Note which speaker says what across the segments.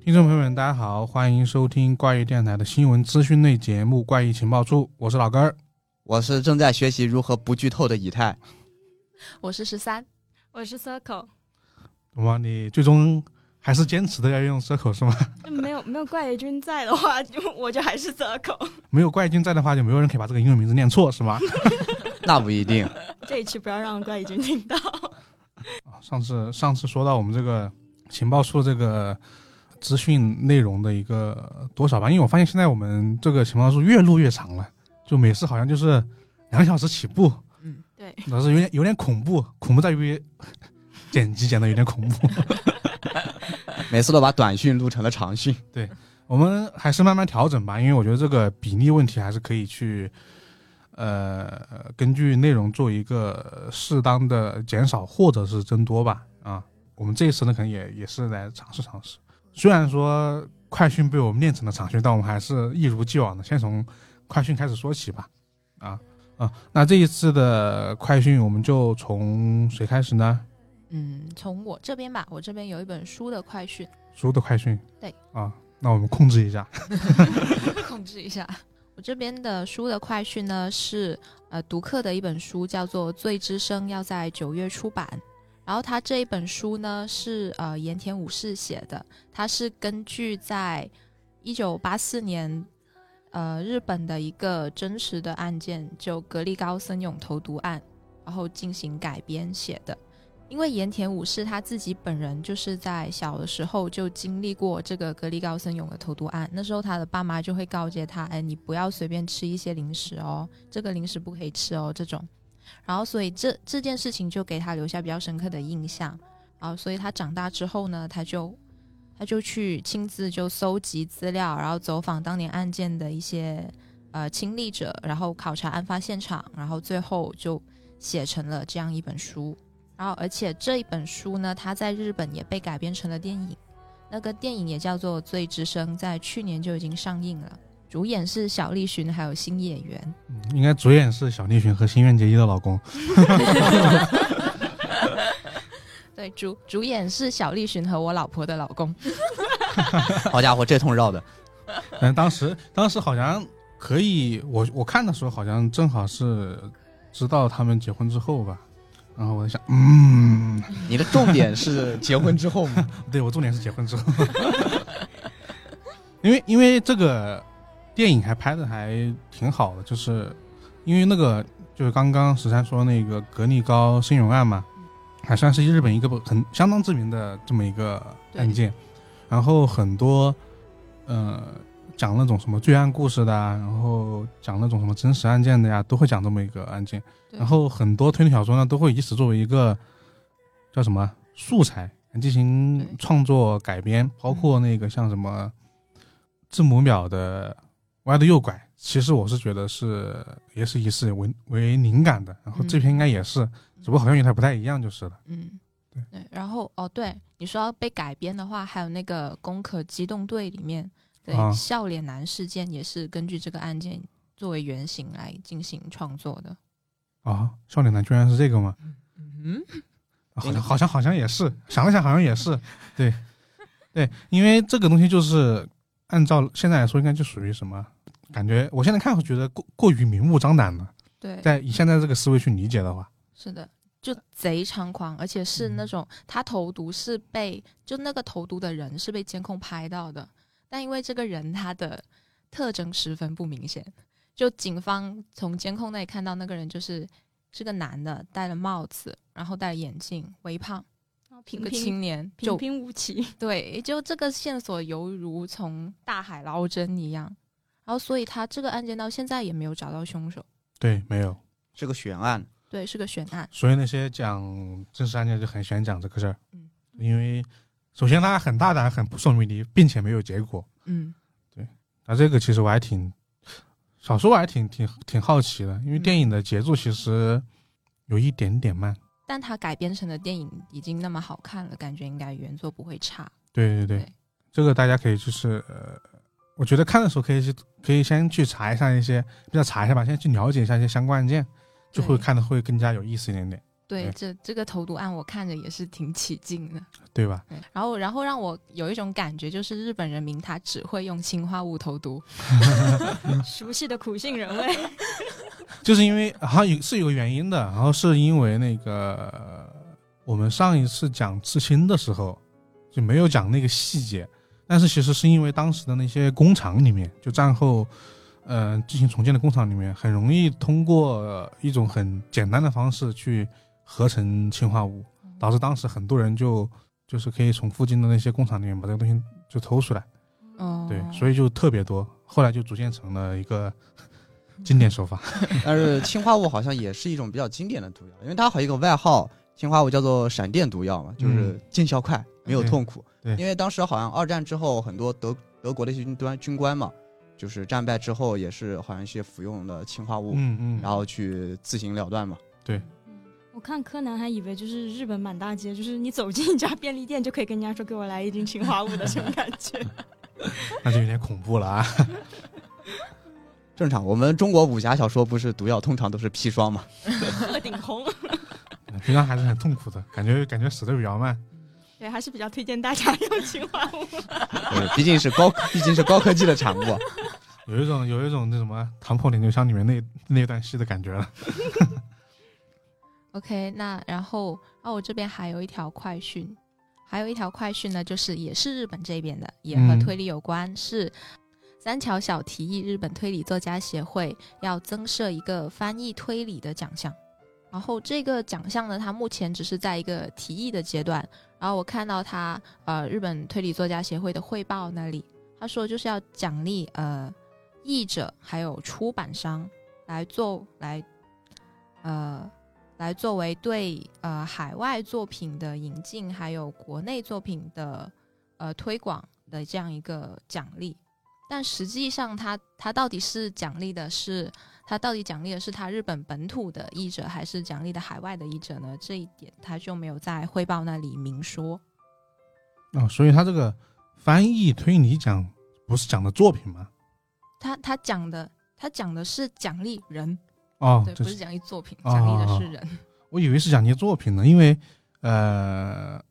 Speaker 1: 听众朋友们，大家好，欢迎收听怪异电台的新闻资讯类节目《怪异情报处》，我是老根儿。
Speaker 2: 我是正在学习如何不剧透的以太。
Speaker 3: 我是十三，
Speaker 4: 我是 Circle，
Speaker 1: 怎么，你最终还是坚持的要用 circle 是吗？
Speaker 4: 没有没有怪异君在的话，就我就还是 Circle。
Speaker 1: 没有怪君在的话，就没有人可以把这个英文名字念错是吗？
Speaker 2: 那不一定，
Speaker 4: 这一期不要让怪异君听到。
Speaker 1: 啊上次上次说到我们这个情报处这个资讯内容的一个多少吧，因为我发现现在我们这个情报处越录越长了，就每次好像就是两小时起步，嗯
Speaker 4: 对，
Speaker 1: 老是有点有点恐怖，恐怖在于剪辑剪的有点恐怖。
Speaker 2: 每次都把短讯录成了长讯。
Speaker 1: 对我们还是慢慢调整吧，因为我觉得这个比例问题还是可以去，呃，根据内容做一个适当的减少或者是增多吧。啊，我们这一次呢，可能也也是来尝试尝试。虽然说快讯被我们练成了长讯，但我们还是一如既往的先从快讯开始说起吧。啊啊，那这一次的快讯我们就从谁开始呢？
Speaker 3: 嗯，从我这边吧，我这边有一本书的快讯，
Speaker 1: 书的快讯。
Speaker 3: 对。
Speaker 1: 啊，那我们控制一下。
Speaker 3: 控制一下。我这边的书的快讯呢是呃读客的一本书，叫做《罪之声》，要在九月出版。然后他这一本书呢是呃盐田武士写的，他是根据在一九八四年呃日本的一个真实的案件，就格力高森永投毒案，然后进行改编写的。因为盐田武士他自己本人就是在小的时候就经历过这个格力高森永的投毒案，那时候他的爸妈就会告诫他，哎，你不要随便吃一些零食哦，这个零食不可以吃哦，这种。然后所以这这件事情就给他留下比较深刻的印象。然后所以他长大之后呢，他就他就去亲自就搜集资料，然后走访当年案件的一些呃亲历者，然后考察案发现场，然后最后就写成了这样一本书。然后，而且这一本书呢，它在日本也被改编成了电影，那个电影也叫做《罪之声》，在去年就已经上映了，主演是小栗旬还有新演员。
Speaker 1: 嗯应该主演是小栗旬和新垣结衣的老公。
Speaker 3: 对，主主演是小栗旬和我老婆的老公。
Speaker 2: 好家伙，这通绕的，
Speaker 1: 嗯，当时当时好像可以，我我看的时候好像正好是知道他们结婚之后吧，然后我在想，嗯，
Speaker 2: 你的重点是结婚之后吗？
Speaker 1: 对我重点是结婚之后，因为因为这个电影还拍的还挺好的，就是因为那个就是刚刚十三说那个格力高森永案嘛，还算是日本一个不很相当知名的这么一个案件，然后很多呃讲那种什么罪案故事的啊，然后讲那种什么真实案件的呀，都会讲这么一个案件。然后很多推理小说呢，都会以此作为一个叫什么素材进行创作改编，包括那个像什么字母秒的歪的右拐，其实我是觉得是也是以此为为灵感的。然后这篇应该也是，只不过好像有点不太一样就是了。
Speaker 3: 嗯，
Speaker 1: 对
Speaker 3: 对。然后哦，对，你说要被改编的话，还有那个《攻壳机动队》里面对、
Speaker 1: 啊。
Speaker 3: 笑脸男事件，也是根据这个案件作为原型来进行创作的。
Speaker 1: 啊，笑脸男居然是这个吗？
Speaker 3: 嗯，
Speaker 1: 好像好像好像也是，想了想好像也是，对 对，因为这个东西就是按照现在来说，应该就属于什么？感觉我现在看会觉得过过于明目张胆了，
Speaker 3: 对，
Speaker 1: 在以现在这个思维去理解的话，
Speaker 3: 是的，就贼猖狂，而且是那种他投毒是被就那个投毒的人是被监控拍到的，但因为这个人他的特征十分不明显，就警方从监控那里看到那个人就是是个男的，戴了帽子，然后戴了眼镜，微胖，平个
Speaker 4: 平平
Speaker 3: 青年，就
Speaker 4: 平平无奇，
Speaker 3: 对，就这个线索犹如从大海捞针一样，然后所以他这个案件到现在也没有找到凶手，
Speaker 1: 对，没有，
Speaker 2: 是个悬案，
Speaker 3: 对，是个悬案，
Speaker 1: 所以那些讲真实案件就很喜欢讲这个事儿，
Speaker 3: 嗯，
Speaker 1: 因为首先他很大胆，很扑朔迷离，并且没有结果。
Speaker 3: 嗯对
Speaker 1: 那这个其实我还挺，小说我还挺挺挺好奇的，因为
Speaker 3: 嗯
Speaker 1: 电影的节奏其实有一点点慢。
Speaker 3: 但它改编成的电影已经那么好看了，感觉应该原作不会差。
Speaker 1: 对对对，
Speaker 3: 对
Speaker 1: 这个大家可以就是呃，我觉得看的时候可以去可以先去查一下一些，比较查一下吧，先去了解一下一些相关案件，就会看的会更加有意思一点点，
Speaker 3: 对，这这个投毒案我看着也是挺起劲的。
Speaker 1: 对吧？
Speaker 3: 对，然后然后让我有一种感觉，就是日本人民他只会用氰化物投毒。
Speaker 4: 熟悉的苦杏仁味。
Speaker 1: 就是因为好像有是有个原因的，然后是因为那个呃我们上一次讲刺青的时候就没有讲那个细节，但是其实是因为当时的那些工厂里面，就战后呃进行重建的工厂里面，很容易通过呃一种很简单的方式去合成氰化物，导致当时很多人就就是可以从附近的那些工厂里面把这个东西就偷出来，
Speaker 3: 哦，
Speaker 1: 对，所以就特别多，后来就逐渐成了一个经典手法。
Speaker 2: 但是氰化物好像也是一种比较经典的毒药，因为它还有一个外号，氰化物叫做闪电毒药嘛，就是见效快，没有痛苦。
Speaker 1: 对。对。
Speaker 2: 因为当时好像二战之后，很多德德国的一些军官军官嘛，就是战败之后也是好像一些服用了氰化物，
Speaker 1: 嗯嗯，
Speaker 2: 然后去自行了断嘛。
Speaker 4: 我看柯南还以为就是日本满大街，就是你走进一家便利店就可以跟人家说给我来一斤氰化物的这种感觉。
Speaker 1: 那就有点恐怖了啊。
Speaker 2: 正常，我们中国武侠小说不是毒药通常都是砒霜嘛？
Speaker 4: 鹤顶红，
Speaker 1: 平常还是很痛苦的，感觉感觉死的比较慢。
Speaker 4: 对，还是比较推荐大家用氰化物。
Speaker 2: 对，毕竟是高，毕竟是高科技的产物。
Speaker 1: 有一种有一种那什么《唐破铁牛香》里面那那段戏的感觉了。
Speaker 3: OK，那然后哦，我这边还有一条快讯，还有一条快讯呢，就是也是日本这边的，也和
Speaker 1: 嗯
Speaker 3: 推理有关，是三桥小提议日本推理作家协会要增设一个翻译推理的奖项。然后这个奖项呢，它目前只是在一个提议的阶段。然后我看到他呃日本推理作家协会的汇报那里，他说就是要奖励呃译者还有出版商来做来呃来作为对呃海外作品的引进，还有国内作品的呃推广的这样一个奖励。但实际上它，它到底是奖励的是它到底奖励的是他日本本土的译者，还是奖励的海外的译者呢？这一点他就没有在汇报那里明说。
Speaker 1: 哦，所以他这个翻译推理奖不是讲的作品吗？
Speaker 3: 他他讲的他讲的是奖励人，
Speaker 1: 哦，
Speaker 3: 对，不是奖励作品，
Speaker 1: 哦
Speaker 3: 奖励的是人。
Speaker 1: 我以为是奖励作品呢，因为呃，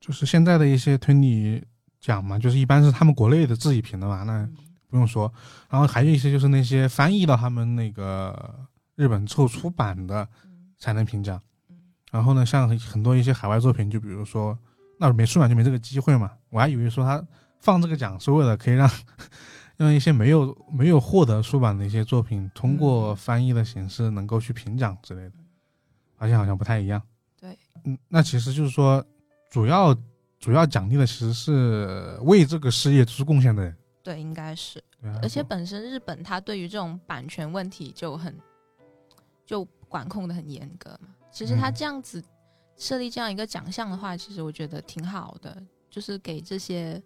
Speaker 1: 就是现在的一些推理奖嘛，就是一般是他们国内的自己评的嘛，那不用说。然后还有一些就是那些翻译到他们那个日本之后出版的
Speaker 3: 嗯
Speaker 1: 才能评奖。
Speaker 3: 嗯
Speaker 1: 然后呢，像很多一些海外作品，就比如说那没出版就没这个机会嘛。我还以为说他放这个奖是为了可以让让一些没有没有获得出版的一些作品，通过
Speaker 3: 嗯
Speaker 1: 翻译的形式能够去评奖之类的，发现好像不太一样。
Speaker 3: 对，
Speaker 1: 嗯，那其实就是说，主要主要奖励的其实是为这个事业做出贡献的人。
Speaker 3: 对，应该是。而且本身日本它对于这种版权问题就很就管控的很严格嘛。其实它
Speaker 1: 嗯
Speaker 3: 这样子设立这样一个奖项的话，其实我觉得挺好的，就是给这些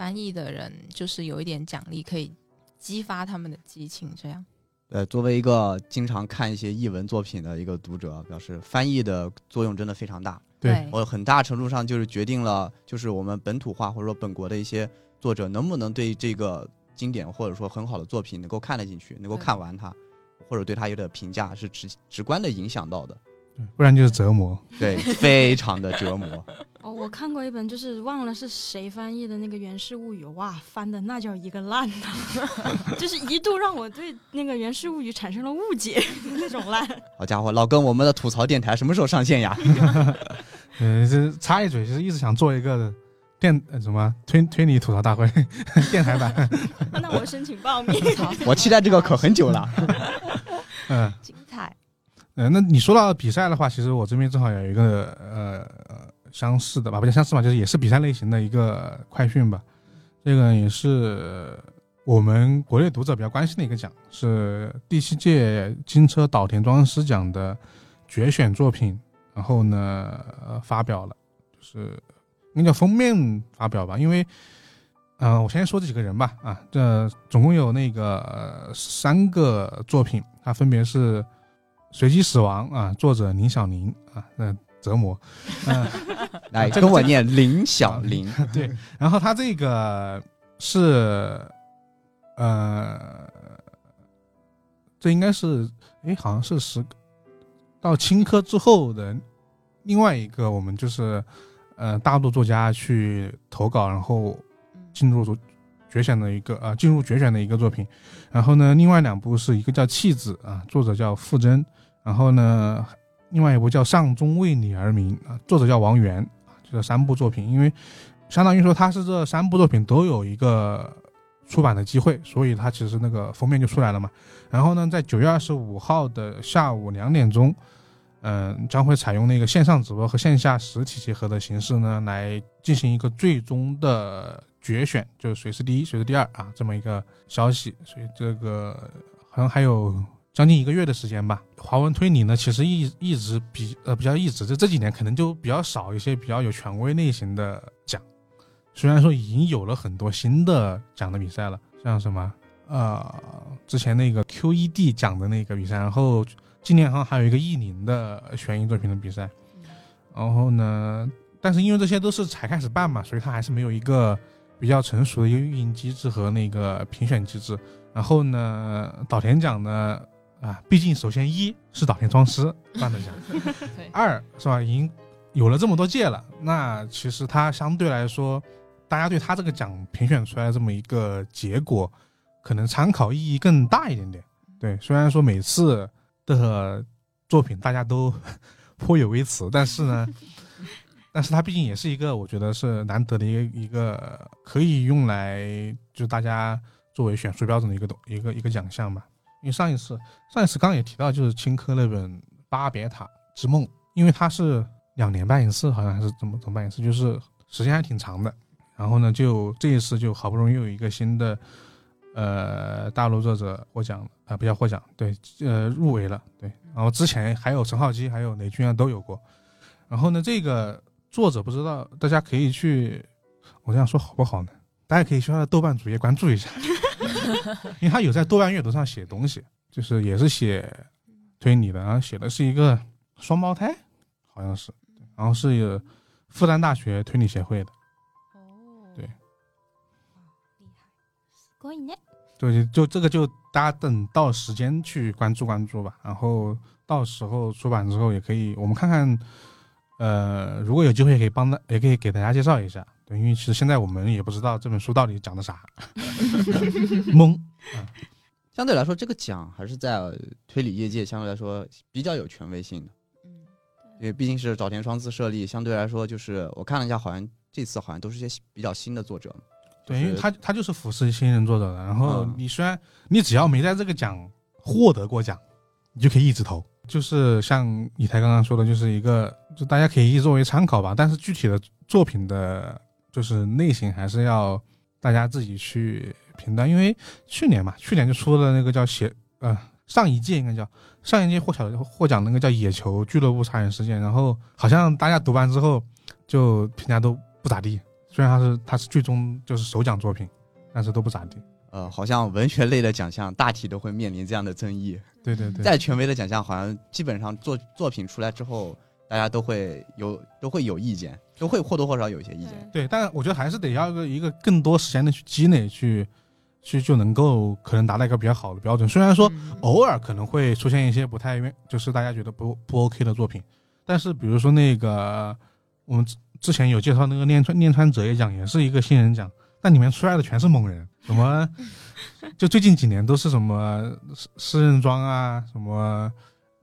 Speaker 3: 翻译的人就是有一点奖励，可以激发他们的激情。这样，
Speaker 2: 呃，作为一个经常看一些译文作品的一个读者，表示翻译的作用真的非常大。
Speaker 1: 对
Speaker 2: 我很大程度上就是决定了，就是我们本土化或者说本国的一些作者能不能对这个经典或者说很好的作品能够看得进去，能够看完它，或者对它有点评价，是直直观的影响到的。
Speaker 1: 对不然就是折磨。
Speaker 2: 对，非常的折磨。
Speaker 4: 哦，我看过一本，就是忘了是谁翻译的那个《源氏物语》，哇，翻的那叫一个烂呐，就是一度让我对那个《源氏物语》产生了误解 那种烂。
Speaker 2: 好家伙，老哥我们的吐槽电台什么时候上线呀？
Speaker 1: 呃，这插一嘴，就是一直想做一个电呃什么推推理吐槽大会电台版。
Speaker 4: 那我申请报名。
Speaker 2: 我期待这个可很久了。
Speaker 1: 嗯。
Speaker 3: 精彩。
Speaker 1: 呃，那你说到比赛的话，其实我这边正好有一个呃相似的吧，不叫相似吧，就是也是比赛类型的一个快讯吧。这个也是我们国内读者比较关心的一个奖，是第七届金车岛田庄司奖的决选作品，然后呢、发表了，就是应该叫封面发表吧，因为。呃，我先说这几个人吧，啊，这总共有那个、三个作品，它分别是随机死亡啊，作者林小宁啊，那折磨。嗯，
Speaker 2: 来
Speaker 1: 这个
Speaker 2: 跟我念 林小林，
Speaker 1: 对，然后他这个是，呃，这应该是，哎，好像是十到青稞之后的另外一个，我们就是，呃，大陆作家去投稿，然后进入决选的一个啊、进入决选的一个作品。然后呢，另外两部是一个叫《弃子》啊，作者叫傅真，然后呢，另外一部叫《上中为你而鸣》啊，作者叫王源，就这三部作品，因为相当于说他是这三部作品都有一个出版的机会，所以他其实那个封面就出来了嘛。然后呢，在九月二十五号的下午两点钟，嗯、将会采用那个线上直播和线下实体结合的形式呢，来进行一个最终的决选，就是谁是第一，谁是第二啊，这么一个消息。所以这个好像还有将近一个月的时间吧。华文推理呢，其实一一直比呃比较一直，这这几年可能就比较少一些比较有权威类型的奖。虽然说已经有了很多新的奖的比赛了，像什么呃之前那个 QED 奖的那个比赛，然后今年好像还有一个意林的悬疑作品的比赛。然后呢，但是因为这些都是才开始办嘛，所以它还是没有一个比较成熟的一个运营机制和那个评选机制。然后呢，岛田奖呢，啊，毕竟首先一是岛田庄司办的奖，
Speaker 3: 对，
Speaker 1: 二是吧，已经有了这么多届了，那其实他相对来说，大家对他这个奖评选出来这么一个结果，可能参考意义更大一点点。对，虽然说每次的作品大家都 颇有微词，但是呢，但是它毕竟也是一个我觉得是难得的一个一个可以用来就大家作为选书标准的一个东一个一个奖项吧。因为上一次上一次刚也提到，就是青稞那本《巴别塔之梦》，因为它是两年办一次，好像还是怎么怎么办一次，就是时间还挺长的。然后呢，就这一次就好不容易有一个新的呃大陆作者获奖啊、不叫获奖，对，呃入围了，对。然后之前还有陈浩基，还有雷军啊都有过。然后呢，这个作者不知道，大家可以去，我这样说好不好呢？大家可以去他的豆瓣主页关注一下，因为他有在豆瓣阅读上写东西，就是也是写推理的，然后写的是一个双胞胎，好像是，然后是有复旦大学推理协会的，
Speaker 3: 哦，
Speaker 1: 对。
Speaker 3: 厉害，
Speaker 4: 可以呢。
Speaker 1: 对就这个就大家等到时间去关注关注吧，然后到时候出版之后也可以，我们看看，呃，如果有机会可以帮大，也可以给大家介绍一下，对，因为其实现在我们也不知道这本书到底讲的啥，懵，
Speaker 2: 相对来说，这个奖还是在推理业界相对来说比较有权威性的，
Speaker 3: 嗯，
Speaker 2: 因为毕竟是早田双司设立，相对来说就是我看了一下，好像这次好像都是一些比较新的作者嘛。
Speaker 1: 对，因为
Speaker 2: 就是
Speaker 1: 他他就是俯视新人作者的，然后
Speaker 2: 嗯。
Speaker 1: 你虽然你只要没在这个奖获得过奖，你就可以一直投。就是像以台刚刚说的，就是一个就大家可以作为参考吧，但是具体的作品的，就是类型还是要大家自己去评断。因为去年嘛，去年就出了那个叫写呃上一届应该叫上一届获奖获奖那个叫野球俱乐部杀人事件，然后好像大家读完之后就评价都不咋地。虽然它是它是最终就是首奖作品，但是都不咋地。
Speaker 2: 呃，好像文学类的奖项大体都会面临这样的争议。
Speaker 1: 对对对，
Speaker 2: 再权威的奖项，好像基本上作作品出来之后，大家都会有都会有意见，都会或多或少有一些意见。
Speaker 1: 对，但我觉得还是得要一个一个更多时间的去积累，去去就能够可能达到一个比较好的标准。虽然说
Speaker 3: 嗯
Speaker 1: 偶尔可能会出现一些不太愿，就是大家觉得不不 OK 的作品，但是比如说那个我们之之前有介绍那个念川念川哲也奖，也是一个新人奖，但里面出来的全是猛人，什么 就最近几年都是什么诗诗人庄啊，什么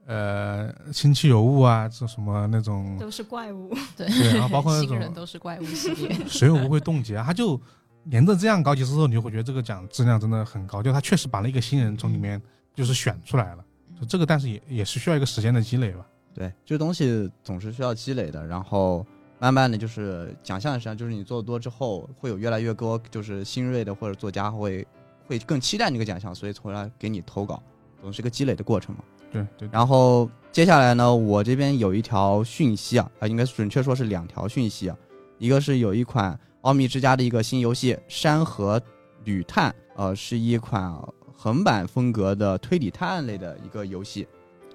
Speaker 1: 呃亲戚有误啊，这什么那种
Speaker 4: 都是怪物。
Speaker 3: 对，
Speaker 1: 对，然后包括那
Speaker 3: 新
Speaker 1: 种
Speaker 3: 人都是怪物系列，
Speaker 1: 谁又不会冻结啊？他就连着这样高级之后，你就会觉得这个奖质量真的很高，就他确实把那个新人从里面就是选出来了。就这个，但是也也是需要一个时间的积累吧。
Speaker 2: 对，这东西总是需要积累的，然后慢慢的就是奖项实际上就是你做的多之后，会有越来越多就是新锐的或者作家会会更期待那个奖项，所以从来给你投稿，总是一个积累的过程嘛。
Speaker 1: 对对，
Speaker 2: 然后接下来呢，我这边有一条讯息啊，啊，应该准确说是两条讯息啊，一个是有一款奥秘之家的一个新游戏《山河旅探》，呃，是一款横版风格的推理探案类的一个游戏。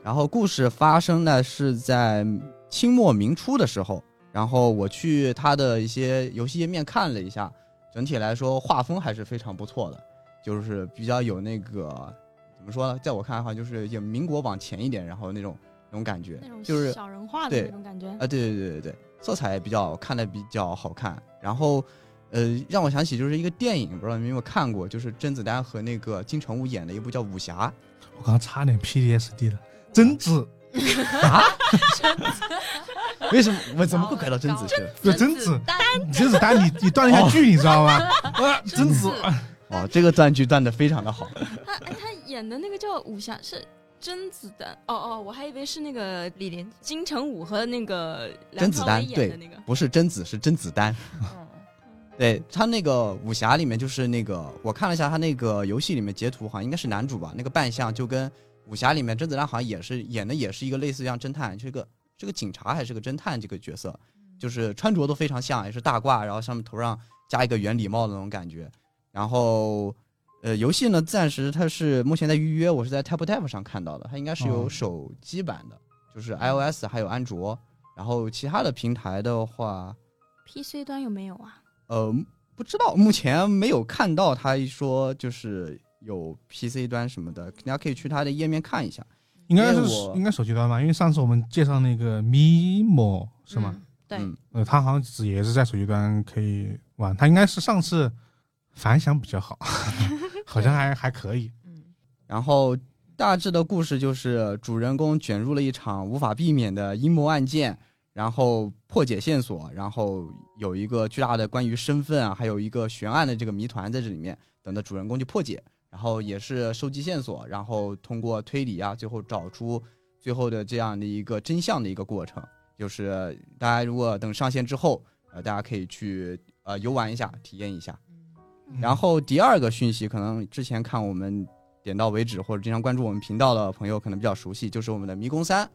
Speaker 2: 然后故事发生呢是在清末明初的时候，然后我去它的一些游戏页面看了一下，整体来说画风还是非常不错的，就是比较有那个怎么说呢，在我看来的话，就是有民国往前一点，然后那种那种感觉
Speaker 4: 那，种
Speaker 2: 就是
Speaker 4: 小人化的那种感觉。
Speaker 2: 啊，对对对对对，色彩比较看的比较好看。然后，呃，让我想起就是一个电影，不知道你们有没有看过，就是甄子丹和那个金城武演的一部叫《武侠
Speaker 1: 我刚刚差点 PDSD 了，贞子，》
Speaker 2: 啊。为什么我怎么会改到贞子去了？
Speaker 1: 不是贞子，
Speaker 3: 丹
Speaker 1: 贞子丹，你你断了一下句，你知道吗？啊，贞子，
Speaker 2: 哦，这个断句断的非常的好。
Speaker 4: 他哎，他演的那个叫武侠是甄子丹。哦哦，我还以为是那个
Speaker 3: 李连，
Speaker 4: 金城武和那个梁
Speaker 2: 甄子丹对
Speaker 4: 的那个。
Speaker 2: 不是甄子，是甄子丹。
Speaker 3: 嗯，
Speaker 2: 对他那个武侠里面，就是那个我看了一下他那个游戏里面截图，好像应该是男主吧，那个扮相就跟武侠里面甄子丹好像也是演的，也是一个类似像侦探，是个是个警察还是个侦探这个角色，就是穿着都非常像，也是大褂，然后上面头上加一个圆礼帽的那种感觉。然后，呃，游戏呢暂时它是目前在预约，我是在 Tap Tap 上看到的，它应该是有
Speaker 1: 哦
Speaker 2: 手机版的，就是 iOS 还有安卓。然后其他的平台的话
Speaker 4: ，PC 端有没有啊？
Speaker 2: 呃，不知道，目前没有看到他说就是有 PC 端什么的，大家可以去他的页面看一下。
Speaker 1: 应该是应该手机端吧，因为上次我们介绍那个 Mimo 是吗？
Speaker 3: 嗯？对，
Speaker 2: 嗯
Speaker 1: 呃，它好像只也是在手机端可以玩，它应该是上次反响比较好，好像还还可以。
Speaker 3: 嗯，
Speaker 2: 然后大致的故事就是主人公卷入了一场无法避免的阴谋案件，然后破解线索，然后有一个巨大的关于身份啊，还有一个悬案的这个谜团在这里面，等着主人公去破解。然后也是收集线索，然后通过推理啊，最后找出最后的这样的一个真相的一个过程。就是大家如果等上线之后，呃，大家可以去呃游玩一下，体验一下。
Speaker 1: 嗯
Speaker 2: 然后第二个讯息，可能之前看我们点到为止，或者经常关注我们频道的朋友可能比较熟悉，就是我们的《迷宫三》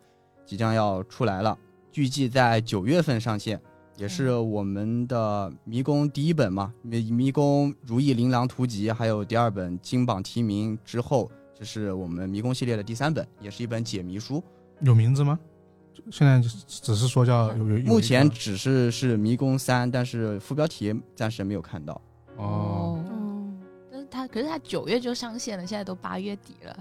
Speaker 2: 即将要出来了，预计在九月份上线，也是我们的迷宫第一本嘛，迷迷宫如意琳琅图集，还有第二本金榜题名之后，这是我们迷宫系列的第三本，也是一本解谜书。
Speaker 1: 有名字吗？现在只是说叫
Speaker 2: 目前只是是迷宫三，但是副标题暂时没有看到。
Speaker 1: 哦，
Speaker 4: 哦，
Speaker 3: 他可是他九月就上线了，现在都八月底了，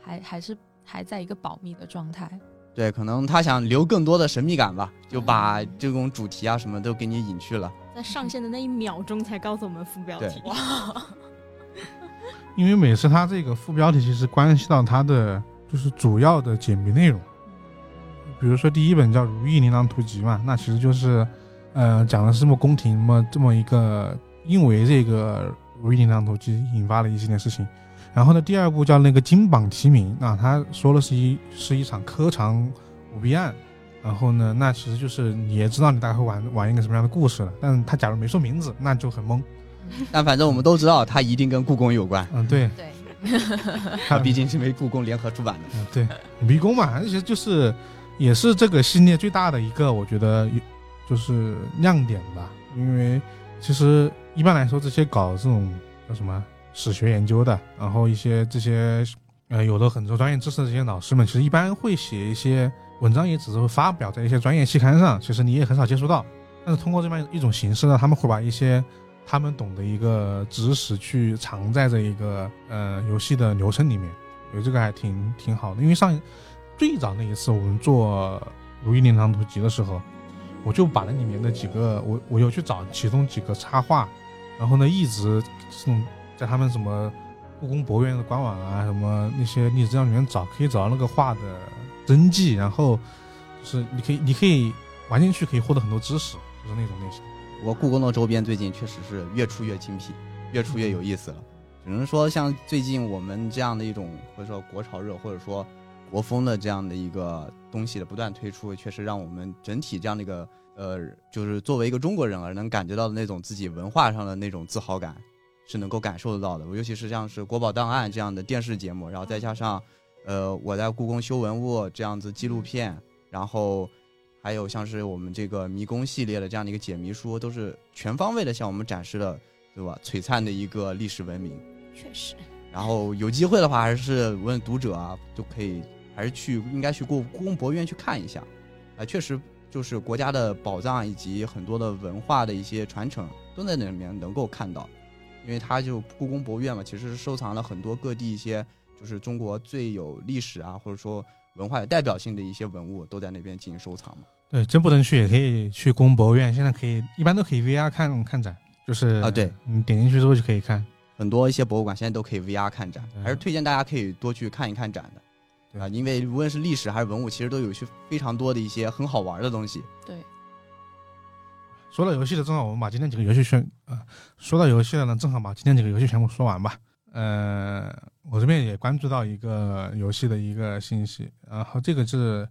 Speaker 3: 还还是还在一个保密的状态。
Speaker 2: 对，可能他想留更多的神秘感吧，就把这种主题啊什么都给你隐去了。
Speaker 4: 在上线的那一秒钟才告诉我们副标题。
Speaker 1: 因为每次它这个副标题其实关系到它的就是主要的解谜内容。比如说第一本叫《如意琳琅图集》嘛，那其实就是，呃，讲的是这么宫廷么这么一个，因为这个《如意琳琅图集》引发了一系列事情。然后呢，第二部叫那个金榜题名，啊他说的是一是一场科场舞弊案。然后呢，那其实就是你也知道你大概会玩玩一个什么样的故事了，但他假如没说名字，那就很懵。
Speaker 2: 但反正我们都知道，他一定跟故宫有关，
Speaker 1: 嗯，对，
Speaker 3: 对，
Speaker 2: 它毕竟是为故宫联合出版的。
Speaker 1: 嗯，对，迷宫嘛，而且就是也是这个系列最大的一个，我觉得就是亮点吧。因为其实一般来说，这些搞这种叫什么史学研究的，然后一些这些呃有的很多专业知识的这些老师们，其实一般会写一些文章，也只是会发表在一些专业期刊上，其实你也很少接触到。但是通过这么一种形式呢，他们会把一些他们懂的一个知识去藏在这一个呃游戏的流程里面，我觉得这个还挺挺好的。因为上最早那一次我们做《如意琳琅图集》的时候，我就把那里面的几个我我有去找其中几个插画，然后呢一直这种在他们什么故宫博物院的官网啊，什么那些历史资料里面找，可以找到那个画的真迹，然后就是你可以你可以玩进去可以获得很多知识，就是那种类型。
Speaker 2: 不过故宫的周边最近确实是越出越精辟，越出越有意思了。只能说像最近我们这样的一种或者说国潮热或者说国风的这样的一个东西的不断推出，确实让我们整体这样的一个呃，就是作为一个中国人而能感觉到的那种自己文化上的那种自豪感，是能够感受得到的。尤其是像是《国宝档案》这样的电视节目，然后再加上呃我在故宫修文物这样子纪录片，然后还有像是我们这个迷宫系列的这样的一个解谜书，都是全方位的向我们展示了，对吧？璀璨的一个历史文明。
Speaker 4: 确实，
Speaker 2: 然后有机会的话，还是问读者啊，就可以还是去应该去故故宫博物院去看一下，啊、确实就是国家的宝藏以及很多的文化的一些传承都在那里面能够看到，因为它就故宫博物院嘛，其实是收藏了很多各地一些就是中国最有历史啊或者说文化有代表性的一些文物都在那边进行收藏嘛。
Speaker 1: 对，真不能去也可以去故宫博物院，现在可以一般都可以 VR 看看展，就是
Speaker 2: 啊对，
Speaker 1: 你点进去之后就可以看。
Speaker 2: 很多一些博物馆现在都可以 VR 看展，还是推荐大家可以多去看一看展的。
Speaker 1: 对
Speaker 2: 啊，因为无论是历史还是文物，其实都有些非常多的一些很好玩的东西。
Speaker 3: 对，
Speaker 1: 说到游戏的，正好我们把今天几个游戏全啊、说到游戏了呢，正好把今天几个游戏全部说完吧。呃，我这边也关注到一个游戏的一个信息，然后这个是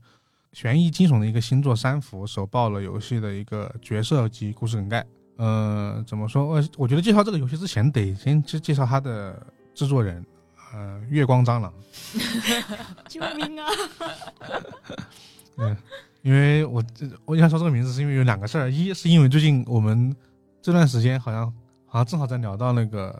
Speaker 1: 悬疑惊悚的一个星座三伏首爆了游戏的一个角色及故事梗概。呃，怎么说？我我觉得介绍这个游戏之前得先介介绍它的制作人，呃，月光蟑螂。
Speaker 4: 救命啊！
Speaker 1: 嗯，因为我这我想说这个名字，是因为有两个事儿。一是因为最近我们这段时间好像好像正好在聊到那个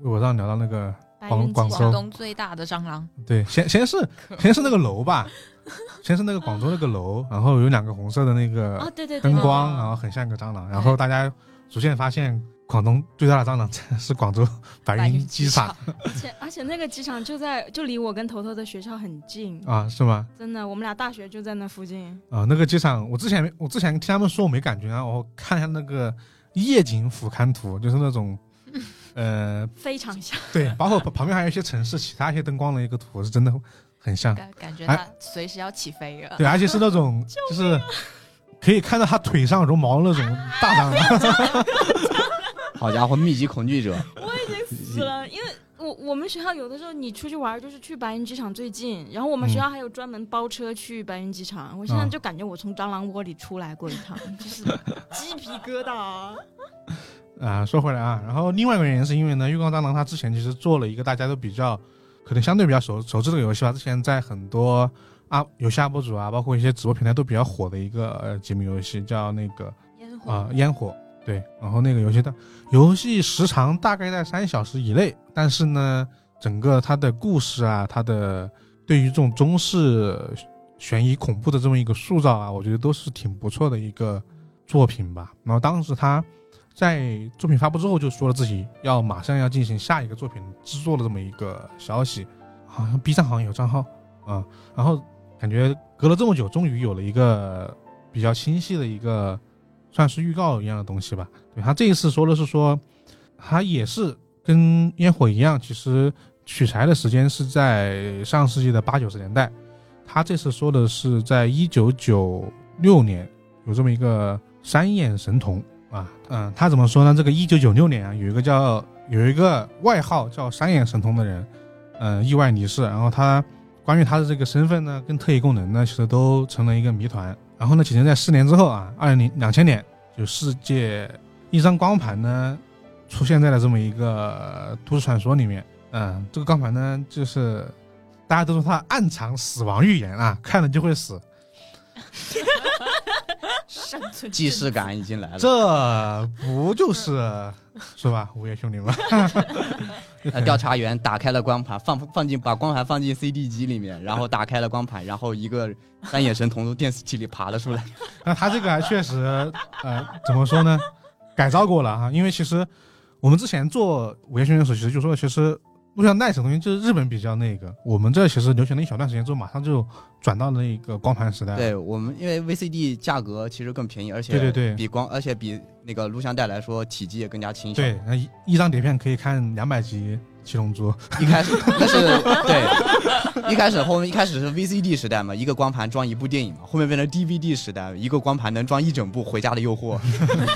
Speaker 1: 微博上聊到那个广广州
Speaker 3: 东最大的蟑螂，
Speaker 1: 对，先先是先是那个楼吧，先是那个广州那个楼，然后有两个红色的那个
Speaker 4: 啊，对对对，
Speaker 1: 灯光，
Speaker 4: 对
Speaker 1: 然后很像一个蟑螂，然后大家逐渐发现广东最大的蟑螂 是广州白云机场
Speaker 4: 而且 而且那个机场就在就离我跟头头的学校很近，
Speaker 1: 啊，是吗？
Speaker 4: 真的，我们俩大学就在那附近。
Speaker 1: 啊，那个机场，我之前我之前听他们说我没感觉，然后我看一下那个夜景俯瞰图，就是那种，呃，
Speaker 4: 非常像，
Speaker 1: 对，包括旁边还有一些城市其他一些灯光的一个图，是真的很像，
Speaker 3: 感感觉
Speaker 1: 哎
Speaker 3: 它随时要起飞了。
Speaker 1: 对，而且是那种就是可以看到他腿上绒毛的那种大蟑螂，
Speaker 2: 好家伙，密集恐惧者，我已经
Speaker 4: 死了，因为我我们学校有的时候你出去玩就是去白云机场最近，然后我们学校还有专门包车去白云机场。我现在
Speaker 1: 嗯
Speaker 4: 就感觉我从蟑螂窝里出来过一趟，就是鸡皮疙瘩。
Speaker 1: 啊，说回来啊，然后另外一个原因是因为呢，月光蟑螂它之前其实做了一个大家都比较可能相对比较熟熟知这个游戏吧，之前在很多啊游戏 UP 主啊，包括一些直播平台都比较火的一个呃解谜游戏，叫那个
Speaker 3: 烟火
Speaker 1: 啊、烟火。对，然后那个游戏的游戏时长大概在三小时以内，但是呢，整个它的故事啊，它的对于这种中式悬疑恐怖的这么一个塑造啊，我觉得都是挺不错的一个作品吧。然后当时他在作品发布之后就说了自己要马上要进行下一个作品制作的这么一个消息，好像 B 站好像有账号啊、然后感觉隔了这么久，终于有了一个比较清晰的一个算是预告一样的东西吧。对他这一次说的是说，他也是跟烟火一样，其实取材的时间是在上世纪的八九十年代。他这次说的是在一九九六年有这么一个三眼神童啊，嗯，他怎么说呢？这个一九九六年啊，有一个叫有一个外号叫三眼神童的人，嗯，意外离世，然后他关于他的这个身份呢，跟特异功能呢，其实都成了一个谜团。然后呢，仅仅在四年之后啊，二零两千年，就世界一张光盘呢出现在了这么一个都市传说里面。嗯，这个光盘呢，就是大家都说它暗藏死亡预言啊，看了就会死。
Speaker 3: 生存
Speaker 2: 既视感已经来了。
Speaker 1: 这不就是是吧？午夜兄弟吗？
Speaker 2: 呃，调查员打开了光盘，放放进把光盘放进 CD 机里面，然后打开了光盘，然后一个三眼神童从电视机里爬了出来。
Speaker 1: 那他这个还确实，呃，怎么说呢？改造过了哈，因为其实我们之前做午夜凶弟的时候，其实就说，其实录像带这种东西就是日本比较那个，我们这其实流行了一小段时间之后，马上就转到了那个光盘时代。
Speaker 2: 对我们，因为 VCD 价格其实更便宜，而且
Speaker 1: 对对对
Speaker 2: 比光，而且比那个录像带来说体积也更加轻小。
Speaker 1: 对，那一一张碟片可以看两百集《七龙珠》。
Speaker 2: 一开始那是对，一开始后面一开始是 VCD 时代嘛，一个光盘装一部电影嘛，后面变成 DVD 时代，一个光盘能装一整部《回家的诱惑》。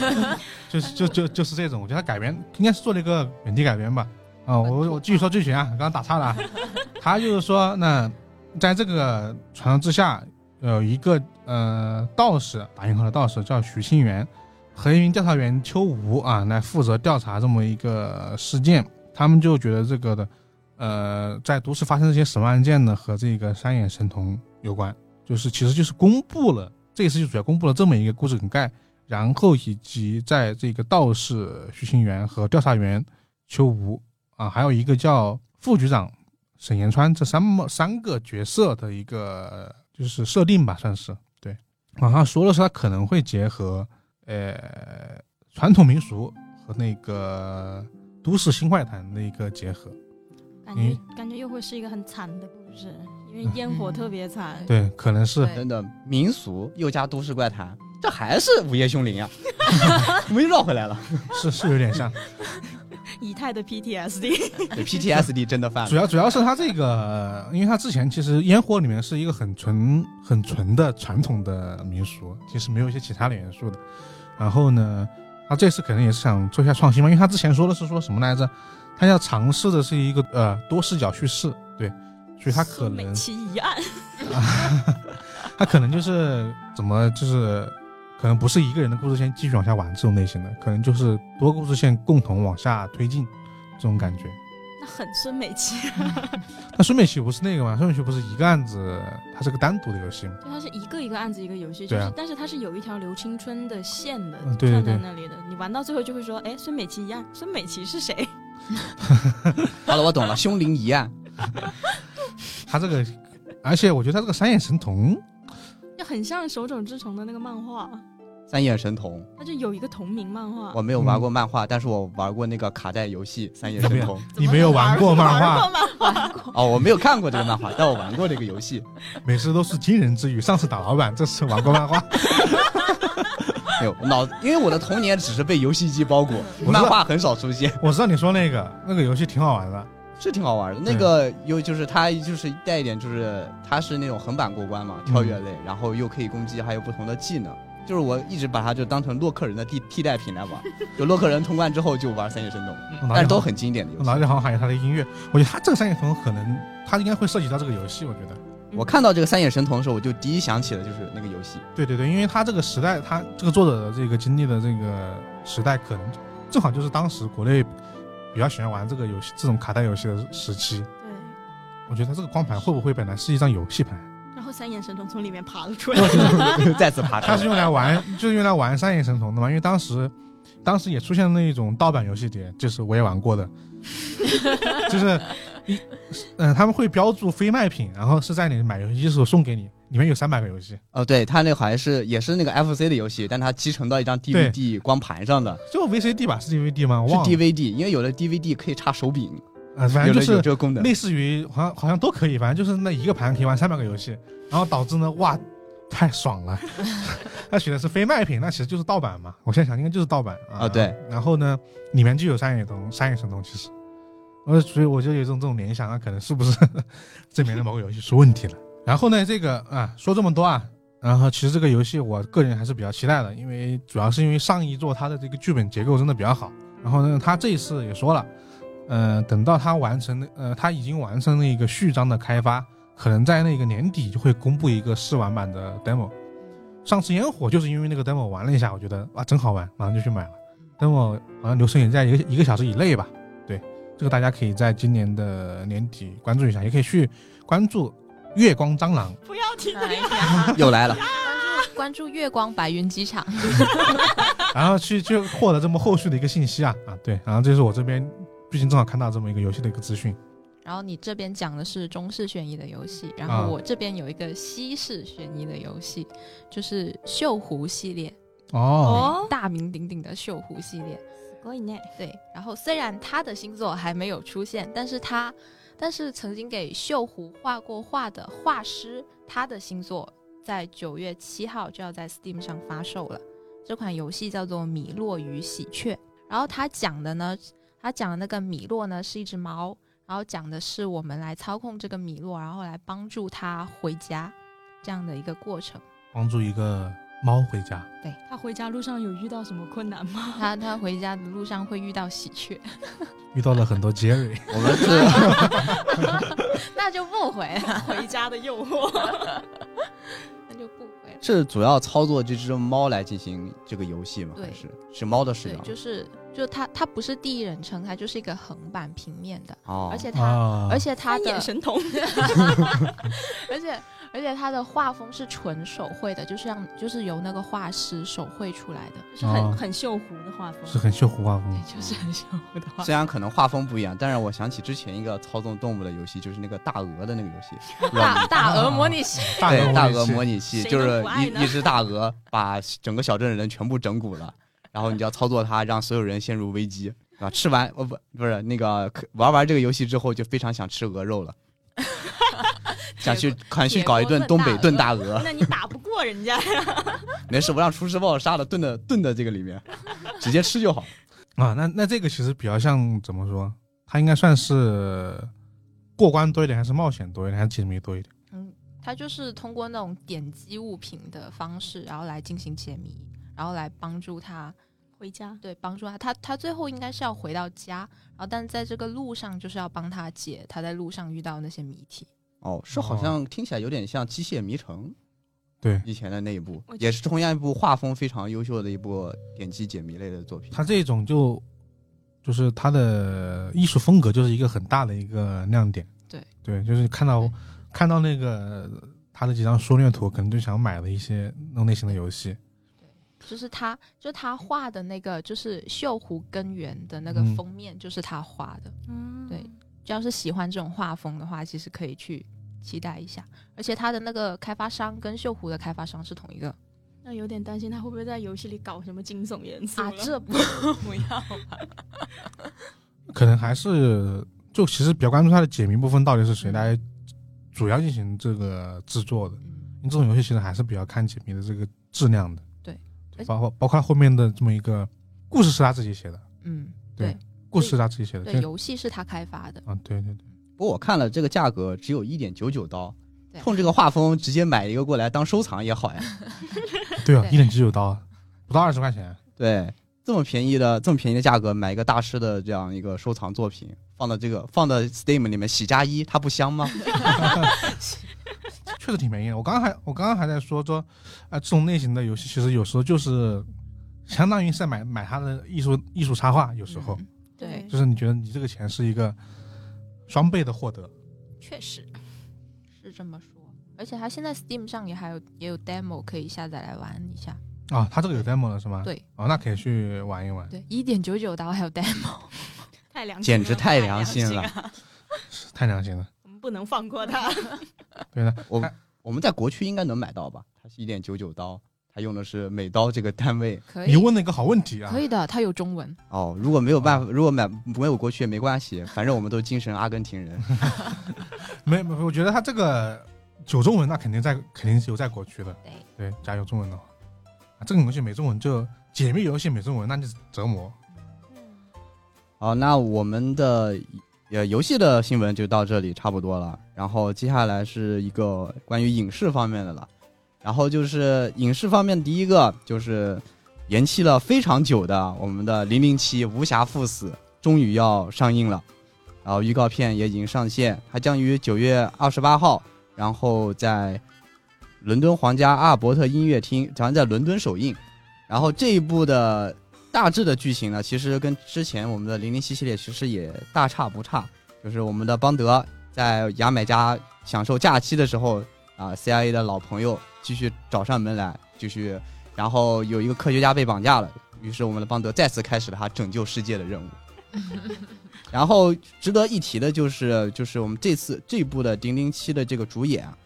Speaker 1: 就是就就就是这种，我觉得它改编应该是做了一个本地改编吧。啊、我我继续说剧情啊，刚刚打岔了啊。他就是说，那在这个传说之下，有一个呃道士，打引号的道士叫徐清源，和一名调查员邱吴啊来负责调查这么一个事件。他们就觉得这个的呃，在都市发生这些什么案件呢，和这个三眼神童有关，就是其实就是公布了这一次就主要公布了这么一个故事梗概。然后以及在这个道士徐清源和调查员邱吴啊，还有一个叫副局长沈延川这三么三个角色的一个就是设定吧，算是对。网上说的是他可能会结合呃传统民俗和那个都市新怪谈的一个结合。
Speaker 4: 感觉感觉又会是一个很惨的故事，因为烟火特别惨。
Speaker 1: 对，可能是
Speaker 3: 对
Speaker 2: 真的民俗又加都市怪谈，这还是午夜凶铃啊！我们又绕回来了。
Speaker 1: 是是有点像。
Speaker 4: 以太的 PTSD，
Speaker 2: 对 PTSD 真的犯了。
Speaker 1: 主要主要是他这个，因为他之前其实烟火里面是一个很纯很纯的传统的民俗，其实没有一些其他的元素的。然后呢，他这次可能也是想做一下创新嘛，因为他之前说的是说什么来着？他要尝试的是一个呃多视角叙事，对，所以他可
Speaker 4: 美
Speaker 1: 能
Speaker 4: 其一案，
Speaker 1: 他可能就是怎么就是可能不是一个人的故事线继续往下玩这种类型的，可能就是多个故事线共同往下推进这种感觉。
Speaker 4: 那很孙美琪，
Speaker 1: 那孙美琪不是那个吗？孙美琪不是一个案子，它是个单独的游戏吗？
Speaker 4: 对它是一个一个案子一个游戏，
Speaker 1: 对啊
Speaker 4: 就是但是它是有一条留青春的线的，
Speaker 1: 嗯对对
Speaker 4: 串在那里的。你玩到最后就会说，哎，孙美琪一案，孙美琪是谁？
Speaker 2: 好了，我懂了，凶灵一案。
Speaker 1: 他这个，而且我觉得他这个三眼神童，
Speaker 4: 就很像手冢治虫的那个漫画，
Speaker 2: 三眼神童，
Speaker 4: 它就有一个同名漫画。
Speaker 2: 我没有玩过漫画，但是我玩过那个卡带游戏《三眼神童》。
Speaker 1: 你没有玩过漫画，
Speaker 4: 玩过漫画，
Speaker 2: 哦，我没有看过这个漫画，但我玩过这个游戏。
Speaker 1: 每次都是惊人之语。上次打老板，这次玩过漫画。
Speaker 2: 没有脑，因为我的童年只是被游戏机包裹，漫画很少出现，
Speaker 1: 我知道你说那个那个游戏挺好玩的，
Speaker 2: 是挺好玩的。那个又就是它就是带一点，就是它是那种横版过关嘛，跳跃类，然后又可以攻击，还有不同的技能。就是我一直把它就当成洛克人的替替代品来玩，就洛克人通关之后就玩三眼神童，但是都很经典的游戏。
Speaker 1: 我脑里好像还有他的音乐。我觉得他这个三眼神童可能他应该会涉及到这个游戏，我觉得。
Speaker 2: 我看到这个三眼神童的时候，我就第一想起的就是那个游戏。
Speaker 1: 对对对，因为他这个时代，他这个作者的这个经历的这个时代，可能正好就是当时国内比较喜欢玩这个游戏这种卡带游戏的时期。
Speaker 4: 对。
Speaker 1: 我觉得它这个光盘会不会本来是一张游戏盘？
Speaker 4: 然后三眼神童从里面爬了出来
Speaker 2: 再次爬出来
Speaker 1: 它是用来玩，就是用来玩三眼神童的嘛。因为当时，当时也出现了那种盗版游戏碟，就是我也玩过的，就是一，嗯、他们会标注非卖品，然后是在你买游戏机的时候送给你，里面有三百个游戏，
Speaker 2: 哦，对，它那个好像是也是那个 FC 的游戏，但它集成到一张 DVD 光盘上的，
Speaker 1: 就 VCD 吧，是 DVD 吗？我
Speaker 2: 是
Speaker 1: 忘了
Speaker 2: ，DVD，因为有了 DVD 可以插手柄，
Speaker 1: 啊，反正就是
Speaker 2: 这个功能。
Speaker 1: 类似于好像好像都可以，反正就是那一个盘可以玩三百个游戏，然后导致呢，哇，太爽了。他选的是非卖品，那其实就是盗版嘛。我现在想应该就是盗版啊。
Speaker 2: 啊对。
Speaker 1: 然后呢，里面就有三眼童、三眼神童，其实，呃，所以我就有一种这种联想那，可能是不是 这里面的某个游戏出问题了？然后呢，这个啊，说这么多啊，然后其实这个游戏我个人还是比较期待的，因为主要是因为上一座它的这个剧本结构真的比较好。然后呢，他这一次也说了。呃，等到他完成，呃，他已经完成了一个序章的开发，可能在那个年底就会公布一个试玩版的 demo。上次烟火就是因为那个 demo 玩了一下，我觉得哇真好玩，马上就去买了。demo 好像流程也在一个一个小时以内吧？对，这个大家可以在今年的年底关注一下，也可以去关注月光蟑螂。
Speaker 4: 不要提这
Speaker 3: 哎
Speaker 4: 个。
Speaker 3: 呀，
Speaker 2: 又来了，
Speaker 3: 关注关注月光白云机场，
Speaker 1: 然后去就获得这么后续的一个信息啊啊对，然后这是我这边毕竟正好看到这么一个游戏的一个资讯。
Speaker 3: 然后你这边讲的是中式悬疑的游戏，然
Speaker 1: 啊
Speaker 3: 后我这边有一个西式悬疑的游戏，就是锈湖系列，
Speaker 1: 哦，
Speaker 4: 哦，
Speaker 3: 大名鼎鼎的锈湖系列。对，然后虽然他的星座还没有出现，但是他，但是曾经给锈湖画过画的画师，他的星座在九月七号就要在 Steam 上发售了。这款游戏叫做《米洛与喜鹊》，然后他讲的呢，他讲的那个米洛呢是一只猫，然后讲的是我们来操控这个米洛，然后来帮助它回家这样的一个过程。
Speaker 1: 帮助一个猫回家。
Speaker 4: 对他回家路上有遇到什么困难吗？
Speaker 3: 他他回家的路上会遇到喜鹊，
Speaker 1: 遇到了很多杰瑞，
Speaker 2: 我们是
Speaker 3: 那就不回了，
Speaker 4: 回家的诱惑。
Speaker 3: 那就不回了。
Speaker 2: 是主要操作这只猫来进行这个游戏吗？
Speaker 3: 对
Speaker 2: 还是是猫的视
Speaker 3: 对，
Speaker 2: 角？
Speaker 3: 就是就它它不是第一人称，它就是一个横版平面的，
Speaker 2: 哦，
Speaker 3: 而且它、
Speaker 1: 啊，
Speaker 3: 而且它的
Speaker 4: 眼神童，
Speaker 3: 而且而且它的画风是纯手绘的，就是让就是由那个画师手绘出来的，
Speaker 4: 就是很、
Speaker 1: 哦
Speaker 4: 很锈湖的画风。
Speaker 1: 是很秀画风
Speaker 3: 对，。就是很修的画风。
Speaker 2: 虽然可能画风不一样，但是我想起之前一个操纵动物的游戏，就是那个大鹅的那个游戏，
Speaker 3: 大 大鹅模拟器，
Speaker 1: 大
Speaker 2: 对大
Speaker 1: 鹅
Speaker 2: 鹅模拟器，就是一一只大鹅把整个小镇的人全部整蛊了，然后你就要操作它，让所有人陷入危机，啊，吃完哦不不是那个可玩完这个游戏之后，就非常想吃鹅肉了，想去想去搞一顿东北炖大鹅，
Speaker 4: 那你打不过人家呀？
Speaker 2: 没事，我让厨师把我杀了炖的炖的这个里面，直接吃就好。
Speaker 1: 啊，那那这个其实比较像怎么说？它应该算是过关多一点，还是冒险多一点，还是解谜多一点？
Speaker 3: 嗯，它就是通过那种点击物品的方式，然后来进行解谜，然后来帮助他，
Speaker 4: 回家
Speaker 3: 对，帮助他。他他最后应该是要回到家，然后但在这个路上就是要帮他解他在路上遇到那些谜题。
Speaker 2: 哦，是好像听起来有点像《机械迷城》
Speaker 1: 对，
Speaker 2: 以前的那一部，也是同样一部画风非常优秀的一部点击解谜类的作品。
Speaker 1: 它这种就就是它的艺术风格就是一个很大的一个亮点。
Speaker 3: 对
Speaker 1: 对，就是看到看到那个他的几张缩略图，可能就想买的一些那种类型的游戏。
Speaker 3: 就是他，就他画的那个，就是锈湖根源的那个
Speaker 1: 嗯
Speaker 3: 封面，就是他画的。
Speaker 4: 嗯，
Speaker 3: 对要是喜欢这种画风的话，其实可以去期待一下。而且他的那个开发商跟锈湖的开发商是同一个
Speaker 4: 那有点担心他会不会在游戏里搞什么惊悚元素
Speaker 3: 啊，这不 不要吧？
Speaker 1: 可能还是就其实比较关注它的解谜部分到底是谁来主要进行这个制作的。
Speaker 3: 嗯
Speaker 1: 因为这种游戏其实还是比较看解谜的这个质量的。
Speaker 3: 对，
Speaker 1: 包括包括后面的这么一个故事是他自己写的，
Speaker 3: 嗯，
Speaker 1: 对
Speaker 3: 对
Speaker 1: 故事是他自己写的。
Speaker 3: 对，游戏是他开发的，
Speaker 1: 啊，对对对，
Speaker 2: 不过我看了这个价格只有一点九九刀
Speaker 3: 对，
Speaker 2: 冲这个画风直接买一个过来当收藏也好呀。
Speaker 1: 对啊，一点九九刀，不到二十块钱。
Speaker 2: 对，这么便宜的这么便宜的价格买一个大师的这样一个收藏作品，放到这个放到 Steam 里面喜加一，它不香吗？
Speaker 1: 确实挺便宜的。我刚刚还我刚刚还在说说，啊、这种类型的游戏其实有时候就是相当于是在买买它的艺术艺术插画，有时候、
Speaker 3: 嗯对
Speaker 1: 就是你觉得你这个钱是一个双倍的获得。
Speaker 4: 确实，
Speaker 3: 是这么说。而且它现在 Steam 上也还有也有 demo 可以下载来玩一下。
Speaker 1: 啊，它这个有 demo 了是吗？。
Speaker 3: 对
Speaker 1: 哦，那可以去玩一玩，
Speaker 3: 对，一点九九刀还有 demo。
Speaker 4: 太良心了，
Speaker 2: 简直太良心了
Speaker 4: 啊
Speaker 1: 太良心了。
Speaker 4: 我们不能放过他。
Speaker 1: 对的，
Speaker 2: 我我们在国区应该能买到吧？它是一点九九刀，它用的是美刀这个单位。
Speaker 3: 可以，
Speaker 1: 你问了一个好问题啊。
Speaker 3: 可以的，他有中文。
Speaker 2: 哦，如果没有办法，如果买没有过去也没关系，反正我们都精神阿根廷人。
Speaker 1: 没没，我觉得他这个有中文，那肯定在肯定是有在国区的。
Speaker 3: 对，
Speaker 1: 对，加油中文的话，啊，这个游戏没中文就解密游戏没中文，那就是折磨。
Speaker 2: 好，那我们的呃游戏的新闻就到这里差不多了。然后接下来是一个关于影视方面的了。然后就是影视方面，第一个就是延期了非常久的我们的《零零七：无暇赴死》终于要上映了，然后预告片也已经上线，它将于九月二十八号，然后在伦敦皇家阿尔伯特音乐厅将在伦敦首映。然后这一部的大致的剧情呢，其实跟之前我们的零零七系列其实也大差不差。就是我们的邦德在牙买加享受假期的时候啊，CIA 的老朋友继续找上门来，继续，然后有一个科学家被绑架了，于是我们的邦德再次开始了他拯救世界的任务。然后值得一提的就是，就是我们这次这部的零零七的这个主演啊，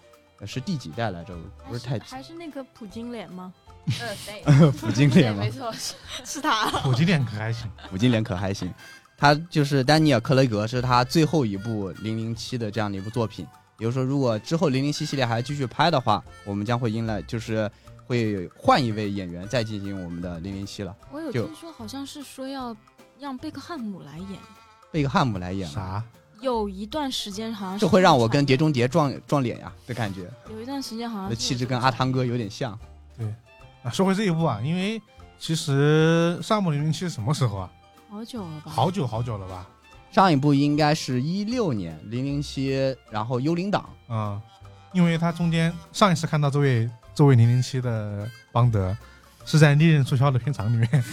Speaker 2: 呃是第几代来着？不是太
Speaker 4: 还是那个普京脸吗？
Speaker 3: 呃，对，
Speaker 2: 普京，脸吗
Speaker 3: 没？错，是
Speaker 4: 是他。
Speaker 1: 普京脸可还行。
Speaker 2: 普京脸可还行。他就是丹尼尔·克雷格，是他最后一部零零七的这样的一部作品。也就是说，如果之后零零七系列还继续拍的话，我们将会迎来就是会换一位演员再进行我们的零零七了，
Speaker 4: 我有
Speaker 2: 就
Speaker 4: 听说，好像是说要让贝克汉姆来演，
Speaker 2: 贝克汉姆来演，
Speaker 1: 啥？
Speaker 4: 有一段时间好像是
Speaker 2: 这会让我跟碟中谍撞撞脸呀的感觉，
Speaker 4: 有一段时间好
Speaker 2: 我
Speaker 4: 像
Speaker 2: 气质跟阿汤哥有点像。
Speaker 1: 啊，说回这一部啊，因为其实上部零零七是什么时候啊？
Speaker 4: 好久了吧？
Speaker 1: 好久好久了吧？
Speaker 2: 上一部应该是一六年零零七，然后幽灵党，
Speaker 1: 嗯，因为他中间上一次看到这位这位零零七的邦德，是在《利刃出鞘》的片场里面。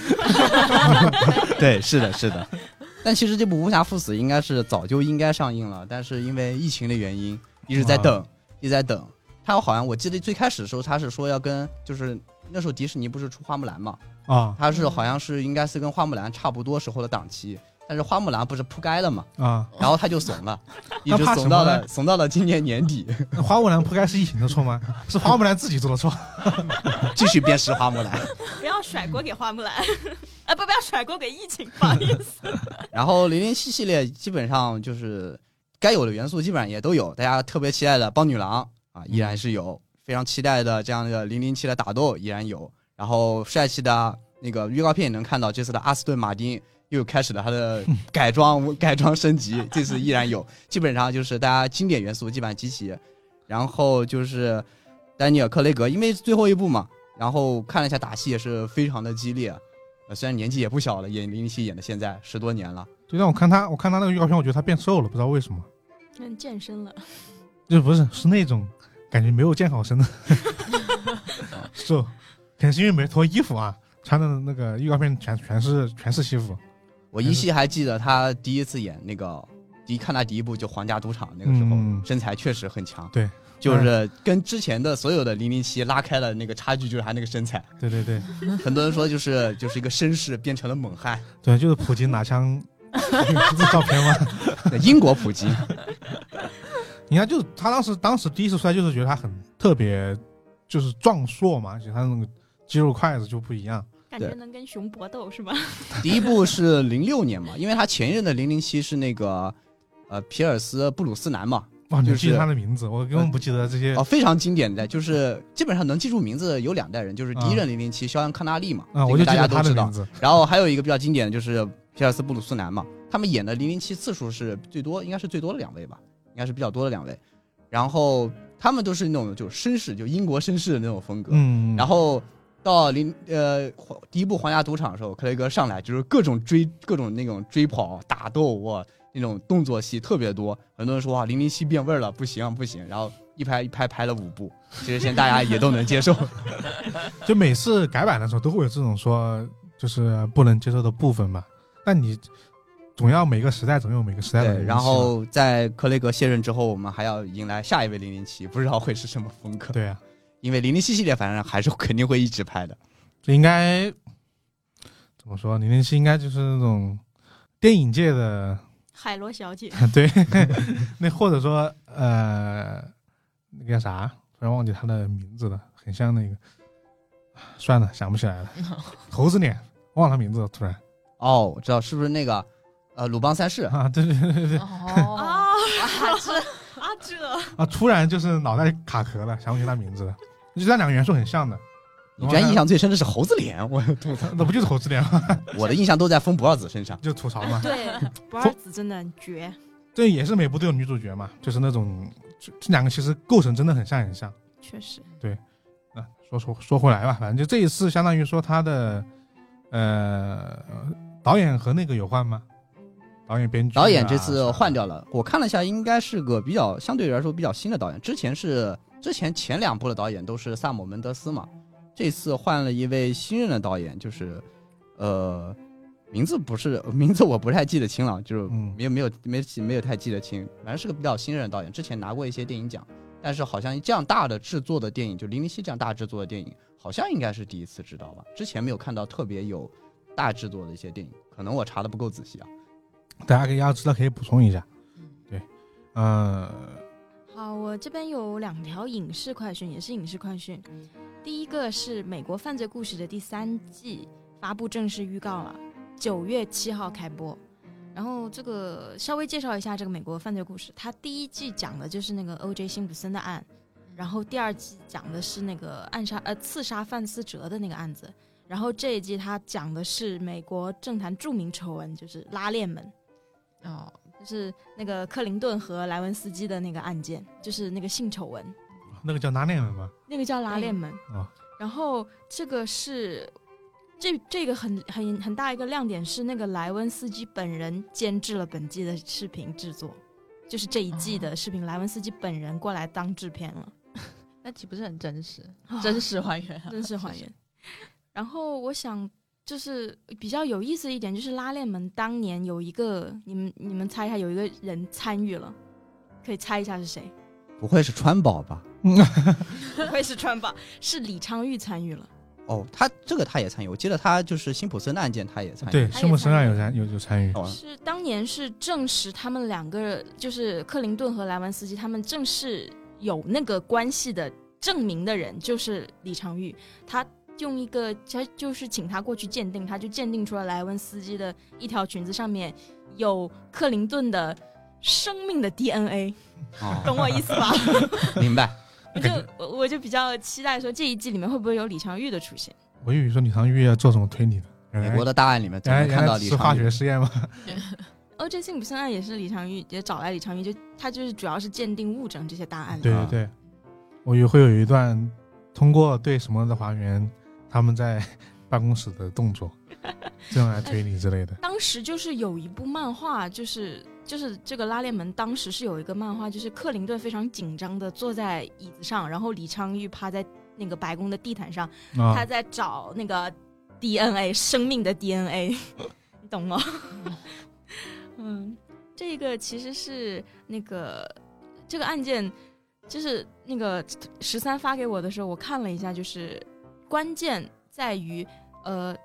Speaker 2: 对，是的，是的。但其实这部《无暇赴死》应该是早就应该上映了，但是因为疫情的原因，一直在等，一直在等。他好像我记得最开始的时候他是说要跟就是那时候迪士尼不是出花木兰嘛，
Speaker 1: 啊
Speaker 2: 他是好像是应该是跟花木兰差不多时候的档期，但是花木兰不是扑街了嘛，
Speaker 1: 啊！
Speaker 2: 然后他就怂了，一直怂到了怂到了今年年底，
Speaker 1: 花木兰扑街是疫情的错吗？是花木兰自己做的错。
Speaker 2: 继续鞭尸花木兰。
Speaker 4: 不要甩锅给花木兰，啊不不要甩锅给疫情，不好意思。
Speaker 2: 然后零零七系列基本上就是该有的元素基本上也都有，大家特别期待的帮女郎啊依然是有，非常期待的这样的零零七的打斗依然有，然后帅气的那个预告片也能看到这次的阿斯顿马丁又开始了他的改装改装升级，这次依然有，基本上就是大家经典元素基本上集齐，然后就是丹尼尔·克雷格，因为最后一部嘛，然后看了一下打戏也是非常的激烈。呃，虽然年纪也不小了，演零零七演的现在十多年了，
Speaker 1: 对，但我看他，我看他那个预告片，我觉得他变瘦了，不知道为什么。
Speaker 4: 嗯，健身了，
Speaker 1: 就不是是那种感觉没有健好身的 瘦，可能是因为没脱衣服啊，穿的那个预告片全全是全是西服。
Speaker 2: 我依稀还记得他第一次演那个，第一看他第一部就《皇家赌场》那个时候，
Speaker 1: 嗯
Speaker 2: 身材确实很强。
Speaker 1: 对，
Speaker 2: 就是跟之前的所有的零零七拉开了那个差距，就是他那个身材。
Speaker 1: 对对对
Speaker 2: 很多人说就是就是一个绅士变成了猛汉，
Speaker 1: 对，就是普京拿枪这照片吗？
Speaker 2: 英国普京。
Speaker 1: 你看，就是他当时当时第一次出来，就是觉得他很特别，就是壮硕嘛，而且他那个肌肉块子就不一样。
Speaker 4: 感觉能跟熊搏斗是吧？
Speaker 2: 第一部是零六年嘛，因为他前一任的零零七是那个呃皮尔斯布鲁斯南嘛，
Speaker 1: 哇，你
Speaker 2: 就是
Speaker 1: 记得他的名字，我根本不记得这些
Speaker 2: 哦，非常经典的，就是基本上能记住名字有两代人，就是第一任零零七肖恩康纳利嘛，
Speaker 1: 啊，我就记得
Speaker 2: 家都知道。然后还有一个比较经典的就是皮尔斯布鲁斯南嘛，他们演的零零七次数是最多，应该是最多的两位吧，应该是比较多的两位。然后他们都是那种就绅士，就英国绅士的那种风格。
Speaker 1: 嗯，
Speaker 2: 然后到零呃第一部《皇家赌场》的时候，克雷格上来就是各种追各种那种追跑打斗，哇，那种动作戏特别多。很多人说哇，零零七变味儿了，不行不行。然后一拍一拍拍了五部，其实现在大家也都能接受。
Speaker 1: 就每次改版的时候都会有这种说就是不能接受的部分嘛。但你总要每个时代总有每个时代的
Speaker 2: 然后在克雷格卸任之后，我们还要迎来下一位零零七，不知道会是什么风格。
Speaker 1: 对啊，
Speaker 2: 因为零零七系列反正还是肯定会一直拍的。
Speaker 1: 这应该怎么说？零零七应该就是那种电影界的
Speaker 4: 海螺小姐，
Speaker 1: 对，那或者说呃那个叫啥？突然忘记他的名字了，很像那个，算了，想不起来了，猴子脸，忘了他名字了，突然
Speaker 2: 哦，我知道是不是那个呃鲁邦三世？
Speaker 1: 啊，对对对对对
Speaker 3: 哦，
Speaker 4: 啊
Speaker 3: 哇，这
Speaker 4: 啊这
Speaker 1: 啊，突然就是脑袋卡壳了，想不起他名字了，就这两个元素很像的，
Speaker 2: 你居然印象最深的是猴子脸，我吐槽。
Speaker 1: 那不就是猴子脸吗？
Speaker 2: 我的印象都在风不二子身上。
Speaker 1: 就吐槽嘛，
Speaker 4: 对，不二子真的很绝。
Speaker 1: 这也是每部都有女主角嘛，就是那种这这两个其实构成真的很像很像。
Speaker 4: 确实，对
Speaker 1: 啊，说说说回来吧，反正就这一次，相当于说他的呃导演和那个有换吗？导演编剧啊、
Speaker 2: 导演这次换掉了，我看了一下，应该是个比较相对来说比较新的导演。之前是之前前两部的导演都是萨姆·门德斯嘛，这次换了一位新任的导演，就是呃名字不是 名字我不太记得清了，就是
Speaker 1: 嗯
Speaker 2: 没有没有没记没有太记得清，反正是个比较新任的导演，之前拿过一些电影奖，但是好像这样大的制作的电影，就零零七这样大制作的电影，好像应该是第一次知道吧？之前没有看到特别有大制作的一些电影，可能我查的不够仔细啊。
Speaker 1: 大家可以要知道可以补充一下。对，呃，
Speaker 4: 好，我这边有两条影视快讯，也是影视快讯。第一个是《美国犯罪故事》的第三季发布正式预告了，九月七号开播。然后这个稍微介绍一下这个《美国犯罪故事》，它第一季讲的就是那个 O.J. 辛普森的案，然后第二季讲的是那个暗杀呃刺杀范思哲的那个案子，然后这一季它讲的是美国政坛著名丑闻，就是拉链门。
Speaker 3: 哦，
Speaker 4: 就是那个克林顿和莱文斯基的那个案件，就是那个性丑闻，
Speaker 1: 那个叫拉链门吗？
Speaker 4: 那个叫拉链门。
Speaker 1: 哦
Speaker 4: 然后这个是这这个很很很大一个亮点是那个莱文斯基本人监制了本季的视频制作，就是这一季的视频，莱文斯基本人过来当制片了，
Speaker 3: 那岂不是很真实？
Speaker 4: 啊
Speaker 3: 真实还原啊！
Speaker 4: 真实还原。然后我想。就是比较有意思一点，就是拉链门当年有一个，你们你们猜一下，有一个人参与了，可以猜一下是谁？
Speaker 2: 不会是川宝吧？
Speaker 4: 不会是川宝，是李昌钰参与了。
Speaker 2: 哦，他这个他也参与，我记得他就是辛普森的案件他也参与。
Speaker 1: 对，辛普森案有参有有参与。
Speaker 2: 哦，
Speaker 4: 是当年是证实他们两个就是克林顿和莱文斯基，他们正是有那个关系的证明的人就是李昌钰，他用一个他就是请他过去鉴定，他就鉴定出了莱文斯基的一条裙子上面有克林顿的生命的 DNA，
Speaker 2: 哦
Speaker 4: 懂我意思吧？
Speaker 2: 明白。
Speaker 4: 我就我我就比较期待说这一季里面会不会有李昌钰的出现。
Speaker 1: 我以为说李昌钰要做什么推理的，
Speaker 2: 美国的大案里面总
Speaker 1: 原来
Speaker 2: 能看到
Speaker 1: 原来是化学实验吗？
Speaker 4: 哦，这辛普森案也是李昌钰也找来李昌钰，就他就是主要是鉴定物证这些大案。
Speaker 2: 啊
Speaker 1: 对对对，我以为会有一段通过对什么的还原他们在办公室的动作，这样来推理之类的。
Speaker 4: 当时就是有一部漫画，就是就是这个拉链门，当时是有一个漫画，就是克林顿非常紧张的坐在椅子上，然后李昌钰趴在那个白宫的地毯上，
Speaker 1: 啊
Speaker 4: 他，在找那个 DNA 生命的 DNA，你 懂吗？嗯，这个其实是那个这个案件，就是那个十三发给我的时候，我看了一下，就是关键在于呃，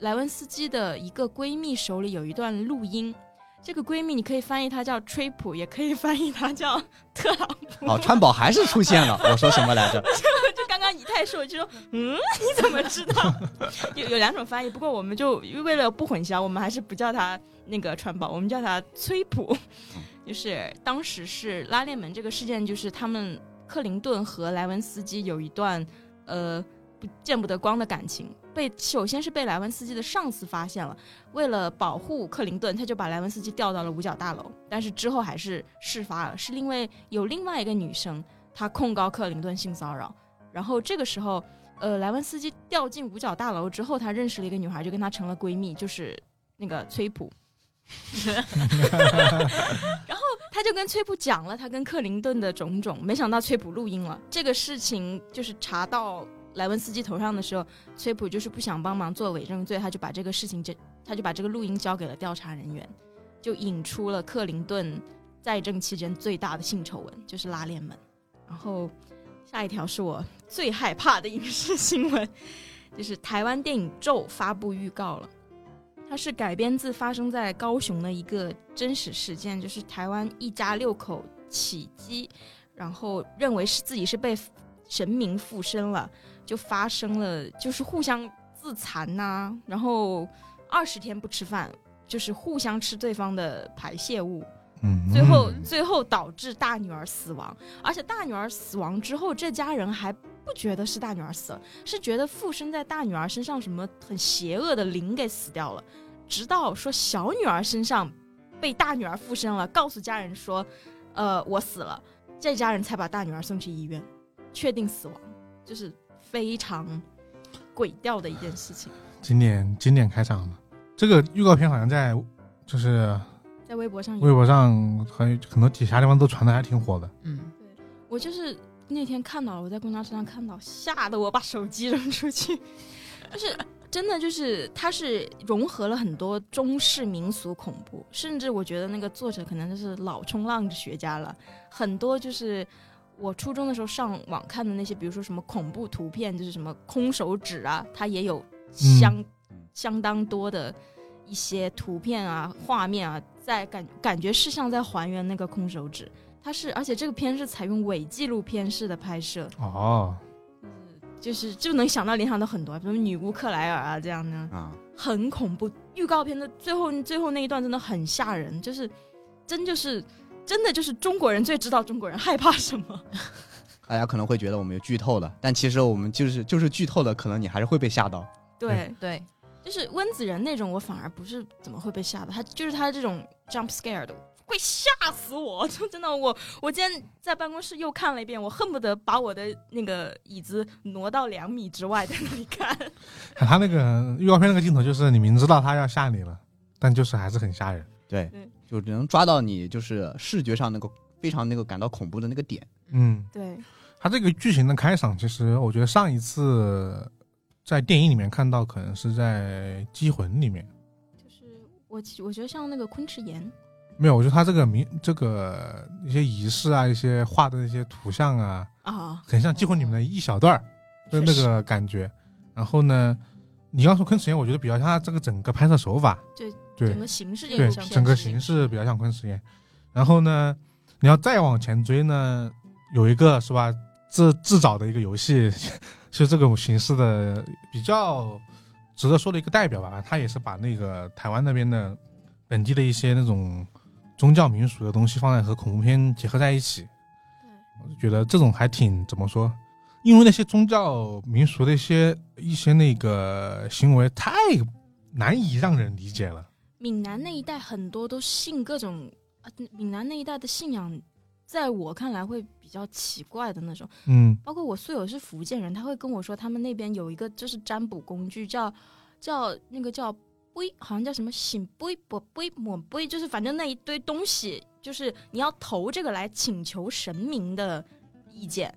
Speaker 4: 莱文斯基的一个闺蜜手里有一段录音。这个闺蜜，你可以翻译她叫吹普，也可以翻译她叫特朗普。
Speaker 2: 哦，川宝还是出现了。我说什么来着？
Speaker 4: 就刚刚以太说，我就说，嗯，你怎么知道？有有两种翻译，不过我们就为了不混淆，我们还是不叫她那个川宝，我们叫她崔普。就是当时是拉链门这个事件，就是他们克林顿和莱文斯基有一段呃不见不得光的感情，被首先是被莱文斯基的上司发现了，为了保护克林顿，他就把莱文斯基调到了五角大楼，但是之后还是事发了，是因为有另外一个女生。她控告克林顿性骚扰，然后这个时候，呃，莱文斯基调进五角大楼之后，他认识了一个女孩，就跟她成了闺蜜，就是那个崔普。然后他就跟崔普讲了他跟克林顿的种种，没想到崔普录音了。这个事情就是查到莱文斯基头上的时候，崔普就是不想帮忙做伪证罪，他就把这个事情这他就把这个录音交给了调查人员，就引出了克林顿在政期间最大的性丑闻，就是拉链门。然后下一条是我最害怕的影视新闻，就是台湾电影《咒》发布预告了。它是改编自发生在高雄的一个真实事件，就是台湾一家六口起鸡，然后认为是自己是被神明附身了，就发生了就是互相自残呐、然后二十天不吃饭，就是互相吃对方的排泄物，
Speaker 1: 嗯，
Speaker 4: 最后
Speaker 1: 嗯。
Speaker 4: 最后导致大女儿死亡，而且大女儿死亡之后，这家人还不觉得是大女儿死了，是觉得附身在大女儿身上什么很邪恶的灵给死掉了，直到说小女儿身上被大女儿附身了，告诉家人说，呃，我死了，这家人才把大女儿送去医院，确定死亡，就是非常鬼调的一件事情，
Speaker 1: 经典经典开场了。这个预告片好像在就是
Speaker 4: 在微博上
Speaker 1: 微博上很很多底下地方都传的还挺火的。
Speaker 3: 嗯，对
Speaker 4: 我就是那天看到了，我在公交车上看到，吓得我把手机扔出去。就是真的，就是它是融合了很多中式民俗恐怖，甚至我觉得那个作者可能就是老冲浪学家了，很多就是。我初中的时候上网看的那些，比如说什么恐怖图片，就是什么空手指啊，它也有相、相当多的一些图片啊、画面啊，在感感觉是像在还原那个空手指。它是，而且这个片是采用伪纪录片式的拍摄，
Speaker 1: 哦，
Speaker 4: 就是就能想到联想到很多，比如女巫克莱尔啊这样的，
Speaker 2: 啊，
Speaker 4: 很恐怖。预告片的最后最后那一段真的很吓人，就是真就是真的就是中国人最知道中国人害怕什么。
Speaker 2: 大家可能会觉得我们有剧透了，但其实我们就是就是剧透的，可能你还是会被吓到。
Speaker 4: 对，
Speaker 3: 对，
Speaker 4: 就是温子仁那种，我反而不是怎么会被吓到，他就是他这种 jump scare 的。会吓死我！就真的我，我今天在办公室又看了一遍，我恨不得把我的那个椅子挪到两米之外，在那里看。
Speaker 1: 他那个预告片那个镜头，就是你明知道他要吓你了，但就是还是很吓人。
Speaker 2: 对
Speaker 4: 对，
Speaker 2: 就只能抓到你就是视觉上那个非常那个感到恐怖的那个点。
Speaker 1: 嗯，
Speaker 4: 对，
Speaker 1: 他这个剧情的开场，其实我觉得上一次在电影里面看到，可能是在《机魂》里面。
Speaker 4: 就是我我觉得像那个昆池岩，
Speaker 1: 没有，我觉得他这个名这个一些仪式啊，一些画的那些图像啊，
Speaker 4: 啊，
Speaker 1: 很像《机魂》里面的一小段儿的那个感觉。然后呢，你要说昆池岩，我觉得比较像他这个整个拍摄手法，
Speaker 4: 对
Speaker 1: 对
Speaker 4: 整个形式有
Speaker 1: 对
Speaker 4: 点像
Speaker 1: 整个形式比较像昆池岩。然后呢，你要再往前追呢，有一个是吧，自自找的一个游戏，是这种形式的比较值得说的一个代表吧。他也是把那个台湾那边的本地的一些那种宗教民俗的东西放在和恐怖片结合在一起。我就觉得这种还挺怎么说？因为那些宗教民俗的一些一些那个行为太难以让人理解了。
Speaker 4: 闽南那一带很多都信各种啊，闽南那一带的信仰，在我看来会比较奇怪的那种。
Speaker 1: 嗯
Speaker 4: 包括我宿友是福建人，他会跟我说，他们那边有一个就是占卜工具，叫叫那个叫龟，好像叫什么醒龟、卜龟、抹杯，就是反正那一堆东西，就是你要投这个来请求神明的意见。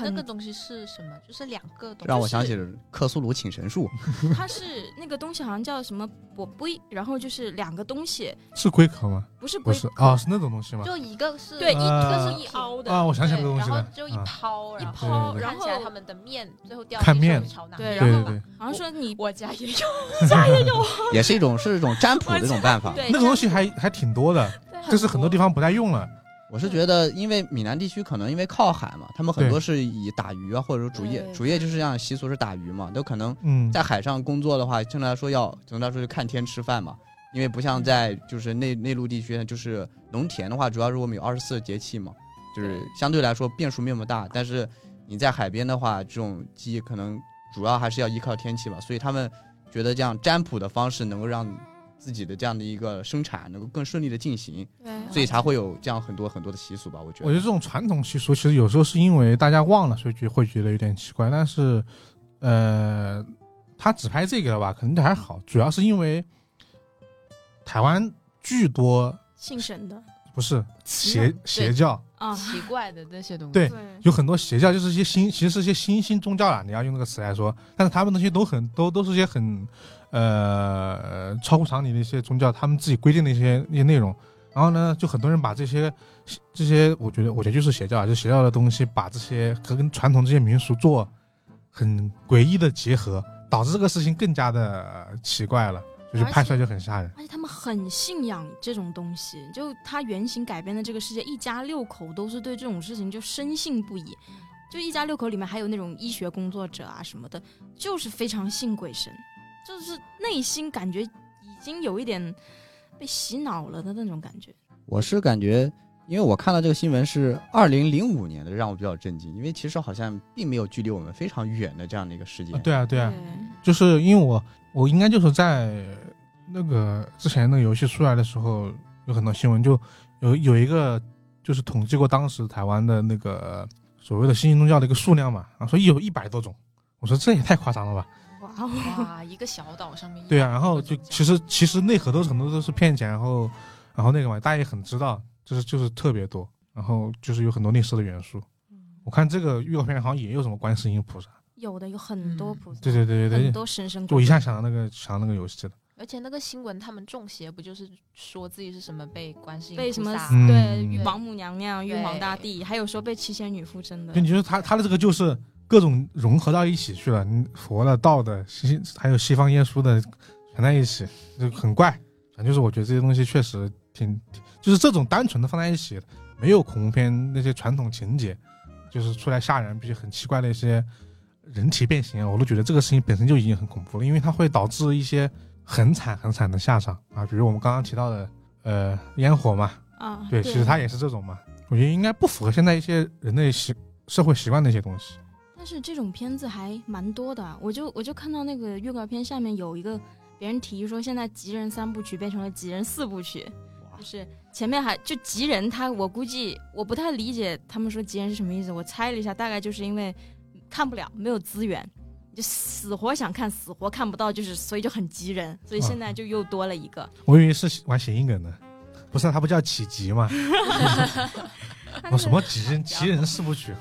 Speaker 3: 那个东西是什么？就是两个东西。
Speaker 2: 让我想起了克苏鲁请神术，
Speaker 4: 它是那个东西好像叫什么卜龟，然后就是两个东西，
Speaker 1: 是龟壳吗？
Speaker 4: 不是龟
Speaker 1: 不是啊，是那种东西吗？
Speaker 3: 就一个是
Speaker 4: 对，一
Speaker 1: 呃
Speaker 4: 个是一凹的，
Speaker 1: 啊，我想起来东西了。
Speaker 3: 然后就一
Speaker 1: 啊
Speaker 3: 抛，然后
Speaker 4: 抛然后
Speaker 3: 他们的面最后掉
Speaker 1: 看面
Speaker 4: 对，然后
Speaker 1: 对对对，
Speaker 4: 好像说你
Speaker 3: 我家也有，家
Speaker 2: 也有，也是一种是一种占卜的一种办法。
Speaker 4: 对
Speaker 1: 那个东西还还挺多的，
Speaker 4: 对
Speaker 1: 就是很多地方不太用了。
Speaker 2: 我是觉得，因为闽南地区可能因为靠海嘛，他们很多是以打鱼啊，或者说主业主业就是这样习俗是打鱼嘛，都可能
Speaker 1: 嗯，
Speaker 2: 在海上工作的话，相对来说要总的来说就看天吃饭嘛，因为不像在就是内内陆地区呢，就是农田的话，主要是我们有二十四节气嘛，就是相对来说变数没那么大，但是你在海边的话，这种鸡可能主要还是要依靠天气吧，所以他们觉得这样占卜的方式能够让自己的这样的一个生产能够更顺利的进行，
Speaker 4: 对
Speaker 2: 所以才会有这样很多很多的习俗吧，我觉得。
Speaker 1: 我觉得这种传统习俗其实有时候是因为大家忘了，所以就会觉得有点奇怪。但是，呃，他只拍这个的吧，可能还好，主要是因为台湾巨多
Speaker 4: 信神的
Speaker 1: 不是邪邪教，
Speaker 4: 啊，
Speaker 3: 奇怪的那些东西。
Speaker 1: 对
Speaker 4: 对
Speaker 1: 有很多邪教，就是一些新，其实是一些新兴宗教啦，你要用这个词来说，但是他们那些都很都都是一些很呃超乎常理的一些宗教，他们自己规定的一些一些内容。然后呢，就很多人把这些这些，我觉得我觉得就是邪教啊，就邪教的东西，把这些和跟传统这些民俗做很诡异的结合，导致这个事情更加的呃奇怪了，就拍出来就很吓人。
Speaker 4: 而且他们很信仰这种东西，就他原型改编的这个世界，一家六口都是对这种事情就深信不疑。就一家六口里面还有那种医学工作者啊什么的，就是非常信鬼神，就是内心感觉已经有一点被洗脑了的那种感觉。
Speaker 2: 我是感觉，因为我看到这个新闻是二零零五年的，让我比较震惊，因为其实好像并没有距离我们非常远的这样的一个事件。
Speaker 1: 啊对啊，对啊，就是因为我我应该就是在那个之前那个游戏出来的时候，有很多新闻，就有有一个就是统计过当时台湾的那个所谓的新兴宗教的一个数量嘛，啊，说有一百多种，我说这也太夸张了吧？
Speaker 4: 哇
Speaker 3: 一个小岛上面
Speaker 1: 对啊，然后就
Speaker 3: 100多种
Speaker 1: 其实其实内核都是很多都是骗钱，然后然后那个嘛，大家也很知道，就是就是特别多，然后就是有很多类似的元素。我看这个预告片好像也有什么观世音菩萨，
Speaker 4: 有的有很多
Speaker 3: 嗯
Speaker 4: 菩萨，
Speaker 1: 对对对对对，
Speaker 4: 很多神神
Speaker 1: 我一下想到那个想到那个游戏了。
Speaker 3: 而且那个新闻，他们中邪不就是说自己是什么被观世音
Speaker 4: 被什么
Speaker 1: 嗯
Speaker 4: 对玉王母娘娘、玉皇大帝，还有说被七仙女附身的
Speaker 1: 对，，你觉得他他的这个就是各种融合到一起去了，你佛的、道的、西还有西方耶稣的全在一起，就很怪。反正就是我觉得这些东西确实挺，挺就是这种单纯的放在一起，没有恐怖片那些传统情节，就是出来吓人，比较很奇怪的一些人体变形啊，我都觉得这个事情本身就已经很恐怖了，因为它会导致一些很惨很惨的下场啊，比如我们刚刚提到的呃烟火嘛，
Speaker 4: 啊，
Speaker 1: 对，其实它也是这种嘛，我觉得应该不符合现在一些人类习社会习惯的一些东西。
Speaker 4: 但是这种片子还蛮多的，我就我就看到那个预告片下面有一个别人提议说，现在吉人三部曲变成了吉人四部曲，就是前面还就吉人他，我估计我不太理解他们说吉人是什么意思，我猜了一下，大概就是因为看不了，没有资源。就死活想看，死活看不到，就是所以就很急人，所以现在就又多了一个。
Speaker 1: 我以为是玩谐音梗呢，不是，他不叫起急吗？我 什么急人 急人四部曲？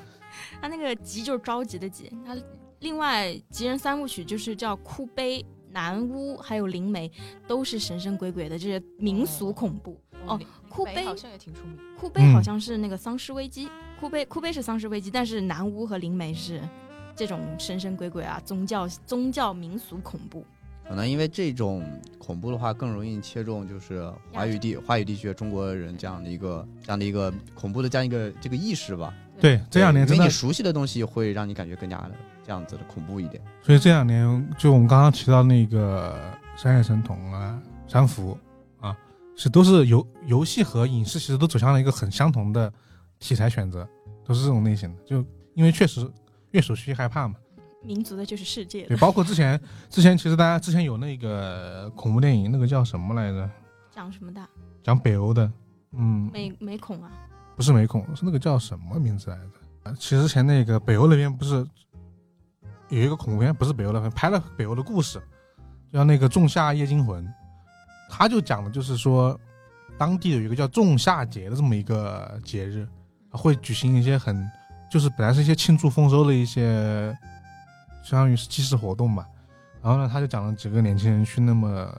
Speaker 4: 他那个急就是着急的急，他另外吉人三部曲就是叫哭悲、南巫还有灵媒，都是神神鬼鬼的这些民俗恐怖。哦
Speaker 3: 林
Speaker 4: 库碑
Speaker 3: 林北好像也挺出名。
Speaker 4: 哭碑好
Speaker 1: 嗯
Speaker 4: 像是那个丧尸危机，哭悲哭悲是丧尸危机，但是南巫和灵媒是这种神神鬼鬼啊，宗教宗教民俗恐怖。
Speaker 2: 可能因为这种恐怖的话，更容易切中就是华语地华语地区的中国人这样的一个这样的一个恐怖的这样一个这个意识吧。
Speaker 1: 对，这两年真的
Speaker 2: 你，熟悉的东西会让你感觉更加的这样子的恐怖一点。
Speaker 1: 所以这两年就我们刚刚提到那个《三叶神童》啊、《三伏》啊，是都是游游戏和影视其实都走向了一个很相同的题材选择，都是这种类型的。就因为确实越熟悉越害怕嘛。
Speaker 4: 民族的就是世界
Speaker 1: 对，包括之前之前其实大家之前有那个恐怖电影，那个叫什么来着？
Speaker 4: 讲什么的？
Speaker 1: 讲北欧的，嗯，
Speaker 4: 美美恐啊，
Speaker 1: 不是美恐，是那个叫什么名字来着？啊其实之前那个北欧那边不是有一个恐怖片，不是北欧那边，拍了北欧的故事，叫那个《仲夏夜惊魂》，他就讲的就是说，当地有一个叫仲夏节的这么一个节日，会举行一些很，就是本来是一些庆祝丰收的一些，相当于是祭祀活动吧。然后呢，他就讲了几个年轻人去那么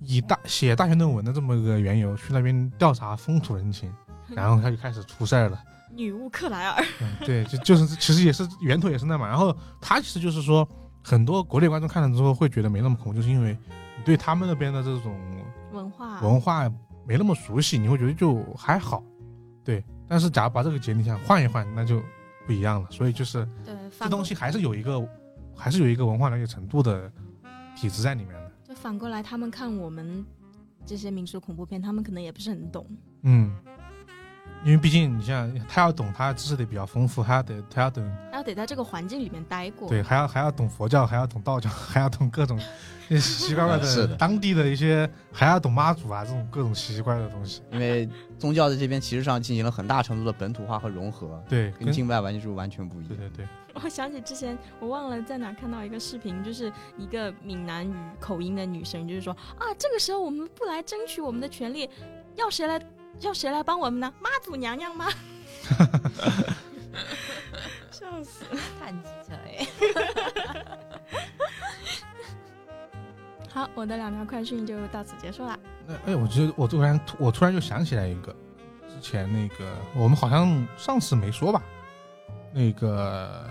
Speaker 1: 以大写大学论文的这么一个缘由，去那边调查风土人情。然后他就开始出事儿了。
Speaker 4: 女巫克莱尔，
Speaker 1: 嗯，对，就就是其实也是源头也是那嘛。然后他其实就是说，很多国内观众看了之后会觉得没那么恐怖，就是因为你对他们那边的这种
Speaker 4: 文化
Speaker 1: 文化没那么熟悉，你会觉得就还好。对，但是假如把这个节你想换一换，那就不一样了。所以就是
Speaker 4: 对，
Speaker 1: 这东西还是有一个，还是有一个文化了解程度的体制在里面的。
Speaker 4: 就反过来，他们看我们这些民俗恐怖片，他们可能也不是很懂。
Speaker 1: 嗯，因为毕竟你像他要懂，他知识得比较丰富，还要得他要懂
Speaker 4: 还要得在这个环境里面待过。
Speaker 1: 对，还要还要懂佛教，还要懂道教，还要懂各种 奇奇怪怪
Speaker 2: 是的
Speaker 1: 的当地的一些，还要懂妈祖啊这种各种奇奇怪怪的东西。
Speaker 2: 因为宗教在这边其实上进行了很大程度的本土化和融合，
Speaker 1: 对，
Speaker 2: 跟境外完全是完全不一样。
Speaker 1: 对对对，
Speaker 4: 我想起之前我忘了在哪看到一个视频，就是一个闽南语口音的女生，就是说啊，这个时候我们不来争取我们的权利，要谁来要谁来帮我们呢？妈祖娘娘吗？笑死！
Speaker 3: 太机车哎！
Speaker 4: 好，我的两条快讯就到此结束了。
Speaker 1: 那哎，我觉得我突然我突然就想起来一个，之前那个我们好像上次没说吧，那个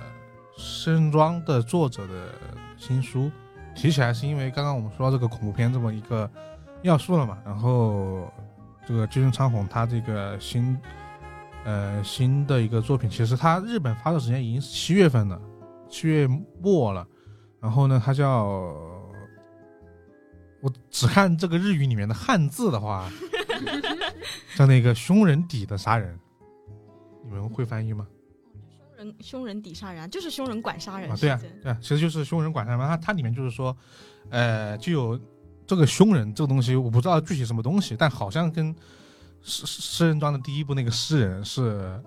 Speaker 1: 诗人庄的作者的新书提起来，是因为刚刚我们说到这个恐怖片这么一个要素了嘛，然后这个居村昌宏他这个新呃新的一个作品，其实他日本发售时间已经是七月份了，七月末了，然后呢，它叫我只看这个日语里面的汉字的话，叫那个凶人底的杀人，你们会翻译吗？
Speaker 4: 凶人凶人底杀人啊，就是凶人管杀人
Speaker 1: 啊，对啊对啊，其实就是凶人管杀人。它它里面就是说，呃，就有这个凶人这个东西，我不知道具体什么东西，但好像跟诗诗人庄的第一部那个诗人是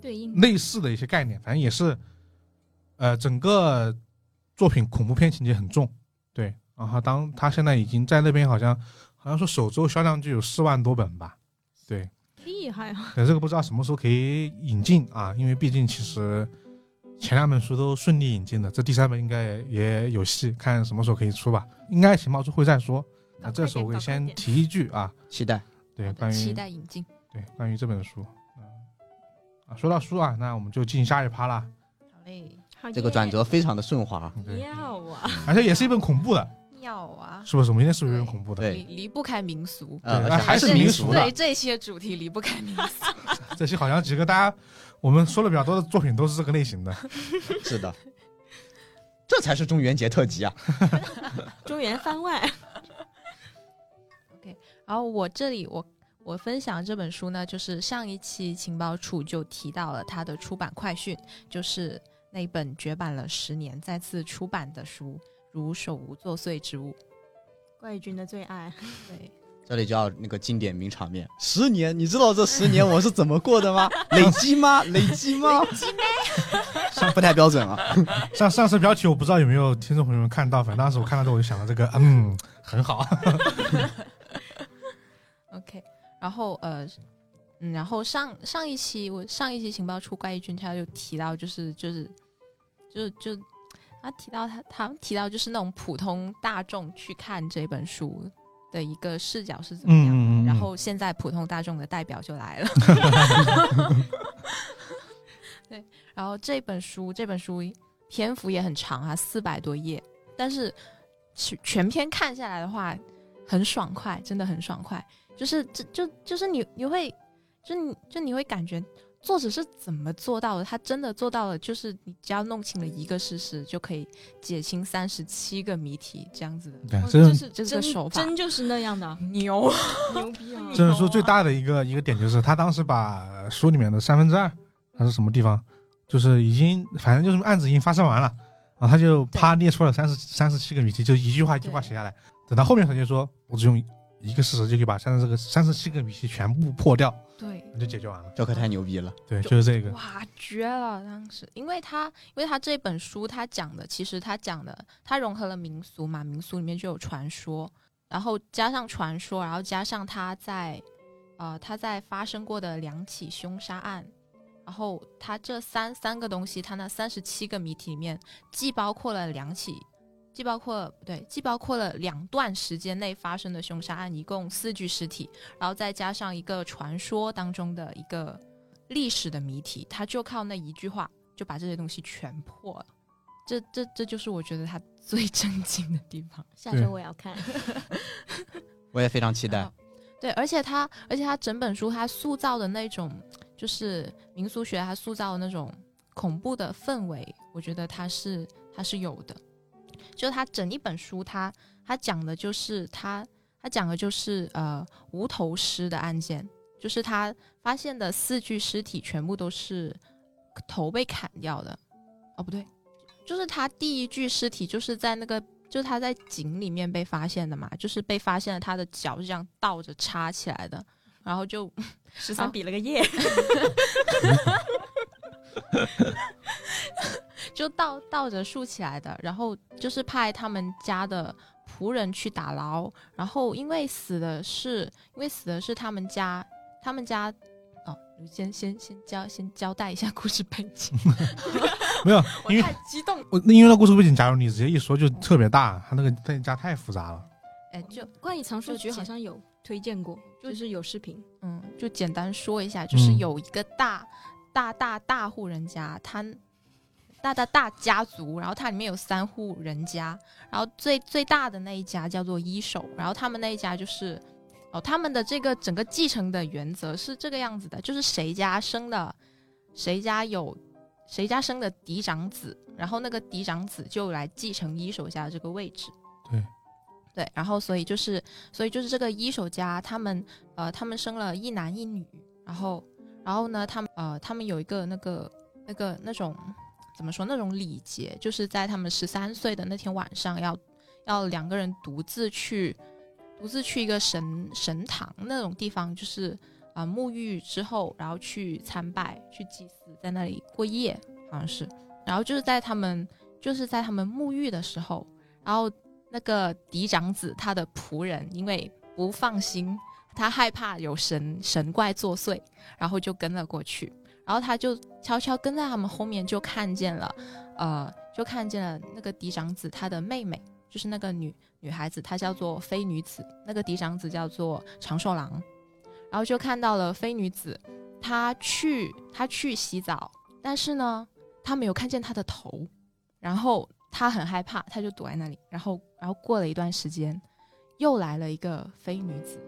Speaker 4: 对应
Speaker 1: 类似的一些概念，反正也是，呃，整个作品恐怖片情节很重，对。然后当他现在已经在那边好像好像说首周销量就有四万多本吧，对。
Speaker 4: 厉害啊！
Speaker 1: 对，这个不知道什么时候可以引进啊，因为毕竟其实前两本书都顺利引进了，这第三本应该也也有戏，看什么时候可以出吧。应该情报处会再说。那这时候我也先提一句啊，
Speaker 2: 期待。
Speaker 1: 对，关于期
Speaker 3: 待引进。
Speaker 1: 对关于这本书，嗯啊，说到书啊，那我们就进下一趴啦。
Speaker 3: 好嘞，
Speaker 4: 好
Speaker 2: 这个转折非常的顺滑。
Speaker 1: 嗯对，
Speaker 4: 要啊！
Speaker 1: 而且也是一本恐怖的，
Speaker 3: 妙啊，
Speaker 1: 是不是？我们今天是不是有点恐怖的？
Speaker 2: 对
Speaker 3: 离离不开民俗。
Speaker 2: 呃，
Speaker 1: 对
Speaker 2: 而且还是民俗的
Speaker 3: 对，这些主题离不开民俗。
Speaker 1: 这些好像几个大家我们说了比较多的作品都是这个类型的。
Speaker 2: 是的，这才是中元节特辑啊！
Speaker 4: 中元番外，OK，
Speaker 3: 然后我这里我我分享这本书呢，就是上一期情报处就提到了它的出版快讯，就是那本绝版了十年再次出版的书《如手无作祟之物》。
Speaker 4: 怪君的最爱。
Speaker 3: 对，
Speaker 2: 这里就要那个经典名场面：十年，你知道这十年 我是怎么过的吗？累积吗？累积吗？上不太标准啊。
Speaker 1: 上上次标题我不知道有没有听众朋友们看到，反正当时我看到之后我就想到这个，嗯，很好。
Speaker 3: OK，然后呃，嗯，然后上上一期我上一期情报处怪异军他就提到，就是就是就就他提到他他提到就是那种普通大众去看这本书的一个视角是怎么样然后现在普通大众的代表就来了。对，然后这本书这本书篇幅也很长啊，四百多页，但是全全篇看下来的话，很爽快，真的很爽快。就是这就就是你你会就你就你会感觉作者是怎么做到的？他真的做到了，就是你只要弄清了一个事实，就可以解清三十七个谜题，这样子的。
Speaker 1: 对，这
Speaker 4: 就是
Speaker 3: 这是个手法
Speaker 4: 真就是那样的，
Speaker 3: 牛，
Speaker 4: 牛逼啊！
Speaker 1: 这本书最大的一个一个点就是，他当时把书里面的三分之二还是什么地方，就是已经反正就是案子已经发生完了，然后他就啪列出了三十三十七个谜题，就一句话一句话写下来。等到后面他就说，我只用一个事实就可以把三十这个三十七个谜题全部破掉，
Speaker 3: 对。
Speaker 1: 那就解决完了。
Speaker 2: 这可太牛逼了。
Speaker 1: 对，就是这个。
Speaker 3: 哇，绝了！当时，因为他，因为他这本书，他讲的其实他讲的，他融合了民俗嘛，民俗里面就有传说，然后加上传说，然后加上他在，呃，他在发生过的两起凶杀案，然后他这三三个东西，他那三十七个谜题里面，既包括了两起，既包括不对，既包括了两段时间内发生的凶杀案，一共四具尸体，然后再加上一个传说当中的一个。历史的谜题，他就靠那一句话就把这些东西全破了。这这这就是我觉得他最震惊的地方。
Speaker 4: 下周我也要看。
Speaker 2: 我也非常期待。
Speaker 3: 对，而且他，而且他整本书他塑造的那种，就是民俗学他塑造的那种恐怖的氛围，我觉得他是他是有的。就他整一本书，他他讲的就是他他讲的就是呃无头尸的案件，就是他发现的四具尸体全部都是头被砍掉的。哦，不对，就是他第一具尸体就是在那个。就是他在井里面被发现的嘛，就是被发现了他的脚是这样倒着插起来的，然后就
Speaker 4: 十三比了个耶，
Speaker 3: 就倒倒着竖起来的，然后就是派他们家的仆人去打捞，然后因为死的是因为死的是他们家他们家。先先先交先交代一下故事背景，
Speaker 1: 没有，因为
Speaker 3: 太激动。
Speaker 1: 我那因为那故事背景，假如你直接一说就特别大，他那个在家太复杂了。
Speaker 3: 哎，就
Speaker 4: 关于藏书局好像有推荐过，就是有视频。
Speaker 3: 嗯，就简单说一下，就是有一个大大大大户人家，他大大大家族，然后它里面有三户人家，然后最最大的那一家叫做一手，然后他们那一家就是。哦，他们的这个整个继承的原则是这个样子的，就是谁家生的，谁家有，谁家生的嫡长子，然后那个嫡长子就来继承一手家的这个位置。
Speaker 1: 对，
Speaker 3: 对，然后所以就是，所以就是这个一手家，他们呃，他们生了一男一女，然后，然后呢，他们呃，他们有一个那个那个那种怎么说那种礼节，就是在他们十三岁的那天晚上，要要两个人独自去。独自去一个神神堂那种地方，就是啊沐浴之后，然后去参拜、去祭祀，在那里过夜，好像是。然后就是在他们就是在他们沐浴的时候，然后那个嫡长子他的仆人因为不放心，他害怕有神神怪作祟，然后就跟了过去。然后他就悄悄跟在他们后面，就看见了，呃，就看见了那个嫡长子他的妹妹。就是那个女女孩子，她叫做飞女子，那个嫡长子叫做长寿郎，然后就看到了飞女子，她去她去洗澡，但是呢，她没有看见她的头，然后她很害怕，她就躲在那里，然后然后过了一段时间，又来了一个飞女子，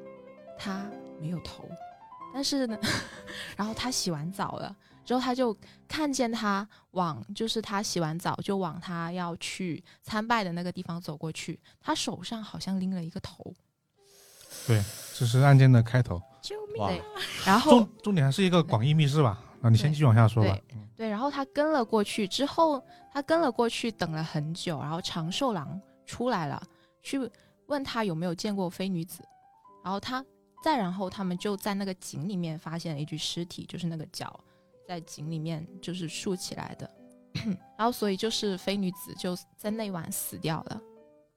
Speaker 3: 她没有头，但是呢，然后他洗完澡了。之后他就看见他往，就是他洗完澡就往他要去参拜的那个地方走过去，他手上好像拎了一个头。
Speaker 1: 对，这是案件的开头。
Speaker 4: 救命！
Speaker 3: 对，然后
Speaker 1: 重重点还是一个广义密室吧？啊，你先继续往下说吧。
Speaker 3: 对，然后他跟了过去之后，他跟了过去，等了很久，然后长寿郎出来了，去问他有没有见过飞女子，然后他再然后他们就在那个井里面发现了一具尸体，就是那个脚。在井里面就是竖起来的，然后所以就是飞女子就在那晚死掉了，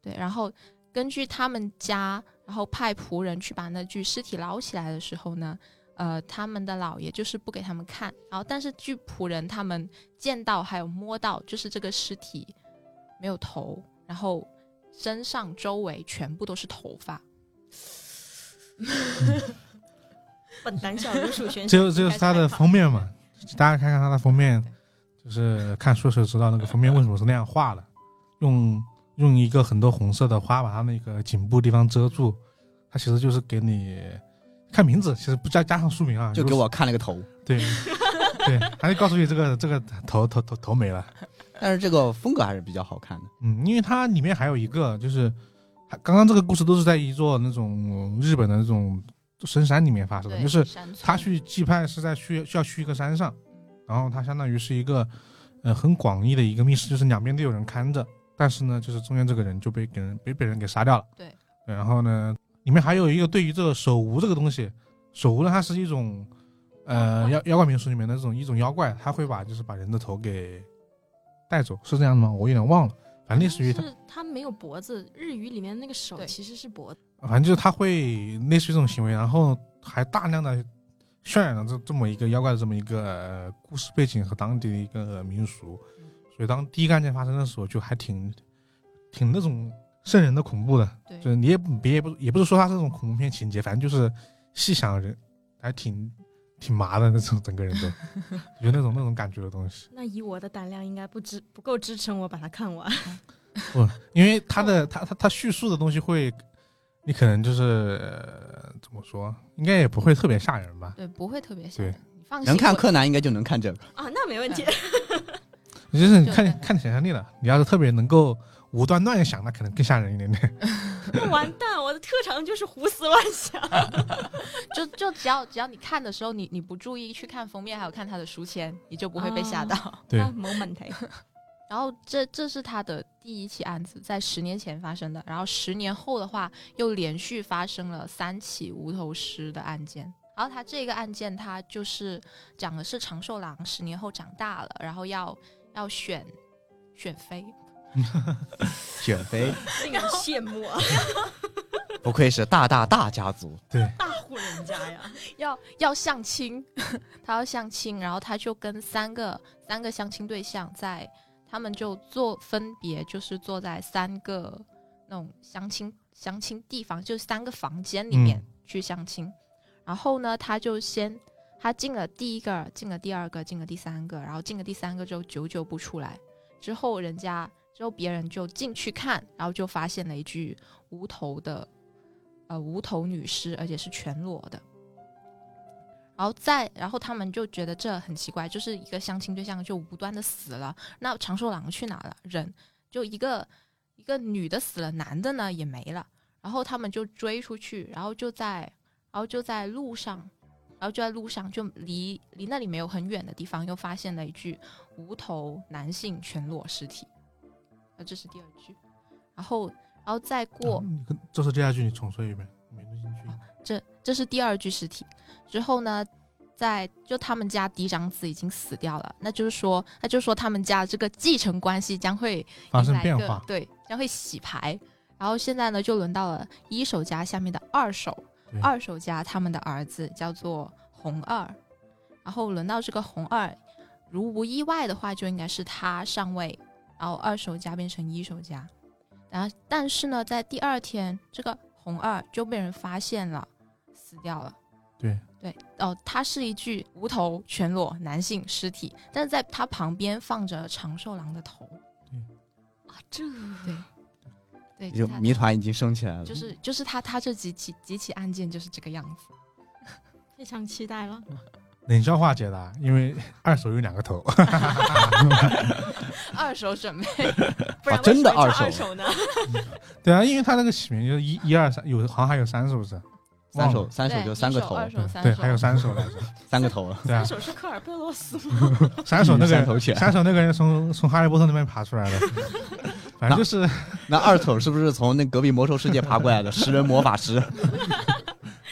Speaker 3: 对，然后根据他们家，然后派仆人去把那具尸体捞起来的时候呢，呃，他们的老爷就是不给他们看，然后但是据仆人他们见到还有摸到，就是这个尸体没有头，然后身上周围全部都是头发，
Speaker 4: 笨胆小如鼠选
Speaker 1: 只有只有是它的封面嘛，大家看看它的封面，就是看书的时候知道那个封面为什么是那样画的，用用一个很多红色的花把它那个颈部地方遮住，它其实就是给你看名字，其实不加加上书名啊，
Speaker 2: 就给我看了个头。
Speaker 1: 对对，还是告诉你这个这个头头头头没了。
Speaker 2: 但是这个风格还是比较好看的。
Speaker 1: 嗯，因为它里面还有一个，就是还刚刚这个故事都是在一座那种日本的那种深山里面发生的，就是他去祭拜是在去需要去一个山上，然后他相当于是一个呃很广义的一个密室，就是两边都有人看着，但是呢，就是中间这个人就被给人被被人给杀掉了。
Speaker 3: 对
Speaker 1: 对，然后呢，里面还有一个对于这个手无这个东西，手无呢，它是一种呃妖妖怪民俗里面的这种一种妖怪，它会把就是把人的头给带走，是这样的吗？我有点忘了，反正类似于它，
Speaker 4: 是它没有脖子，日语里面那个手其实是脖子。
Speaker 1: 反正就是他会类似于这种行为，然后还大量的渲染了这这么一个妖怪的这么一个、呃故事背景和当地的一个民俗，所以当第一个案件发生的时候，就还挺挺那种瘆人的恐怖的，
Speaker 3: 对
Speaker 1: 就是你也别也不也不是说它是那种恐怖片情节，反正就是细想人还挺挺麻的那种，整个人都 有那种那种感觉的东西。
Speaker 4: 那以我的胆量，应该不支不够支撑我把它看完。
Speaker 1: 不，因为他的他他他叙述的东西会，你可能就是、呃怎么说，应该也不会特别吓人吧？
Speaker 3: 对不会特别吓
Speaker 1: 对
Speaker 3: 人，你放心。
Speaker 2: 能看柯南应该就能看这个。
Speaker 4: 啊，那没问题。
Speaker 1: 就是你看看想象力了，你要是特别能够无端乱想，那可能更吓人一点点。
Speaker 4: 完蛋，我的特长就是胡思乱想。
Speaker 3: 就就只要只要你看的时候，你你不注意去看封面，还有看他的书签，你就不会被吓到。
Speaker 1: 对
Speaker 4: 那没问题。
Speaker 3: 然后这这是他的第一起案子，在十年前发生的。然后十年后的话，又连续发生了三起无头尸的案件。然后他这个案件，他就是讲的是长寿郎十年后长大了，然后要要选选妃，
Speaker 2: 选妃，
Speaker 4: 令人羡慕啊，
Speaker 2: 不愧是大大大家族。
Speaker 1: 对，
Speaker 4: 大户人家呀。
Speaker 3: 要要相亲，他要相亲，然后他就跟三个三个相亲对象在，他们就坐分别就是坐在三个那种相亲相亲地方，就三个房间里面
Speaker 1: 嗯
Speaker 3: 去相亲。然后呢，他就先他进了第一个，进了第二个，进了第三个，然后进了第三个之后久久不出来，之后人家之后别人就进去看，然后就发现了一具无头的呃无头女尸，而且是全裸的。然后再，然后他们就觉得这很奇怪，就是一个相亲对象就无端的死了，那长寿郎去哪了？人就一个一个女的死了，男的呢也没了。然后他们就追出去，然后就在，然后就在路上，然后就在路上，就离离那里没有很远的地方，又发现了一具无头男性全裸尸体。啊，这是第二句。然后，然后再过，
Speaker 1: 嗯这是第二句，你重说一遍，没录进去。
Speaker 3: 这这是第二句尸体。之后呢，在就他们家嫡长子已经死掉了，那就是说，那就是说他们家这个继承关系将会
Speaker 1: 发生变化，
Speaker 3: 对，将会洗牌。然后现在呢，就轮到了一手家下面的二手，二手家他们的儿子叫做红二，然后轮到这个红二，如无意外的话，就应该是他上位，然后二手家变成一手家。然后，但是呢，在第二天，这个红二就被人发现了，死掉了。
Speaker 1: 对
Speaker 3: 对，哦，他是一具无头全裸男性尸体，但是在他旁边放着长寿郎的头。
Speaker 4: 啊，这
Speaker 3: 对，对，
Speaker 2: 就谜团已经升起来了。
Speaker 3: 就是就是他他这几起几起案件就是这个样子。
Speaker 4: 非常期待了。
Speaker 1: 冷笑话解答，因为二手有两个头，
Speaker 3: 二手准备，
Speaker 4: 不然
Speaker 2: 啊真的二手
Speaker 4: 二手呢？
Speaker 1: 对啊，因为他那个起名就是一一二三，有好像还有三，是不是？
Speaker 2: 三手三手就三个头，
Speaker 1: 对还有三手来着，
Speaker 2: 三个头了。
Speaker 1: 对啊
Speaker 4: 三，手是科尔贝洛斯吗？
Speaker 1: 三手那个人
Speaker 2: 三头犬。
Speaker 1: 三手那个人从从哈利波特那边爬出来的，反正就是
Speaker 2: 那二手是不是从那隔壁魔兽世界爬过来的食人魔法师？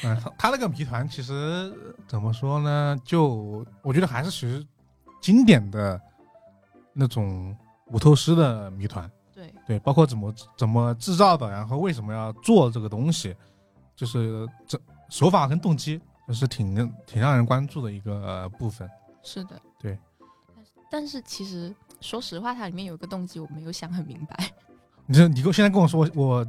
Speaker 1: 嗯，他他那个谜团其实怎么说呢？就我觉得还是其实经典的那种无头尸的谜团，
Speaker 3: 对
Speaker 1: 对，包括怎么怎么制造的，然后为什么要做这个东西，就是这手法跟动机，就是挺挺让人关注的一个呃部分。
Speaker 3: 是的，
Speaker 1: 对
Speaker 3: 但是。但是其实说实话，它里面有一个动机我没有想很明白。
Speaker 1: 你这你跟我现在跟我说我我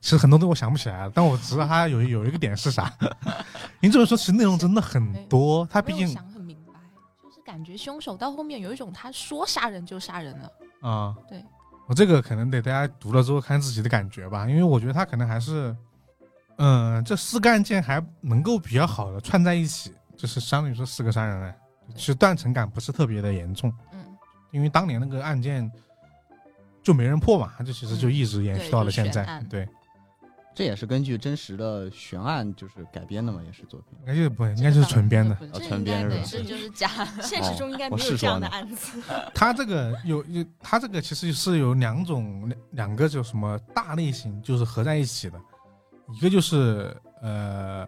Speaker 1: 其实很多东西我想不起来了，但我知道他有有一个点是啥。您这么说，其实内容真的很多，他毕竟
Speaker 3: 想很明白，就是感觉凶手到后面有一种他说杀人就杀人了。
Speaker 1: 啊，
Speaker 3: 对，
Speaker 1: 我这个可能得大家读了之后看自己的感觉吧，因为我觉得他可能还是，嗯、这四个案件还能够比较好的串在一起，就是相当于说四个杀人案，其实断层感不是特别的严重，
Speaker 3: 嗯，
Speaker 1: 因为当年那个案件就没人破嘛，它就其实就一直延续到了现在，对，
Speaker 2: 这也是根据真实的悬案就是改编的嘛，也是作品。
Speaker 1: 应该就是不应该就是纯编的。
Speaker 2: 哦纯编
Speaker 3: 对，
Speaker 2: 是吧
Speaker 3: 这就是假。
Speaker 4: 现实中应该没有这样
Speaker 2: 说
Speaker 4: 的案子。
Speaker 1: 他这个有有，它这个其实是有两种两两个叫什么大类型，就是合在一起的，一个就是呃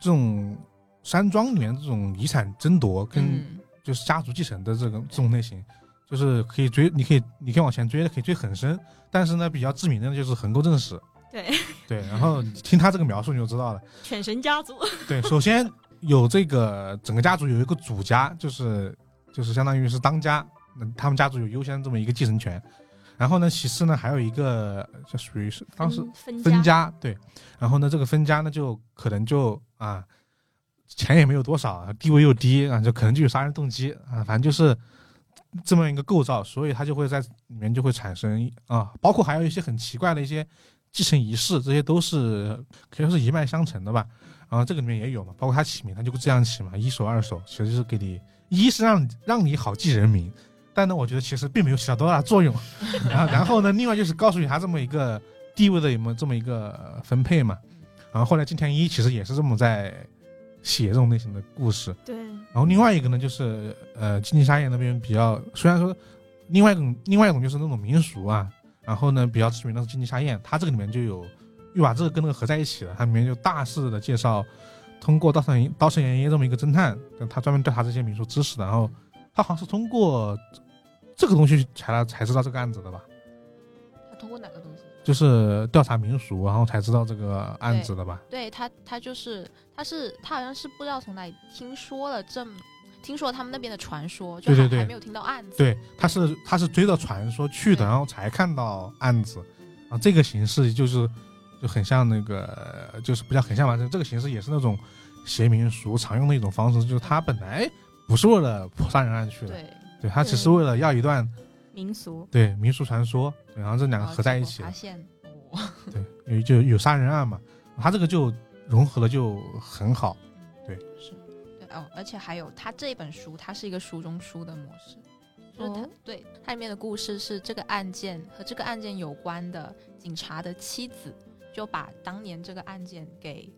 Speaker 1: 这种山庄里面这种遗产争夺跟
Speaker 3: 嗯，
Speaker 1: 就是家族继承的这个这种类型，就是可以追，你可以你可以往前追的，可以追很深，但是呢比较致命的就是横沟正史，
Speaker 4: 对，
Speaker 1: 对，然后听他这个描述你就知道了。
Speaker 4: 犬神家族。
Speaker 1: 对，首先有这个整个家族有一个主家，就是就是相当于是当家，那他们家族有优先这么一个继承权。然后呢，其次呢，还有一个就属于是当时
Speaker 4: 分
Speaker 1: 分家，对。然后呢，这个分家呢，就可能就啊，钱也没有多少，地位又低啊，就可能就有杀人动机啊，反正就是这么一个构造，所以他就会在里面就会产生啊，包括还有一些很奇怪的一些继承仪式，这些都是可以说是一脉相承的吧。然后这个里面也有嘛，包括他起名，他就会这样起嘛，一手二手，其实就是给你，一是让让你好记人名，但呢，我觉得其实并没有起到多大作用。然 后然后呢，另外就是告诉你他这么一个地位的有没有这么一个分配嘛。然后后来金田一其实也是这么在写这种类型的故事。
Speaker 4: 对，
Speaker 1: 然后另外一个呢，就是呃，金鸡沙叶那边比较，虽然说另外一种另外一种就是那种民俗啊，然后呢比较知名的是金鸡沙燕，它这个里面就有又把这个跟那个合在一起了，它里面就大肆的介绍，通过稻盛稻盛爷爷这么一个侦探，他专门调查这些民俗知识的，然后他好像是通过这个东西才才知道这个案子的吧？就是调查民俗，然后才知道这个案子的吧。
Speaker 3: 对他，他就是他是他好像是不知道从哪里听说了这么听说他们那边的传说，就
Speaker 1: 对对对
Speaker 3: 还还没有听到案子。
Speaker 1: 对，他是他是追着传说去的，然后才看到案子，啊，这个形式就是就很像那个，就是不叫很像吧，这这个形式也是那种邪民俗常用的一种方式，就是他本来不是为了破杀人案去的，
Speaker 3: 对，
Speaker 1: 对他只是为了要一段
Speaker 4: 民俗。
Speaker 1: 对民俗传说，然后这两个合在一起。
Speaker 3: 发现哦，
Speaker 1: 对，有就有杀人案嘛，他这个就融合了就很好，对。
Speaker 3: 是，对哦，而且还有他这本书，它是一个书中书的模式，就是它、
Speaker 4: 哦。
Speaker 3: 对它里面的故事是这个案件和这个案件有关的警察的妻子就把当年这个案件给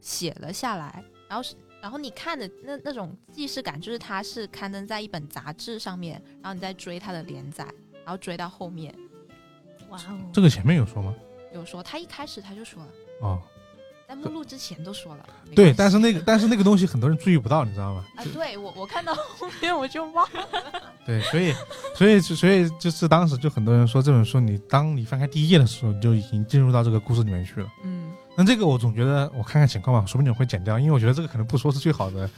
Speaker 3: 写了下来，然后是。然后你看的那那种既视感，就是它是刊登在一本杂志上面，然后你再追它的连载，然后追到后面，
Speaker 4: 哇哦，
Speaker 1: 这个前面有说吗？
Speaker 3: 有说他一开始他就说了，
Speaker 1: 哦，
Speaker 3: 在目录之前都说了，
Speaker 1: 对，但是那个但是那个东西很多人注意不到，你知道吗？
Speaker 3: 啊，对我我看到后面我就忘了，
Speaker 1: 对，所以，所以，所以就是当时就很多人说这本书，你当你翻开第一页的时候，你就已经进入到这个故事里面去了。
Speaker 3: 嗯，
Speaker 1: 那这个我总觉得，我看看情况吧，说不定我会剪掉，因为我觉得这个可能不说是最好的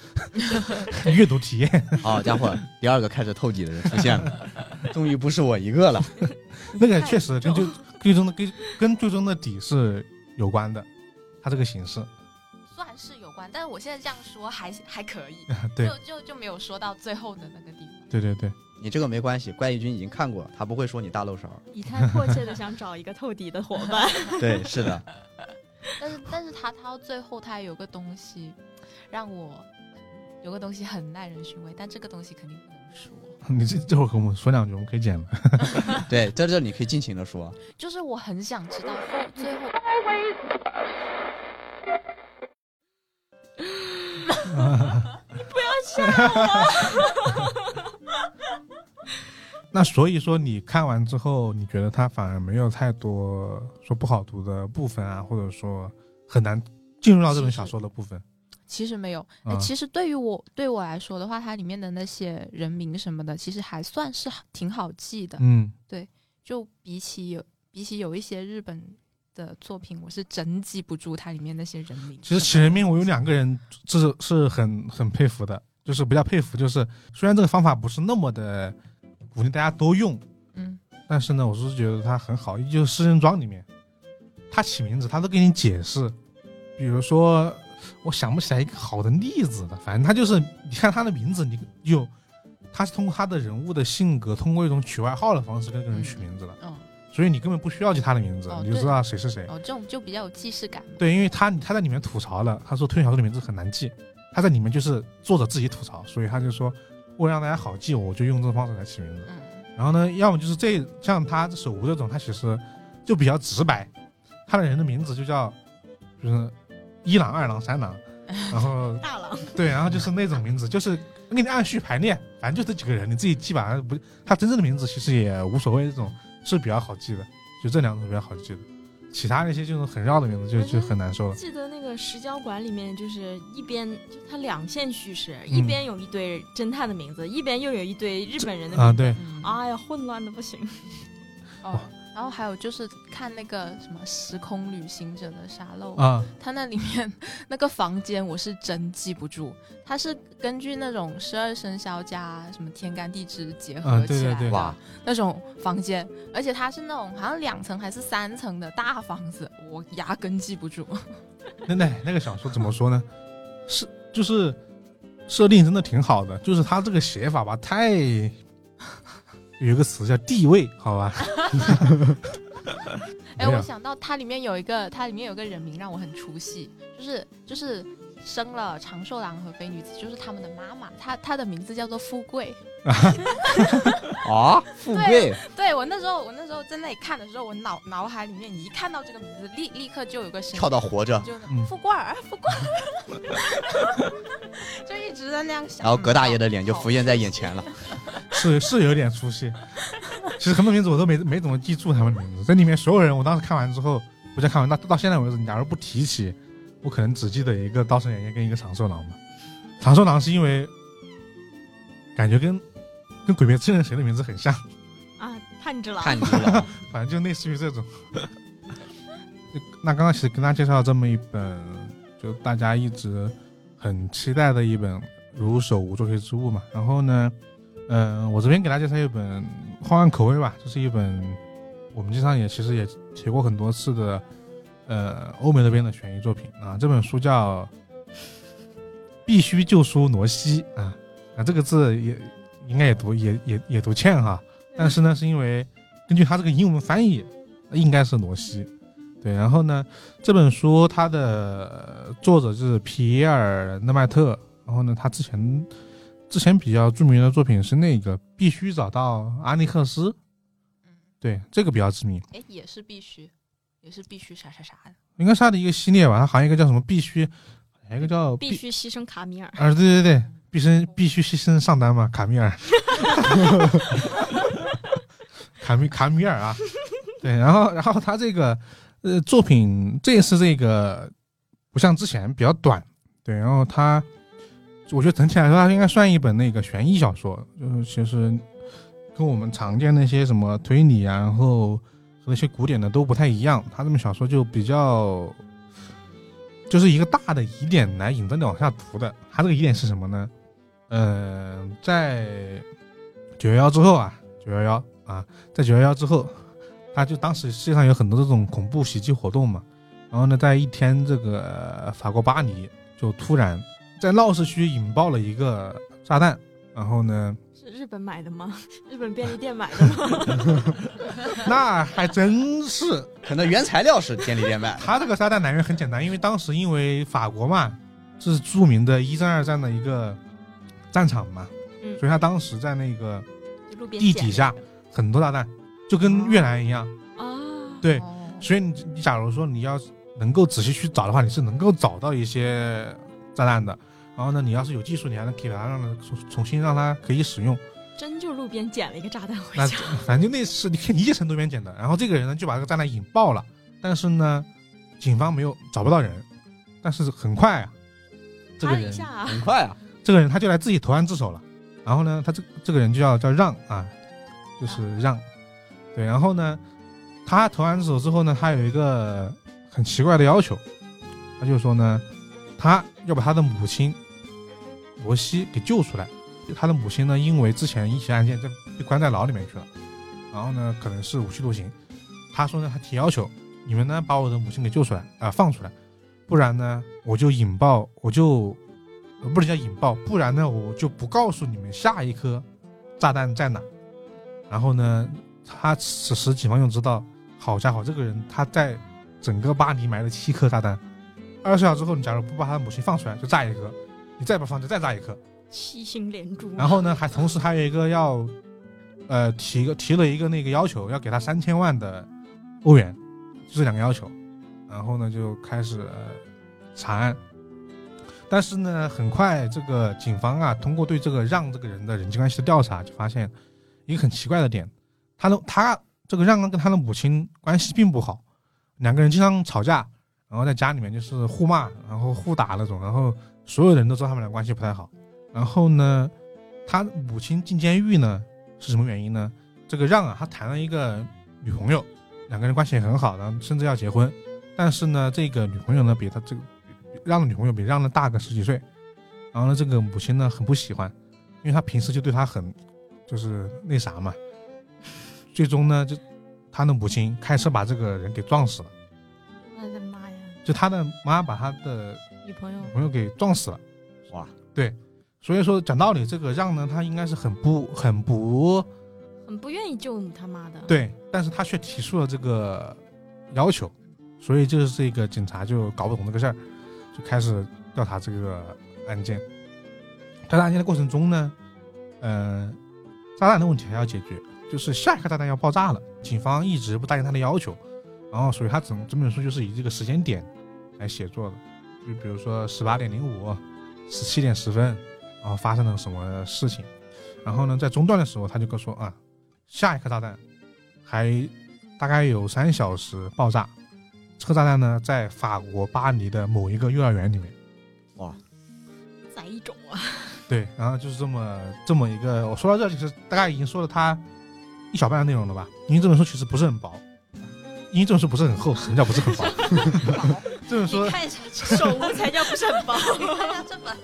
Speaker 1: 阅读体验。
Speaker 2: 好家伙，第二个开始透底的人出现了，终于不是我一个了。
Speaker 1: 那个确实跟最最终的跟跟最终的底是有关的，它这个形式，
Speaker 3: 算是有关，但是我现在这样说还还可以，
Speaker 1: 对
Speaker 3: 就就就没有说到最后的那个地方。
Speaker 1: 对对对，
Speaker 2: 你这个没关系，怪异君已经看过了，他不会说你大漏勺。
Speaker 4: 以太迫切的想找一个透底的伙伴。
Speaker 2: 对，是的，
Speaker 3: 但是但是他他到最后他有个东西让我有个东西很耐人寻味，但这个东西肯定不能说。
Speaker 1: 你这这会儿和我们说两句，我们可以剪了。
Speaker 2: 对，在这你可以尽情的说。
Speaker 3: 就是我很想知道后最后
Speaker 1: 那所以说，你看完之后，你觉得它反而没有太多说不好读的部分啊，或者说很难进入到这本小说的部分。
Speaker 3: 其实没有，哎、
Speaker 1: 啊
Speaker 3: 其实对于我对我来说的话，它里面的那些人名什么的，其实还算是挺好记的。
Speaker 1: 嗯，对
Speaker 3: 就比起有比起有一些日本的作品，我是真记不住它里面那些人名。
Speaker 1: 其实起人名我有两个人是是很很佩服的，就是比较佩服，就是虽然这个方法不是那么的鼓励大家都用，
Speaker 3: 嗯，
Speaker 1: 但是呢，我是觉得他很好，就是《诗人庄》里面，他起名字他都给你解释，比如说我想不起来一个好的例子了，反正他就是你看他的名字，你就他是通过他的人物的性格，通过一种取外号的方式跟这个人取名字的，
Speaker 3: 嗯，
Speaker 1: 所以你根本不需要记他的名字，
Speaker 3: 哦
Speaker 1: 你就知道谁是谁。
Speaker 3: 哦，这种就比较有既视感。
Speaker 1: 对，因为他他在里面吐槽了，他说推理小说的名字很难记，他在里面就是作者自己吐槽，所以他就说为了让大家好记，我就用这种方式来起名字。
Speaker 3: 嗯，
Speaker 1: 然后呢，要么就是这像他手无这种，他其实就比较直白，他的人的名字就叫就是一郎、二郎、三郎，然后
Speaker 4: 大郎，
Speaker 1: 对，然后就是那种名字，就是给你按序排列，反正就这几个人，你自己记吧，不，他真正的名字其实也无所谓，这种是比较好记的，就这两种比较好记的，其他那些就是很绕的名字就就很难受了。
Speaker 4: 记得那个石交馆里面，就是一边就它两线叙事，
Speaker 1: 嗯
Speaker 4: 一边有一堆侦探的名字，一边又有一堆日本人的名字。
Speaker 1: 啊，对，
Speaker 3: 嗯
Speaker 4: 哎呀，混乱的不行。
Speaker 3: 哦，然后还有就是看那个什么《时空旅行者的沙漏》
Speaker 1: 啊，
Speaker 3: 它那里面那个房间我是真记不住，它是根据那种十二生肖加什么天干地支结合起来的、
Speaker 1: 对对
Speaker 2: 哇，
Speaker 3: 那种房间，而且它是那种好像两层还是三层的大房子，我压根记不住。
Speaker 1: 那那那个小说怎么说呢？是就是设定真的挺好的，就是他这个写法吧，太有一个词叫地位，好吧？
Speaker 3: 哎，我想到它里面有一个，它里面有个人名让我很出戏，就是就是生了长寿郎和飞女子，就是他们的妈妈，她她的名字叫做富贵。
Speaker 2: 啊，富贵，
Speaker 3: 对我那时候我那时候在那里看的时候，我脑脑海里面一看到这个名字，立立刻就有个
Speaker 2: 跳到活着，
Speaker 3: 就
Speaker 1: 嗯
Speaker 3: 富贵儿，富贵儿，就一直在那样想。
Speaker 2: 然后葛大爷的脸就浮现在眼前了。
Speaker 1: 是是有点出戏。其实很多名字我都没没怎么记住他们的名字，在里面所有人，我当时看完之后，不叫看完到到现在为止，你假如不提起，我可能只记得一个稻盛爷爷跟一个长寿郎吧。长寿郎是因为感觉跟跟鬼灭之刃谁的名字很像。
Speaker 4: 啊，炭治郎，
Speaker 2: 炭治郎，
Speaker 1: 反正就类似于这种。那刚刚其实跟大家介绍这么一本，就大家一直很期待的一本《如手无作学之物》嘛。然后呢，嗯、我这边给大家介绍一本换换口味吧，这是一本我们经常也其实也提过很多次的，呃，欧美那边的悬疑作品啊。这本书叫《必须救赎罗西》啊，啊，这个字也应该也读也也也读欠哈。但是呢，是因为根据他这个英文翻译，应该是罗西。对，然后呢，这本书它的作者是皮耶尔·勒麦特。然后呢，他之前之前比较著名的作品是那个必须找到阿尼克斯，
Speaker 3: 嗯，
Speaker 1: 对，这个比较知名，
Speaker 3: 哎，也是必须，也是必须啥啥啥的。
Speaker 1: 应该是他的一个系列吧。它好像一个叫什么必须，还有一个叫
Speaker 4: 必须牺牲卡米尔。
Speaker 1: 啊，对对对，必须必须牺牲上单嘛，卡米尔，卡米卡米尔啊，对，然后然后他这个呃作品这次这个不像之前比较短，对，然后他我觉得整体来说，它应该算一本那个悬疑小说，就是其实跟我们常见那些什么推理啊，然后那些古典的都不太一样，他这本小说就比较。就是一个大的疑点来引着你往下读的。他这个疑点是什么呢？呃，在九幺幺之后啊，九幺幺啊，在九幺幺之后，他就当时世界上有很多这种恐怖袭击活动嘛。然后呢，在一天，这个法国巴黎就突然在闹市区引爆了一个炸弹。然后呢，
Speaker 4: 日本买的吗？日本便利店买的吗？
Speaker 1: 那还真是
Speaker 2: 可能原材料是便利店卖的。
Speaker 1: 它这个炸弹来源很简单，因为当时因为法国嘛，这是著名的一战、二战的一个战场嘛，
Speaker 4: 嗯
Speaker 1: 所以他当时在那个地底下很多炸弹，就跟越南一样。
Speaker 4: 啊，
Speaker 1: 对，
Speaker 3: 哦
Speaker 1: 所以你你假如说你要能够仔细去找的话，你是能够找到一些炸弹的。然后呢，你要是有技术，你还能给它让它重重新让它可以使用。
Speaker 4: 真就路边捡了一个炸弹回
Speaker 1: 那
Speaker 4: 家。
Speaker 1: 反正就类似，你可以理解成路边捡的。然后这个人呢，就把这个炸弹引爆了，但是呢，警方没有找不到人，但是很快啊，这个人
Speaker 4: 啊，
Speaker 2: 很快啊，
Speaker 1: 这个人他就来自己投案自首了。然后呢，他这这个人就叫叫让啊，就是让，对。然后呢，他投案自首之后呢，他有一个很奇怪的要求，他就说呢，他要把他的母亲罗西给救出来。他的母亲呢，因为之前一起案件在被关在牢里面去了，然后呢可能是无期徒刑。他说呢，他提要求，你们呢把我的母亲给救出来啊、放出来，不然呢我就引爆，我就不能叫引爆，不然呢我就不告诉你们下一颗炸弹在哪。然后呢，他此时警方又知道，好家伙，这个人他在整个巴黎埋了七颗炸弹，二十小时后，你假如不把他的母亲放出来，就炸一颗；你再不放，就再炸一颗。
Speaker 4: 七星连珠。
Speaker 1: 然后呢，还同时还有一个要，呃，提个提了一个那个要求，要给他三千万的欧元，就这两个要求。然后呢，就开始、呃查案。但是呢，很快这个警方啊，通过对这个让这个人的人际关系的调查，就发现一个很奇怪的点，他的他这个让跟他的母亲关系并不好，两个人经常吵架，然后在家里面就是互骂，然后互打那种，然后所有人都知道他们俩关系不太好。然后呢，他母亲进监狱呢是什么原因呢？这个让啊，他谈了一个女朋友，两个人关系也很好，然后甚至要结婚。但是呢，这个女朋友呢比他这个让的女朋友比让的大个十几岁。然后呢，这个母亲呢很不喜欢，因为他平时就对他很就是那啥嘛。最终呢，就他的母亲开车把这个人给撞死了，
Speaker 4: 我的妈呀！
Speaker 1: 就他的妈把他的
Speaker 4: 女朋友
Speaker 1: 女朋友给撞死了。
Speaker 2: 哇，对
Speaker 1: 所以说讲道理，这个让呢，他应该是很不很不
Speaker 4: 很不愿意救你他妈的。，
Speaker 1: 对，但是他却提出了这个要求，所以就是这个警察就搞不懂这个事儿，就开始调查这个案件。调查案件的过程中呢，呃，炸弹的问题还要解决，就是下一颗炸弹要爆炸了，警方一直不答应他的要求，然后所以他整整本书就是以这个时间点来写作的，就比如说十八点零五、十七点十分，然后发生了什么事情，然后呢，在中断的时候他就跟说啊，下一颗炸弹还大概有三小时爆炸。这颗炸弹呢，在法国巴黎的某一个幼儿园里面。
Speaker 2: 哇，
Speaker 4: 哪一种啊！
Speaker 1: 对，然后就是这么这么一个。我说到这，其实大概已经说了他一小半的内容了吧？因为这本书其实不是很薄，因为这本书不是很厚。什么叫不是很薄？这本书
Speaker 3: 你看一下
Speaker 4: 手无才叫不是很薄。
Speaker 3: 你看一下这本，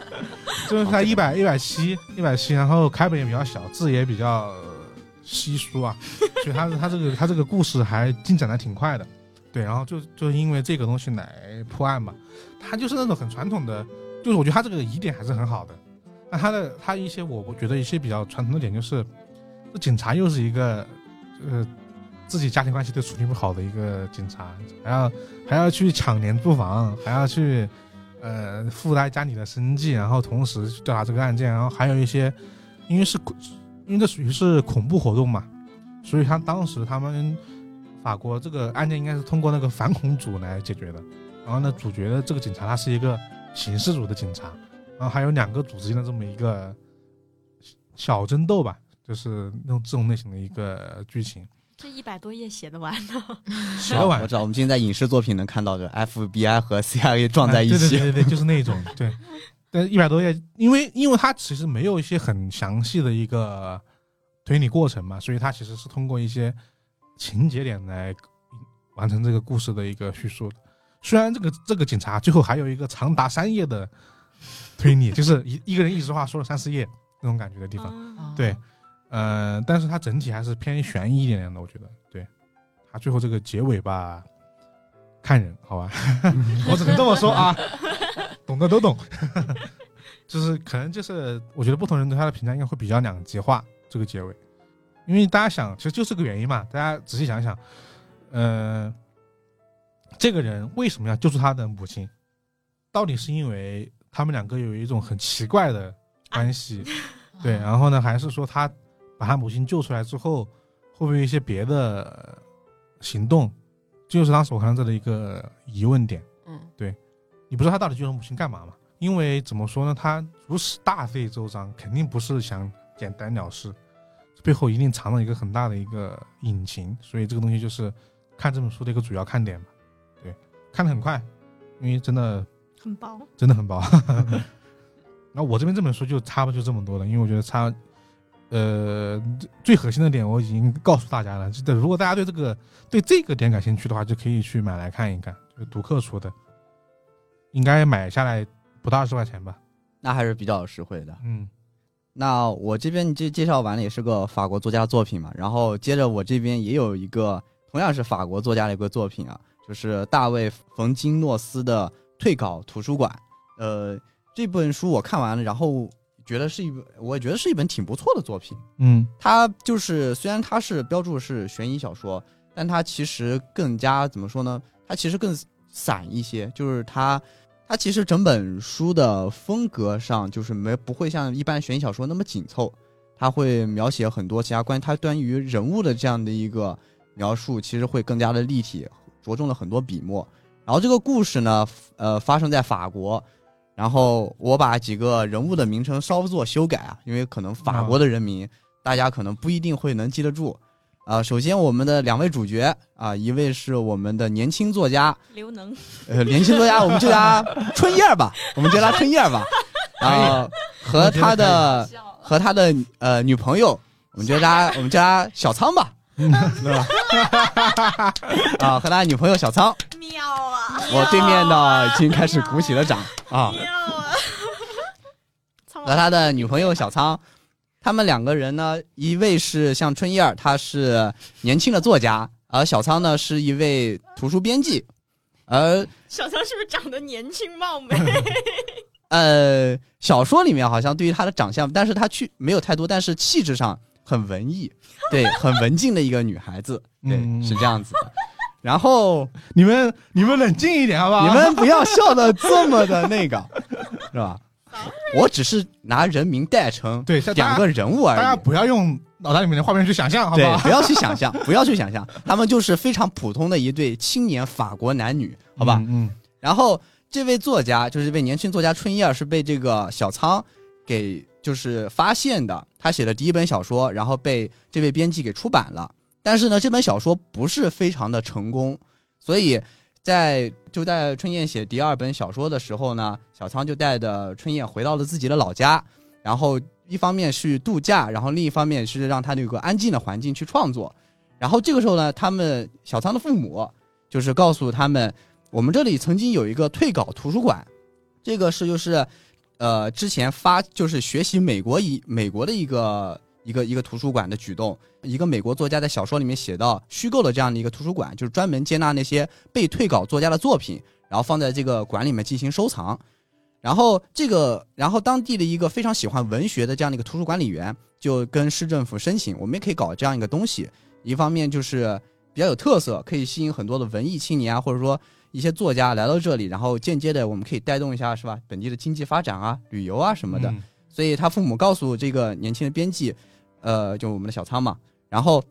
Speaker 1: 这本书才一百一百七一百七，然后开本也比较小，字也比较呃稀疏啊，所以他他这个他这个故事还进展的挺快的。对，然后就就因为这个东西来破案嘛，他就是那种很传统的，就是我觉得他这个疑点还是很好的。那他的他一些我我觉得一些比较传统的点就是，这警察又是一个呃自己家庭关系都处理不好的一个警察，还要还要去抢廉租房，还要去呃附带家里的生计，然后同时去调查这个案件，然后还有一些因为是恐因为这属于是恐怖活动嘛，所以他当时他们法国这个案件应该是通过那个反恐组来解决的。然后呢，主角的这个警察他是一个刑事组的警察，然后还有两个组之间的这么一个小争斗吧，就是那种这种类型的一个剧情。
Speaker 4: 这一百多页写得完呢？
Speaker 1: 写得完
Speaker 2: 我知道，我们今天在影视作品能看到的 FBI 和 CIA 撞在一
Speaker 1: 哎对对
Speaker 2: 起，
Speaker 1: 对对对，就是那种 对。但一百多页，因为因为它其实没有一些很详细的一个推理过程嘛，所以它其实是通过一些情节点来完成这个故事的一个叙述的。虽然这个这个警察最后还有一个长达三页的推理，就是一一个人一直话说了三四页那种感觉的地方。
Speaker 4: 啊
Speaker 1: 对，呃，但是它整体还是偏悬疑一点点的，我觉得。对，它最后这个结尾吧，看人，好吧，我只能这么说啊，懂的都懂。就是可能就是，我觉得不同人对他的评价应该会比较两极化，这个结尾，因为大家想，其实就这个原因嘛，大家仔细想想，呃，这个人为什么要救出他的母亲？到底是因为他们两个有一种很奇怪的关系，对，然后呢，还是说他把他母亲救出来之后，会不会有一些别的呃行动？这就是当时我看到这的一个疑问点。
Speaker 3: 嗯，对
Speaker 1: 你不知道他到底救他母亲干嘛嘛？因为怎么说呢，他如此大费周章，肯定不是想简单了事，背后一定藏了一个很大的一个隐情，所以这个东西就是看这本书的一个主要看点吧。对，看得很快，因为真的
Speaker 4: 很薄。
Speaker 1: 真的很薄。那我这边这本书就差不多就这么多了，因为我觉得差，呃，最核心的点我已经告诉大家了。这如果大家对这个对这个点感兴趣的话，就可以去买来看一看，就是读客出的，应该买下来不到二十块钱吧？
Speaker 2: 那还是比较实惠的。
Speaker 1: 嗯，
Speaker 2: 那我这边就介绍完了，也是个法国作家作品嘛。然后接着我这边也有一个同样是法国作家的一个作品啊，就是大卫·冯金诺斯的《退稿图书馆》。呃，这本书我看完了，然后觉得是一本，我觉得是一本挺不错的作品。
Speaker 1: 嗯
Speaker 2: 它就是虽然它是标注是悬疑小说，但它其实更加怎么说呢？它其实更散一些，就是它它其实整本书的风格上就是没不会像一般悬疑小说那么紧凑，它会描写很多其他关于它关于人物的这样的一个描述，其实会更加的立体，着重了很多笔墨。然后这个故事呢，呃，发生在法国。然后我把几个人物的名称稍作修改啊，因为可能法国的人民、大家可能不一定会能记得住。啊、首先我们的两位主角啊、一位是我们的年轻作家，
Speaker 4: 刘能，
Speaker 2: 呃，年轻作家我们就叫他春燕吧，我们叫他春叶儿吧。啊、和他的和他的呃女朋友，我们叫他我们叫他小仓吧？啊，和他女朋友小仓，
Speaker 4: 妙啊！
Speaker 2: 我对面呢已经开始鼓起了掌啊。
Speaker 4: 妙啊！
Speaker 2: 和他的女朋友小仓，他们两个人呢，一位是像春燕儿，他是年轻的作家，而小仓呢是一位图书编辑，而
Speaker 4: 小仓是不是长得年轻貌美？
Speaker 2: 呃，小说里面好像对于他的长相，但是他去没有太多，但是气质上很文艺，对，很文静的一个女孩子，对，
Speaker 1: 嗯
Speaker 2: 是这样子的。然后
Speaker 1: 你们你们冷静一点好不好？
Speaker 2: 你们不要笑的这么的那个，是吧？我只是拿人名代称
Speaker 1: 对
Speaker 2: 两个人物而已。
Speaker 1: 大家不要用脑袋里面的画面去想象，好不
Speaker 2: 对，
Speaker 1: 好？
Speaker 2: 不要去想象，不要去想象，他们就是非常普通的一对青年法国男女，好吧？
Speaker 1: 嗯，
Speaker 2: 然后这位作家就是这位年轻作家春叶是被这个小仓给就是发现的，他写的第一本小说，然后被这位编辑给出版了。但是呢，这本小说不是非常的成功，所以在就在春燕写第二本小说的时候呢，小仓就带着春燕回到了自己的老家，然后一方面是度假，然后另一方面是让他有个安静的环境去创作。然后这个时候呢，他们小仓的父母就是告诉他们，我们这里曾经有一个退稿图书馆，这个是就是，呃，之前发就是学习美国一美国的一个一个一个图书馆的举动，一个美国作家在小说里面写到虚构的这样的一个图书馆，就是专门接纳那些被退稿作家的作品，然后放在这个馆里面进行收藏。然后这个，然后当地的一个非常喜欢文学的这样的一个图书管理员，就跟市政府申请，我们也可以搞这样一个东西。一方面就是比较有特色，可以吸引很多的文艺青年啊，或者说一些作家来到这里，然后间接的我们可以带动一下，是吧？本地的经济发展啊、旅游啊什么的。
Speaker 1: 嗯
Speaker 2: 所以他父母告诉这个年轻的编辑，呃，就我们的小仓嘛，然后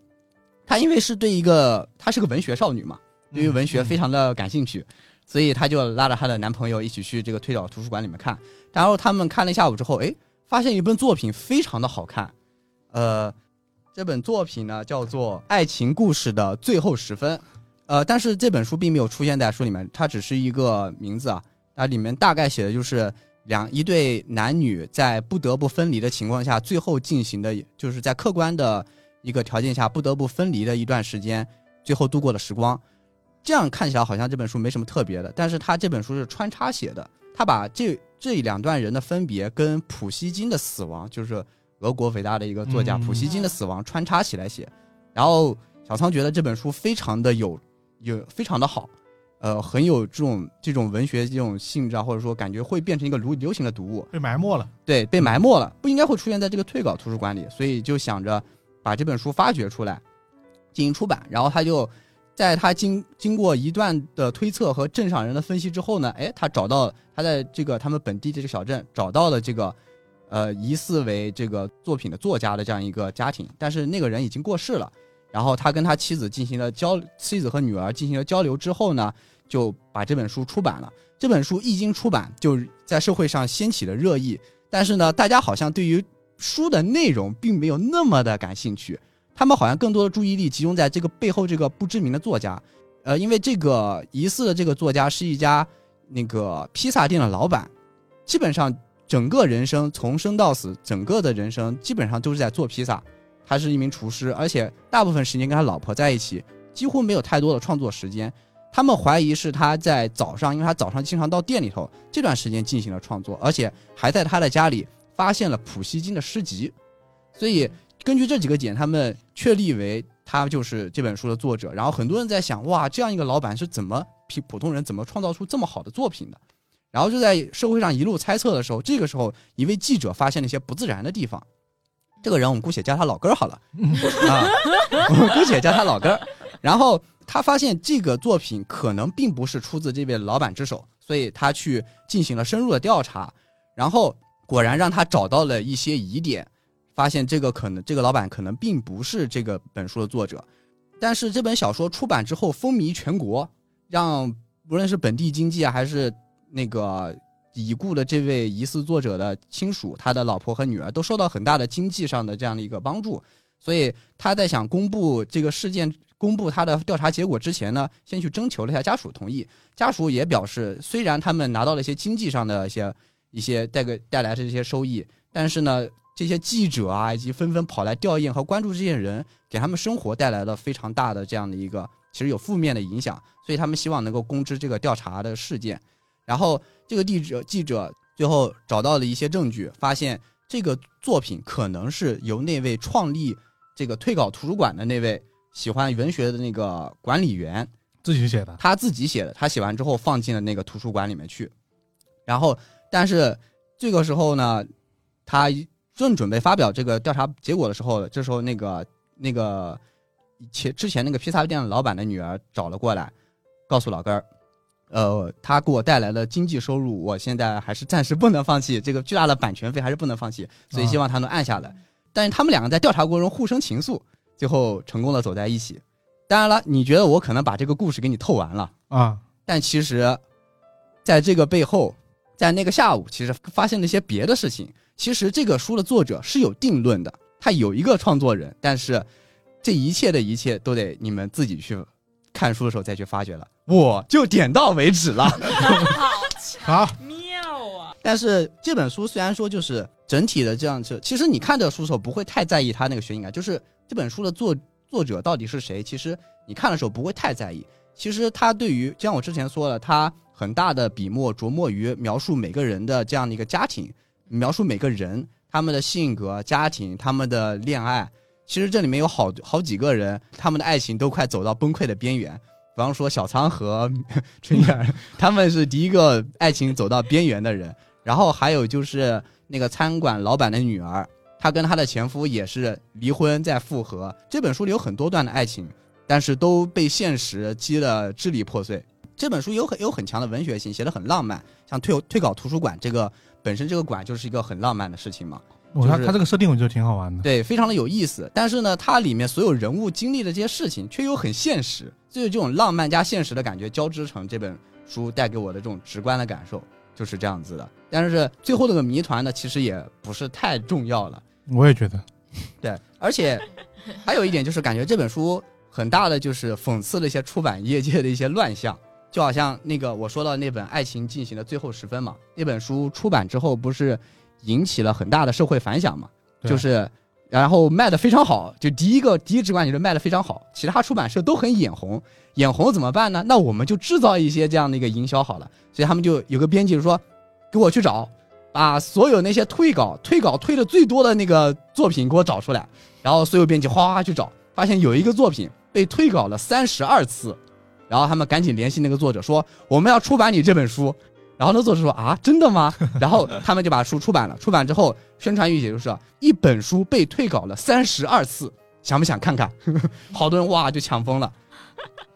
Speaker 2: 他因为是对一个她是个文学少女嘛，对于文学非常的感兴趣，所以她就拉着她的男朋友一起去这个推导图书馆里面看。然后他们看了一下午之后，哎，发现一本作品非常的好看，呃，这本作品呢叫做《爱情故事的最后十分》，呃，但是这本书并没有出现在书里面，它只是一个名字啊，它里面大概写的就是两一对男女在不得不分离的情况下，最后进行的就是在客观的一个条件下不得不分离的一段时间，最后度过的时光。这样看起来好像这本书没什么特别的，但是他这本书是穿插写的，他把这这两段人的分别跟普希金的死亡，就是俄国伟大的一个作家
Speaker 1: 嗯
Speaker 2: 普希金的死亡穿插起来写。然后小仓觉得这本书非常的有有非常的好，呃，很有这种这种文学这种性质啊，或者说感觉会变成一个流流行的读物。
Speaker 1: 被埋没了。
Speaker 2: 对，被埋没了，不应该会出现在这个退稿图书馆里，所以就想着把这本书发掘出来，进行出版。然后他就在他经经过一段的推测和镇上人的分析之后呢，哎，他找到他在这个他们本地这个小镇找到了这个，呃，疑似为这个作品的作家的这样一个家庭，但是那个人已经过世了。然后他跟他妻子进行了交，妻子和女儿进行了交流之后呢，就把这本书出版了。这本书一经出版，就在社会上掀起了热议。但是呢，大家好像对于书的内容并没有那么的感兴趣，他们好像更多的注意力集中在这个背后这个不知名的作家。呃，因为这个疑似的这个作家是一家那个披萨店的老板，基本上整个人生从生到死，整个的人生基本上都是在做披萨。他是一名厨师，而且大部分时间跟他老婆在一起，几乎没有太多的创作时间。他们怀疑是他在早上，因为他早上经常到店里头，这段时间进行了创作，而且还在他的家里发现了普希金的诗集，所以根据这几个点，他们确立为他就是这本书的作者。然后很多人在想，哇，这样一个老板是怎么比普通人怎么创造出这么好的作品的？然后就在社会上一路猜测的时候，这个时候一位记者发现了一些不自然的地方。这个人我们姑且叫他老根儿好了，啊，我们姑且叫他老根儿。然后他发现这个作品可能并不是出自这位老板之手，所以他去进行了深入的调查，然后果然让他找到了一些疑点，发现这个可能这个老板可能并不是这个本书的作者。但是这本小说出版之后风靡全国，让无论是本地经济啊，还是那个已故的这位疑似作者的亲属，他的老婆和女儿都受到很大的经济上的这样的一个帮助。所以他在想公布这个事件、公布他的调查结果之前呢，先去征求了一下家属同意。家属也表示，虽然他们拿到了一些经济上的一些一些带给带来的这些收益，但是呢，这些记者啊以及纷纷跑来吊唁和关注这些人，给他们生活带来了非常大的这样的一个其实有负面的影响。所以他们希望能够公知这个调查的事件。然后这个记者记者最后找到了一些证据，发现这个作品可能是由那位创立这个退稿图书馆的那位喜欢文学的那个管理员
Speaker 1: 自己写的，
Speaker 2: 他自己写的，他写完之后放进了那个图书馆里面去。然后，但是这个时候呢，他正准备发表这个调查结果的时候，这时候那个那个前之前那个披萨店的老板的女儿找了过来，告诉老根儿，呃，他给我带来了经济收入，我现在还是暂时不能放弃这个巨大的版权费，还是不能放弃，所以希望他能按下来。但是他们两个在调查过程中互生情愫，最后成功的走在一起。当然了，你觉得我可能把这个故事给你透完了，
Speaker 1: 啊，
Speaker 2: 但其实，在这个背后，在那个下午，其实发现了一些别的事情。其实这个书的作者是有定论的，他有一个创作人，但是这一切的一切都得你们自己去看书的时候再去发掘了。我就点到为止了。
Speaker 1: 好，
Speaker 4: 妙啊！
Speaker 2: 但是这本书虽然说就是整体的这样子，其实你看这个书的时候不会太在意他那个悬疑感，就是这本书的作作者到底是谁，其实你看的时候不会太在意。其实他对于，就像我之前说了，他很大的笔墨琢磨于描述每个人的这样的一个家庭，描述每个人他们的性格、家庭、他们的恋爱。其实这里面有好好几个人，他们的爱情都快走到崩溃的边缘。比方说小仓和春燕，他们是第一个爱情走到边缘的人。然后还有就是那个餐馆老板的女儿，她跟她的前夫也是离婚再复合。这本书里有很多段的爱情，但是都被现实击得支离破碎。这本书有很有很强的文学性，写的很浪漫。像退退稿图书馆这个本身这个馆就是一个很浪漫的事情嘛。就是
Speaker 1: 我他他这个设定我觉得挺好玩的，
Speaker 2: 对，非常的有意思。但是呢，它里面所有人物经历的这些事情，却又很现实，就是这种浪漫加现实的感觉交织成这本书带给我的这种直观的感受，就是这样子的。但是最后那个谜团呢，其实也不是太重要了。
Speaker 1: 我也觉得，
Speaker 2: 对，而且还有一点就是，感觉这本书很大的就是讽刺了一些出版业界的一些乱象，就好像那个我说到那本《爱情进行的最后十分》嘛，那本书出版之后不是引起了很大的社会反响嘛，就是然后卖的非常好，就第一个第一直观就是卖的非常好，其他出版社都很眼红，眼红怎么办呢？那我们就制造一些这样的一个营销好了，所以他们就有个编辑说，给我去找，把所有那些退稿退稿退的最多的那个作品给我找出来，然后所有编辑哗哗去找，发现有一个作品被退稿了三十二次，然后他们赶紧联系那个作者说我们要出版你这本书，然后那作者说啊真的吗？然后他们就把书出版了，出版之后宣传语也就是一本书被退稿了三十二次，想不想看看？好多人哇就抢疯了。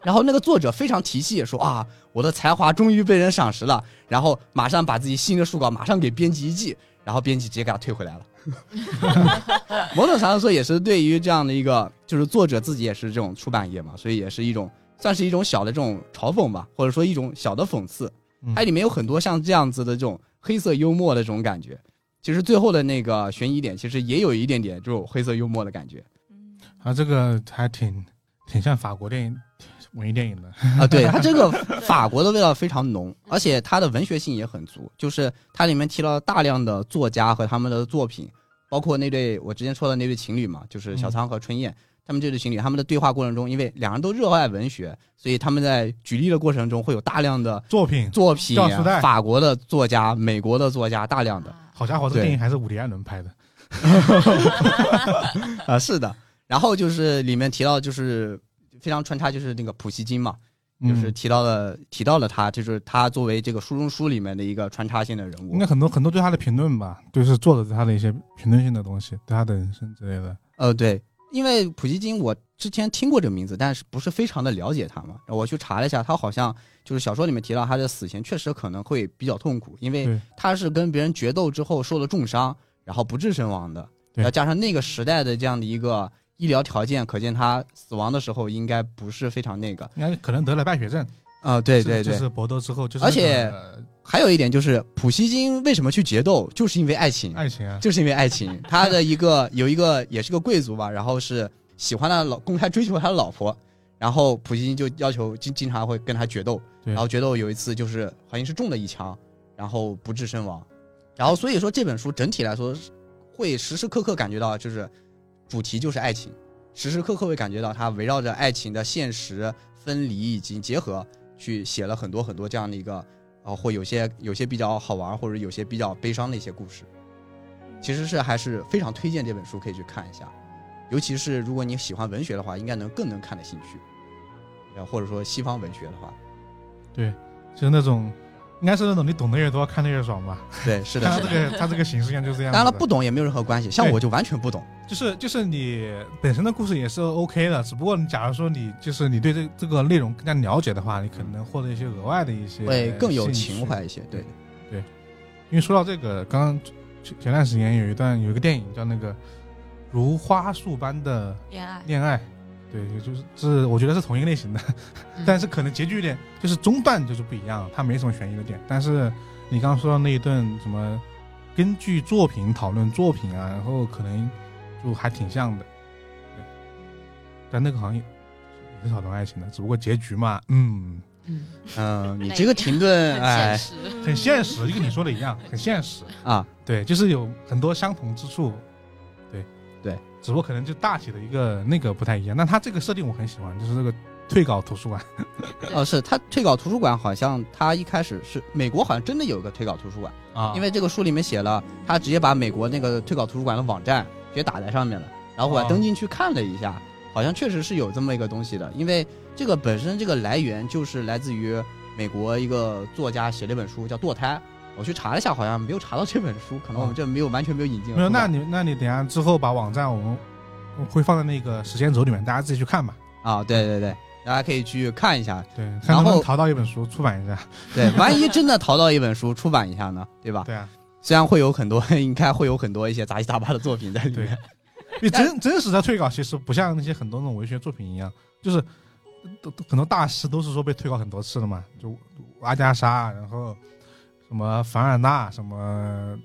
Speaker 2: 然后那个作者非常提气说啊，我的才华终于被人赏识了，然后马上把自己新的书稿马上给编辑一寄，然后编辑直接给他退回来了。某种程度说，也是对于这样的一个，就是作者自己也是这种出版业嘛，所以也是一种算是一种小的这种嘲讽吧，或者说一种小的讽刺。
Speaker 1: 嗯
Speaker 2: 它里面有很多像这样子的这种黑色幽默的这种感觉。其实最后的那个悬疑点，其实也有一点点这种黑色幽默的感觉
Speaker 1: 啊，这个还挺挺像法国电影文艺电影的，
Speaker 2: 啊。对它这个法国的味道非常浓，而且它的文学性也很足。就是它里面提到了大量的作家和他们的作品，包括那对我之前说的那对情侣嘛，就是小仓和春燕。他们这对情侣，他们的对话过程中，因为两人都热爱文学，所以他们在举例的过程中会有大量的
Speaker 1: 作品
Speaker 2: 作品法国的作家、美国的作家，大量的。
Speaker 1: 好家伙，这电影还是伍迪·艾伦拍的。
Speaker 2: 啊，是的。然后就是里面提到，就是非常穿插，就是那个普希金嘛，就是
Speaker 1: 嗯
Speaker 2: 提到了提到了他，就是他作为这个书中书里面的一个穿插性的人物
Speaker 1: 应该。很多很多对他的评论吧，就是作者对他的一些评论性的东西，对他的人生之类的。
Speaker 2: 呃，对，因为普希金我之前听过这个名字，但是不是非常的了解他嘛。我去查了一下，他好像就是小说里面提到他的死前确实可能会比较痛苦，因为他是跟别人决斗之后受了重伤，然后不治身亡的。
Speaker 1: 对
Speaker 2: 然后加上那个时代的这样的一个医疗条件，可见他死亡的时候应该不是非常那个。
Speaker 1: 应该可能得了败血症。
Speaker 2: 啊、对对对。
Speaker 1: 就是搏斗之后，就是
Speaker 2: 而且
Speaker 1: 那个
Speaker 2: 还有一点就是，普希金为什么去决斗，就是因为爱情。
Speaker 1: 爱情啊，
Speaker 2: 就是因为爱情，他的一个有一个也是个贵族吧，然后是喜欢他的老公开追求他的老婆，然后普希金就要求经经常会跟他决斗，然后决斗有一次就是好像是中了一枪，然后不治身亡，然后所以说这本书整体来说会时时刻刻感觉到就是主题就是爱情，时时刻刻会感觉到它围绕着爱情的现实分离以及结合去写了很多很多这样的一个，啊，或有些有些比较好玩或者有些比较悲伤的一些故事。其实是还是非常推荐这本书可以去看一下，尤其是如果你喜欢文学的话，应该能更能看得进去。啊，或者说西方文学的话，对
Speaker 1: 就是那种，应该是那种你懂得越多，看得越爽吧。
Speaker 2: 对，是的。
Speaker 1: 他这个他这个形式上就是这样。
Speaker 2: 当然了，不懂也没有任何关系，像我就完全不懂。
Speaker 1: 就是就是你本身的故事也是 OK 的，只不过你假如说你就是你对这这个内容更加了解的话，你可能获得一些额外的一些
Speaker 2: 会更有情怀一些。对对，
Speaker 1: 因为说到这个，刚刚前前段时间有一段有一个电影叫那个《如花树般的
Speaker 3: 恋爱，
Speaker 1: 恋爱》，对，就是是我觉得是同一个类型的，
Speaker 3: 嗯
Speaker 1: 但是可能结局有点就是中段就是不一样，它没什么悬疑的点。但是你刚刚说到那一顿什么根据作品讨论作品啊，然后可能就还挺像的，对。但那个好像也也是讨论爱情的，只不过结局嘛，嗯，
Speaker 3: 嗯，
Speaker 2: 嗯，你这个停顿，哎，
Speaker 1: 很现实，就跟你说的一样，很现实。
Speaker 2: 啊，
Speaker 1: 对，就是有很多相同之处，只不过可能就大体的一个那个不太一样。那它这个设定我很喜欢，就是这个退稿图书馆，
Speaker 2: 哦，是他退稿图书馆，好像他一开始是美国，好像真的有个退稿图书馆，
Speaker 1: 啊
Speaker 2: 因为这个书里面写了，他直接把美国那个退稿图书馆的网站直接打在上面了，然后我还
Speaker 1: 哦
Speaker 2: 登进去看了一下，好像确实是有这么一个东西的，因为这个本身这个来源就是来自于美国一个作家写了一本书叫《堕胎》，我去查了一下，好像没有查到这本书，可能我们这没有完全没有引进。
Speaker 1: 没有，那你那你等下之后把网站我们我会放在那个时间轴里面，大家自己去看吧。
Speaker 2: 啊，对对对，大家可以去看一下，
Speaker 1: 对，
Speaker 2: 然后
Speaker 1: 能淘到一本书出版一下。
Speaker 2: 对，万一真的淘到一本书出版一下呢，对吧？
Speaker 1: 对啊，
Speaker 2: 虽然会有很多，应该会有很多一些杂七杂八的作品在里面。，
Speaker 1: 因为真真实的退稿其实不像那些很多那种文学作品一样，就是都都很多大师都是说被退稿很多次的嘛，就阿加莎，然后什么凡尔纳，什么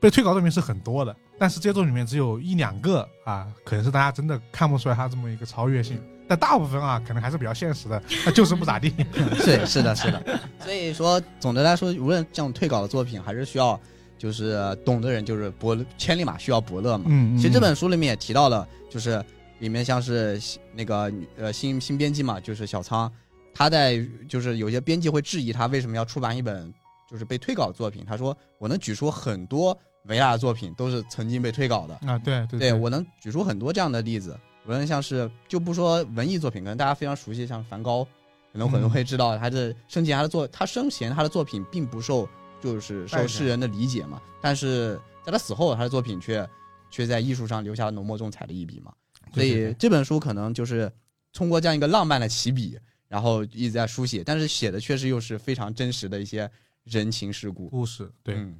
Speaker 1: 被退稿作品是很多的，但是这些作品里面只有一两个啊，可能是大家真的看不出来它这么一个超越性。但大部分啊，可能还是比较现实的，那就是不咋地。
Speaker 2: 是是的，是的。所以说，总的来说，无论这种退稿的作品，还是需要就是懂的人，就是伯千里马需要伯乐嘛。
Speaker 1: 嗯，
Speaker 2: 其实这本书里面也提到了，就是里面像是那个呃新新编辑嘛，就是小仓，他在就是有些编辑会质疑他为什么要出版一本就是被退稿的作品。他说我能举出很多伟大的作品都是曾经被退稿的，
Speaker 1: 啊，对对
Speaker 2: 对我能举出很多这样的例子。无论像是就不说文艺作品，可能大家非常熟悉，像梵高，可能很多人会知道他的生前他的作他生前他的作品并不受就是受世人的理解嘛，但是在他死后，他的作品却却在艺术上留下了浓墨重彩的一笔嘛。所以这本书可能就是通过这样一个浪漫的起笔，然后一直在书写，但是写的确实又是非常真实的一些人情世故。
Speaker 1: 故事，对，
Speaker 2: 嗯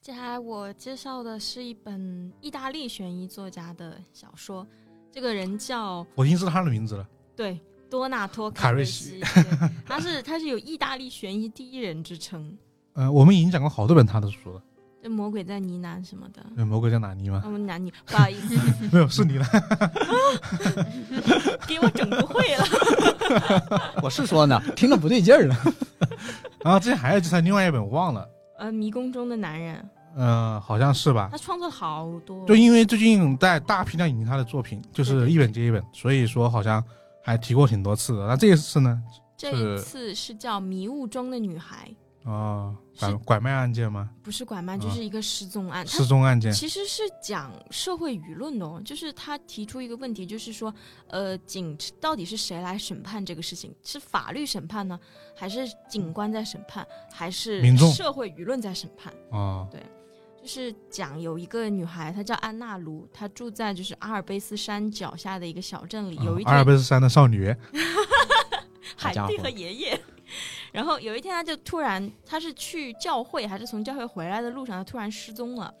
Speaker 4: 接下来我介绍的是一本意大利悬疑作家的小说，这个人叫
Speaker 1: 我已经知道他的名字了。
Speaker 4: 对多纳托
Speaker 1: 卡瑞
Speaker 4: 瑞
Speaker 1: 西
Speaker 4: 他是他是有意大利悬疑第一人之称，
Speaker 1: 呃，我们已经讲过好多本他的书了，
Speaker 4: 这魔鬼在呢喃什么的。
Speaker 1: 有魔鬼在哪呢吗？
Speaker 4: 我们男女不好意思，
Speaker 1: 没有，是你了。
Speaker 4: 给我整不会了。
Speaker 2: 我是说呢，听着不对劲儿了。
Speaker 1: 然后之前还有就是另外一本我忘了，
Speaker 4: 呃，迷宫中的男人，
Speaker 1: 呃，好像是吧
Speaker 4: 他？创作好多，
Speaker 1: 就因为最近在大批量引进他的作品，就是一本接一本，所以说好像还提过挺多次的。那这一次呢？
Speaker 4: 这一次是叫《迷雾中的女孩》，
Speaker 1: 哦，拐拐卖案件吗？
Speaker 4: 不是拐卖，
Speaker 1: 啊
Speaker 4: 就是一个失踪案。它
Speaker 1: 失踪案件。
Speaker 4: 其实是讲社会舆论的哦，就是他提出一个问题，就是说，呃，警到底是谁来审判这个事情？是法律审判呢，还是警官在审判，还是
Speaker 1: 民众
Speaker 4: 社会舆论在审判？
Speaker 1: 哦，
Speaker 4: 就是讲有一个女孩，她叫安娜卢，她住在就是阿尔卑斯山脚下的一个小镇里。有一
Speaker 1: 哦阿尔，卑斯山的少女，
Speaker 4: 海蒂和爷爷。然后有一天，他就突然，他是去教会还是从教会回来的路上，他突然失踪了。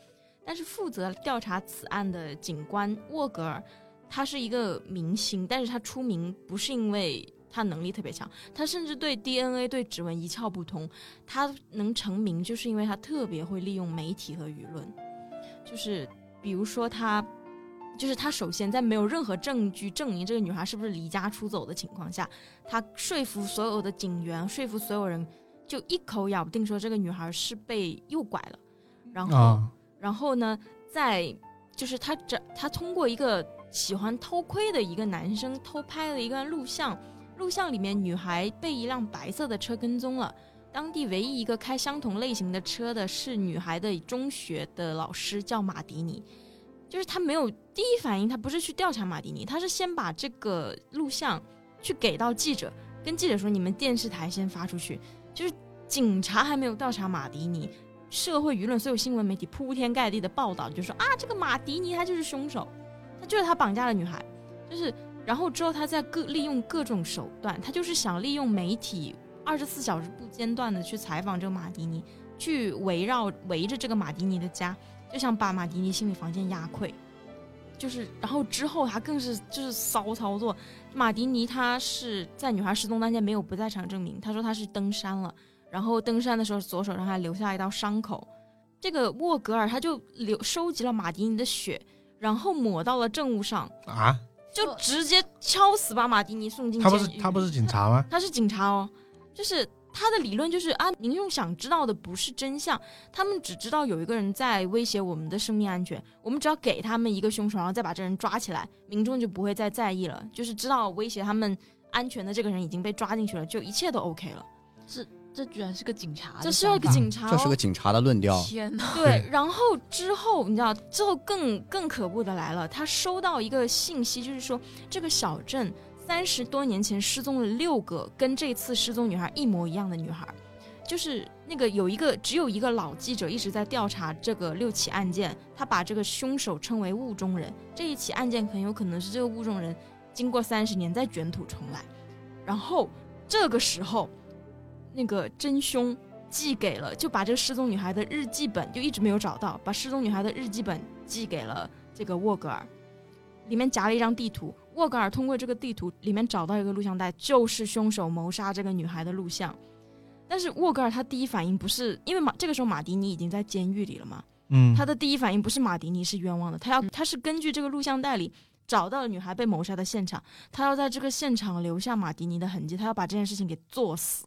Speaker 4: 但是负责调查此案的警官沃格尔，他是一个明星，但是他出名不是因为他能力特别强，他甚至对 DNA 对指纹一窍不通。他能成名，就是因为他特别会利用媒体和舆论，就是比如说他。就是他首先在没有任何证据证明这个女孩是不是离家出走的情况下，他说服所有的警员，说服所有人，就一口咬定说这个女孩是被诱拐了。然后，
Speaker 1: 啊，
Speaker 4: 然后呢，在就是他这他通过一个喜欢偷窥的一个男生偷拍了一段录像，录像里面女孩被一辆白色的车跟踪了。当地唯一一个开相同类型的车的是女孩的中学的老师，叫马迪尼。就是他没有第一反应，他不是去调查马迪尼，他是先把这个录像去给到记者，跟记者说你们电视台先发出去。就是警察还没有调查马迪尼，社会舆论所有新闻媒体铺天盖地的报道，就说啊这个马迪尼他就是凶手，他就是他绑架了女孩，就是然后之后他在各利用各种手段，他就是想利用媒体二十四小时不间断的去采访这个马迪尼，去围绕围着这个马迪尼的家。就想把马迪尼心理防线压溃，就是，然后之后他更是就是骚操作。马迪尼他是在女孩失踪当天没有不在场证明，他说他是登山了，然后登山的时候左手上还留下一道伤口。这个沃格尔他就留收集了马迪尼的血，然后抹到了证物上，
Speaker 1: 啊，
Speaker 4: 就直接敲死把马迪尼送进
Speaker 1: 他不是他不是警察吗？
Speaker 4: 他是警察哦，就是他的理论就是啊，民众想知道的不是真相，他们只知道有一个人在威胁我们的生命安全，我们只要给他们一个凶手，然后再把这人抓起来，民众就不会再在意了，就是知道威胁他们安全的这个人已经被抓进去了，就一切都 OK 了。
Speaker 3: 这这居然是个警察
Speaker 4: 这是一个警察、哦，
Speaker 2: 这是个警察的论调。
Speaker 3: 天哪！
Speaker 4: 对，然后之后你知道，之后更更可怖的来了，他收到一个信息，就是说这个小镇三十多年前失踪了六个跟这次失踪女孩一模一样的女孩，就是那个有一个只有一个老记者一直在调查这个六起案件，他把这个凶手称为雾中人，这一起案件很有可能是这个雾中人经过三十年再卷土重来，然后这个时候那个真凶。寄给了，就把这个失踪女孩的日记本就一直没有找到，把失踪女孩的日记本寄给了这个沃格尔，里面夹了一张地图。沃格尔通过这个地图里面找到一个录像带，就是凶手谋杀这个女孩的录像。但是沃格尔他第一反应不是因为马这个时候马迪尼已经在监狱里了嘛，
Speaker 1: 嗯，
Speaker 4: 他的第一反应不是马迪尼是冤枉的，他要他是根据这个录像带里找到了女孩被谋杀的现场，他要在这个现场留下马迪尼的痕迹，他要把这件事情给做死。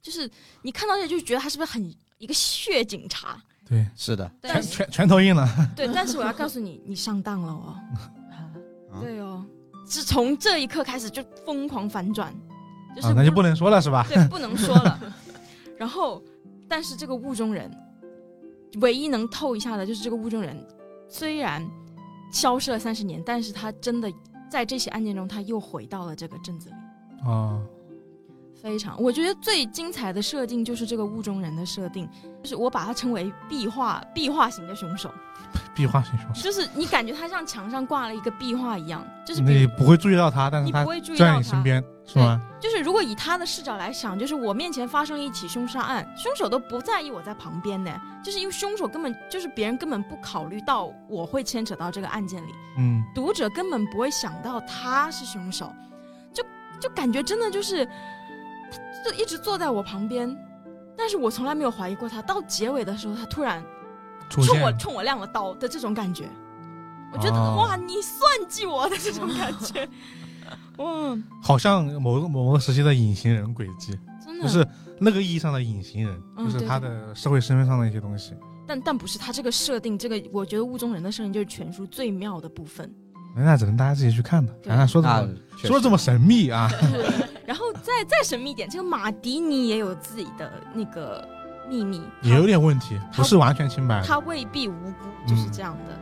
Speaker 4: 就是你看到这就觉得他是不是很一个血警察？
Speaker 1: 对，
Speaker 2: 是的，
Speaker 1: 拳
Speaker 4: 但是
Speaker 1: 拳拳头硬了。
Speaker 4: 对，但是我要告诉你，你上当了哦。
Speaker 2: 啊
Speaker 4: 对哦，是从这一刻开始就疯狂反转，就是、
Speaker 1: 啊，那就不能说了是吧？
Speaker 4: 对，不能说了。然后，但是这个雾中人，唯一能透一下的就是这个雾中人，虽然消失了三十年，但是他真的在这起案件中，他又回到了这个镇子里。
Speaker 1: 哦，
Speaker 4: 非常，我觉得最精彩的设定就是这个雾中人的设定，就是我把它称为壁画壁画型的凶手，
Speaker 1: 壁画型凶手，
Speaker 4: 就是你感觉他像墙上挂了一个壁画一样，就是
Speaker 1: 你不会注意到他，但是他
Speaker 4: 你不会注意
Speaker 1: 在
Speaker 4: 到他。
Speaker 1: 你身边，是吗？
Speaker 4: 就是如果以他的视角来想，就是我面前发生了一起凶杀案，凶手都不在意我在旁边呢，就是因为凶手根本就是别人根本不考虑到我会牵扯到这个案件里，
Speaker 1: 嗯，
Speaker 4: 读者根本不会想到他是凶手，就就感觉真的就是，他就一直坐在我旁边，但是我从来没有怀疑过他。到结尾的时候，他突然冲我冲我亮了刀的这种感觉，我觉得、
Speaker 1: 哦。
Speaker 4: 哇，你算计我的这种感觉，哇，
Speaker 1: 好像某个某个时期的隐形人轨迹，
Speaker 4: 真的。
Speaker 1: 就是那个意义上的隐形人，就是他的社会身份上的一些东西。
Speaker 4: 但但不是他这个设定，这个我觉得雾中人的设定就是全书最妙的部分。
Speaker 1: 那只能大家自己去看的。
Speaker 4: 对。
Speaker 1: 凡凡说这
Speaker 2: 那
Speaker 1: 么说的这么神秘啊，
Speaker 4: 然后再再神秘一点，这个马迪尼也有自己的那个秘密，
Speaker 1: 也有点问题，不是完全清白的。
Speaker 4: 他未必无辜，就是这样的。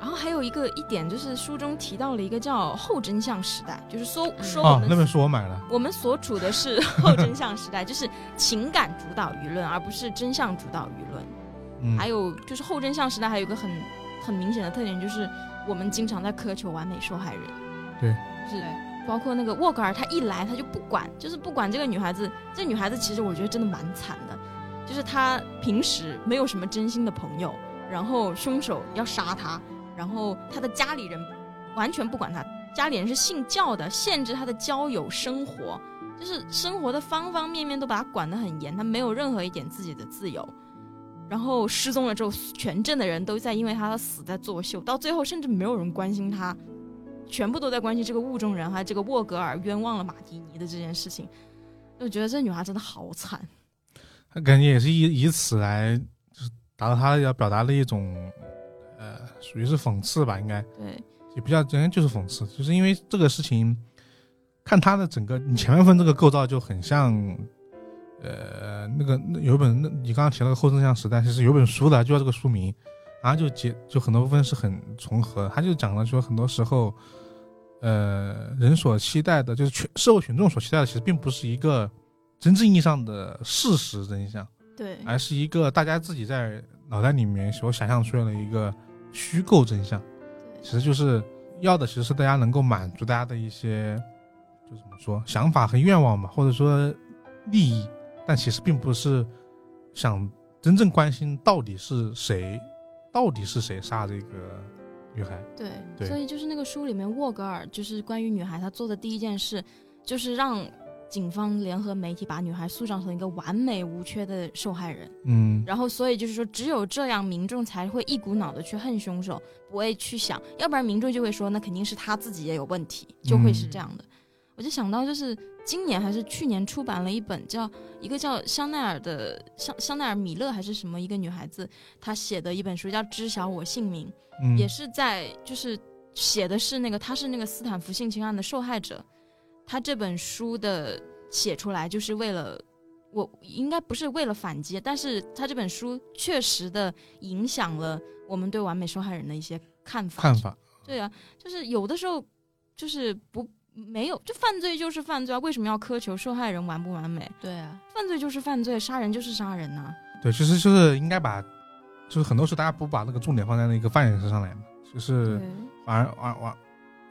Speaker 4: 然后还有一个一点就是书中提到了一个叫后真相时代，就是说说我们，
Speaker 1: 哦那本书我买了。
Speaker 4: 我们所处的是 后真相时代，就是情感主导舆论，而不是真相主导舆论。
Speaker 1: 嗯，
Speaker 4: 还有就是后真相时代还有一个很很明显的特点，就是我们经常在苛求完美受害人。
Speaker 1: 对，
Speaker 4: 是包括那个沃格尔，他一来他就不管，就是不管这个女孩子，这女孩子其实我觉得真的蛮惨的，就是他平时没有什么真心的朋友，然后凶手要杀他，然后他的家里人完全不管他，家里人是信教的，限制他的交友生活，就是生活的方方面面都把他管得很严，他没有任何一点自己的自由。然后失踪了之后，全镇的人都在因为他的死在作秀，到最后甚至没有人关心他，全部都在关心这个雾中人还有这个沃格尔冤枉了马蒂尼的这件事情。我觉得这女孩真的好惨。
Speaker 1: 他感觉也是以以此来就是达到他要表达的一种，呃，属于是讽刺吧，应该
Speaker 4: 对，
Speaker 1: 也不叫，应该就是讽刺，就是因为这个事情，看他的整个你前面分这个构造就很像，呃，那个那有本那你刚刚提那个后真相时代，其实有本书的，就叫这个书名，然后就结就很多部分是很重合，他就讲了说很多时候，呃，人所期待的，就是群社会群众所期待的，其实并不是一个真正意义上的事实真相。
Speaker 4: 对，
Speaker 1: 而是一个大家自己在脑袋里面所想象出来的一个虚构真相，其实就是要的其实是大家能够满足大家的一些，就怎么说想法和愿望嘛，或者说利益，但其实并不是想真正关心到底是谁，到底是谁杀这个女孩。
Speaker 4: 对，
Speaker 1: 对
Speaker 4: 所以就是那个书里面，沃格尔就是关于女孩，她做的第一件事就是让警方联合媒体把女孩塑造成一个完美无缺的受害人。
Speaker 1: 嗯，
Speaker 4: 然后，所以就是说，只有这样，民众才会一股脑的去恨凶手，不会去想，要不然民众就会说，那肯定是他自己也有问题，就会是这样的。我就想到，就是今年还是去年出版了一本叫一个叫香奈儿的香香奈儿米勒还是什么一个女孩子，她写的一本书叫《知晓我姓名》，
Speaker 1: 嗯
Speaker 4: 也是在就是写的是那个她是那个斯坦福性侵案的受害者，她这本书的写出来就是为了我应该不是为了反击，但是他这本书确实的影响了我们对完美受害人的一些看法。
Speaker 1: 看法，
Speaker 4: 对啊，就是有的时候就是不没有，就犯罪就是犯罪啊，为什么要苛求受害人完不完美？
Speaker 3: 对啊，
Speaker 4: 犯罪就是犯罪，杀人就是杀人呐、
Speaker 1: 对，其实就是应该把，就是很多时候大家不把那个重点放在那个犯人身上来嘛，就是，反而反而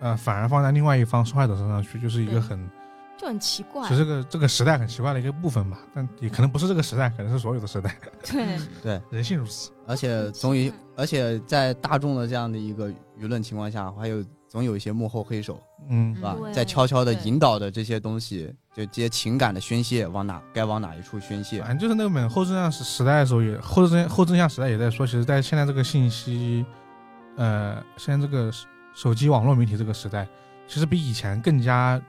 Speaker 1: 呃反而放在另外一方受害者身上去，就是一个很。
Speaker 4: 就很奇怪
Speaker 1: 是。这个这个时代很奇怪的一个部分吧，但也可能不是这个时代，可能是所有的时代，
Speaker 4: 对，
Speaker 2: 对，
Speaker 1: 人性如此。
Speaker 2: 而且总有，而且在大众的这样的一个舆论情况下，还有总有一些幕后黑手，
Speaker 1: 嗯
Speaker 2: 是吧？在悄悄的引导着这些东西，就这些情感的宣泄往哪该往哪一处宣泄
Speaker 1: 反。正就是那本后真相时时代的时候也，后真后真相时代也在说，其实，在现在这个信息，呃，现在这个手手机网络媒体这个时代，其实比以前更加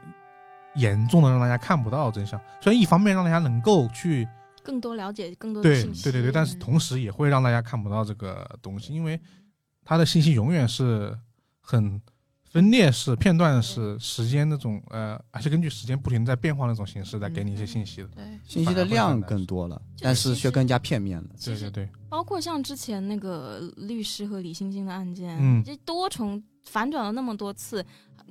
Speaker 1: 严重的让大家看不到真相。虽然一方面让大家能够去
Speaker 4: 更多了解更多的
Speaker 1: 对
Speaker 4: 信息。
Speaker 1: 对对对，但是同时也会让大家看不到这个东西，因为它的信息永远是很分裂式、片段式、时间那种呃，还是根据时间不停在变化那种形式来给你一些信息的。
Speaker 3: 对，
Speaker 2: 信息的量更多了，但是却更加片面了。
Speaker 1: 对对对，
Speaker 4: 包括像之前那个律师和李星星的案件，
Speaker 1: 嗯
Speaker 4: 这多重反转了那么多次，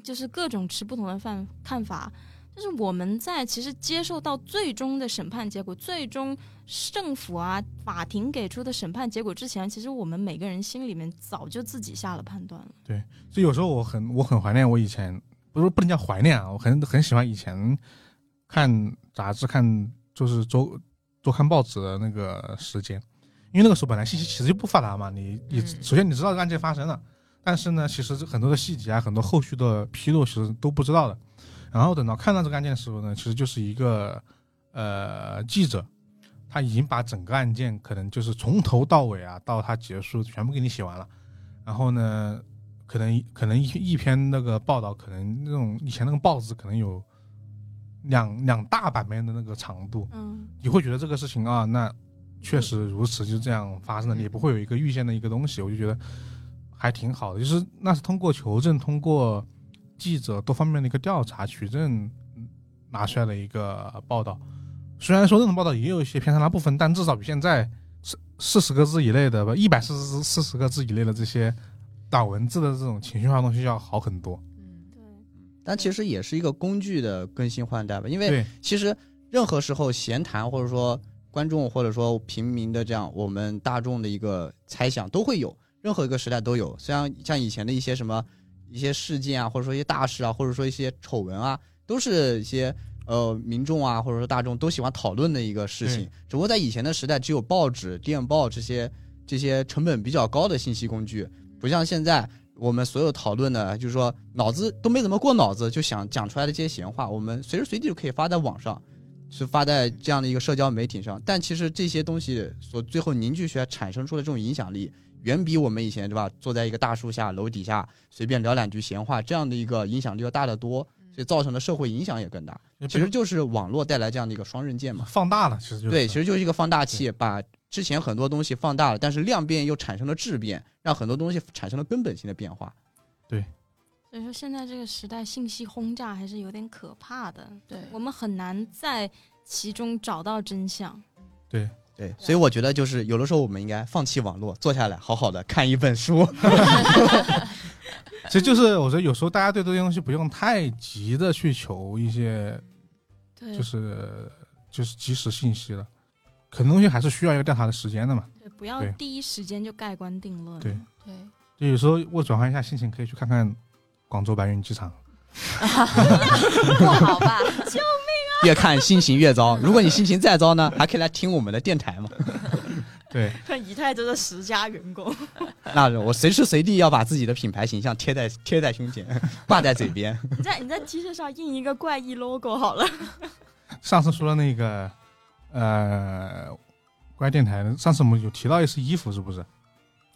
Speaker 4: 就是各种持不同的看看法。就是我们在其实接受到最终的审判结果，最终政府啊、法庭给出的审判结果之前，其实我们每个人心里面早就自己下了判断了。
Speaker 1: 对所以有时候我很我很怀念我以前，不是不能叫怀念啊，我很很喜欢以前看杂志、看就是周周刊报纸的那个时间，因为那个时候本来信息其实就不发达嘛，你你
Speaker 3: 嗯
Speaker 1: 首先你知道这个案件发生了，但是呢，其实很多的细节啊，很多后续的披露其实都不知道的。然后等到看到这个案件的时候呢，其实就是一个呃记者，他已经把整个案件可能就是从头到尾啊，到他结束全部给你写完了。然后呢，可能可能一一篇那个报道，可能那种以前那个报纸可能有两两大版面的那个长度，
Speaker 4: 嗯，
Speaker 1: 你会觉得这个事情啊，那确实如此，就这样发生的，你也不会有一个预见的一个东西，我就觉得还挺好的。就是那是通过求证，通过记者多方面的一个调查取证，嗯拿出来的一个报道。虽然说这种报道也有一些偏差的部分，但至少比现在四四十个字以内的吧，一百四十四十个字以内的这些打文字的这种情绪化东西要好很多。
Speaker 3: 嗯，
Speaker 4: 对，
Speaker 2: 但其实也是一个工具的更新换代吧，因为
Speaker 1: 对，
Speaker 2: 其实任何时候闲谈或者说观众或者说平民的这样我们大众的一个猜想都会有，任何一个时代都有。虽然像以前的一些什么一些事件啊，或者说一些大事啊，或者说一些丑闻啊，都是一些呃民众啊或者说大众都喜欢讨论的一个事情
Speaker 1: 对。
Speaker 2: 只不过在以前的时代，只有报纸、电报这些这些成本比较高的信息工具，不像现在。我们所有讨论的，就是说脑子都没怎么过脑子，就想讲出来的这些闲话，我们随时随地就可以发在网上，是发在这样的一个社交媒体上。但其实这些东西所最后凝聚起来产生出的这种影响力，远比我们以前对吧，坐在一个大树下、楼底下随便聊两句闲话这样的一个影响力要大得多，所以造成的社会影响也更大。其实就是网络带来这样的一个双刃剑嘛。
Speaker 1: 放大了，其实就是
Speaker 2: 对，其实就是一个放大器，把之前很多东西放大了，但是量变又产生了质变，让很多东西产生了根本性的变化。
Speaker 4: 对所以说现在这个时代信息轰炸还是有点可怕的，
Speaker 3: 对，
Speaker 4: 我们很难在其中找到真相。
Speaker 1: 对，
Speaker 2: 对，所以我觉得就是有的时候我们应该放弃网络，坐下来好好的看一本书。
Speaker 1: 其实就是我觉得有时候大家对这些东西不用太急的去求一些
Speaker 4: 对，
Speaker 1: 就是就是及时信息了，很多东西还是需要一个调查的时间的嘛。
Speaker 4: 对，不要第一时间就盖棺定论。
Speaker 1: 对
Speaker 3: 对，
Speaker 1: 就有时候我转换一下心情，可以去看看广州白云机场。
Speaker 3: 不好吧？
Speaker 2: 越看心情越糟。如果你心情再糟呢，还可以来听我们的电台嘛。
Speaker 1: 对，
Speaker 4: 看以太真的十佳员工，
Speaker 2: 那我随时随地要把自己的品牌形象贴在贴在胸前，挂在嘴边。
Speaker 4: 你在你在 T 恤上印一个怪异 logo 好了。
Speaker 1: 上次说的那个呃，怪电台的，上次我们有提到一次衣服，是不是？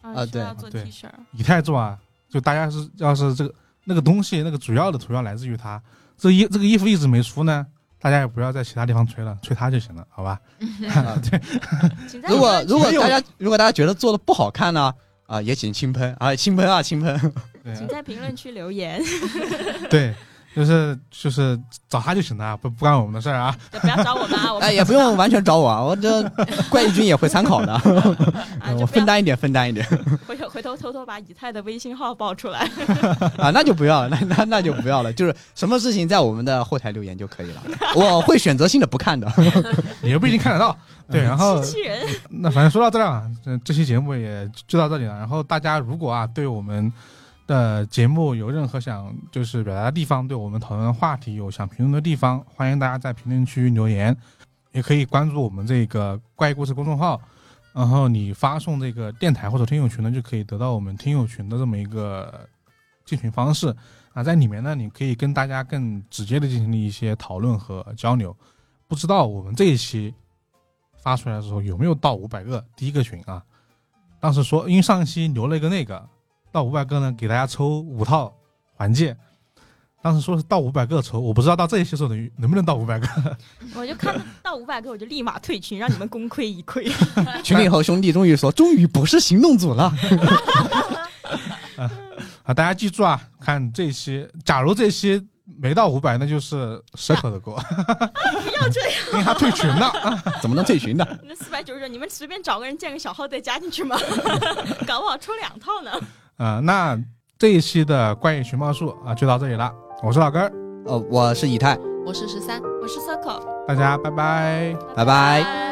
Speaker 2: 啊对
Speaker 4: 需要做
Speaker 1: 对
Speaker 4: T 恤。
Speaker 1: 以太做啊，就大家是要是这个那个东西，那个主要的图要来自于它，这衣这个衣服一直没出呢，大家也不要在其他地方吹了，吹他就行了，好吧？
Speaker 2: 啊 对，如果如果大家如果大家觉得做的不好看呢，啊，也请轻喷啊，轻喷啊，轻喷。
Speaker 1: 对
Speaker 4: 请在评论区留言，
Speaker 1: 对，就是就是找他就行了，不不关我们的事儿啊。
Speaker 4: 就不要找我们啊，我们
Speaker 2: 哎，也不用完全找我啊，我这 怪异君也会参考的，
Speaker 4: 啊
Speaker 2: 我
Speaker 4: 就
Speaker 2: 分担一点，分担一点
Speaker 4: 回头回头偷偷把以太的微信号报出来。
Speaker 2: 啊，那就不要了，那那那就不要了，就是什么事情在我们的后台留言就可以了，我会选择性的不看的。
Speaker 1: 你又不一定看得到。对，然后
Speaker 4: 机器人，
Speaker 1: 那反正说到这儿啊，这这期节目也就到这里了。然后大家如果啊对我们的节目有任何想就是表达的地方，对我们讨论的话题有想评论的地方，欢迎大家在评论区留言，也可以关注我们这个怪异故事公众号。然后你发送这个电台或者听友群呢，就可以得到我们听友群的这么一个进群方式。啊，在里面呢，你可以跟大家更直接的进行一些讨论和交流。不知道我们这一期发出来的时候有没有到五百个第一个群啊？当时说，因为上一期留了一个那个到五百个呢，给大家抽五套环戒。当时说是到五百个抽，我不知道到这一期时候能能不能到五百个。
Speaker 4: 我就看到五百个，我就立马退群，让你们功亏一篑。
Speaker 2: 群里和兄弟终于说，终于不是行动组了。
Speaker 1: 啊，大家记住啊，看这一期，假如这一期没到五百，那就是蛇口的锅，
Speaker 4: 不要这样，
Speaker 1: 因为他退群了。啊
Speaker 2: 怎么能退群呢？
Speaker 4: 那四百九十九，你们随便找个人建个小号再加进去嘛，搞不好抽两套呢。
Speaker 1: 啊、那这一期的怪异寻猫术啊，就到这里了。我是老根儿，
Speaker 2: 呃，我是以太，
Speaker 3: 我是十三，
Speaker 4: 我是 Circle，
Speaker 1: 大家拜拜。
Speaker 2: 拜拜。
Speaker 3: 拜。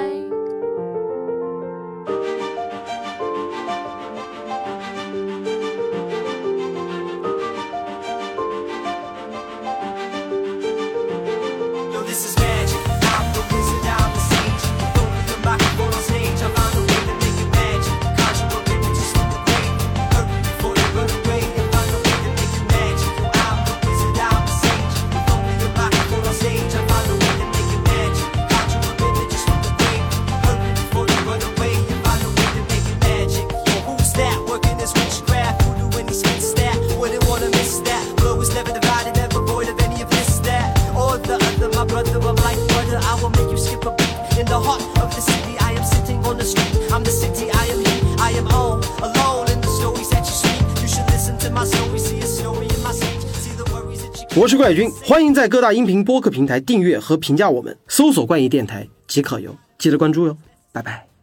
Speaker 5: 帅军欢迎在各大音频播客平台订阅和评价我们搜索冠益电台即可哟记得关注哟拜拜。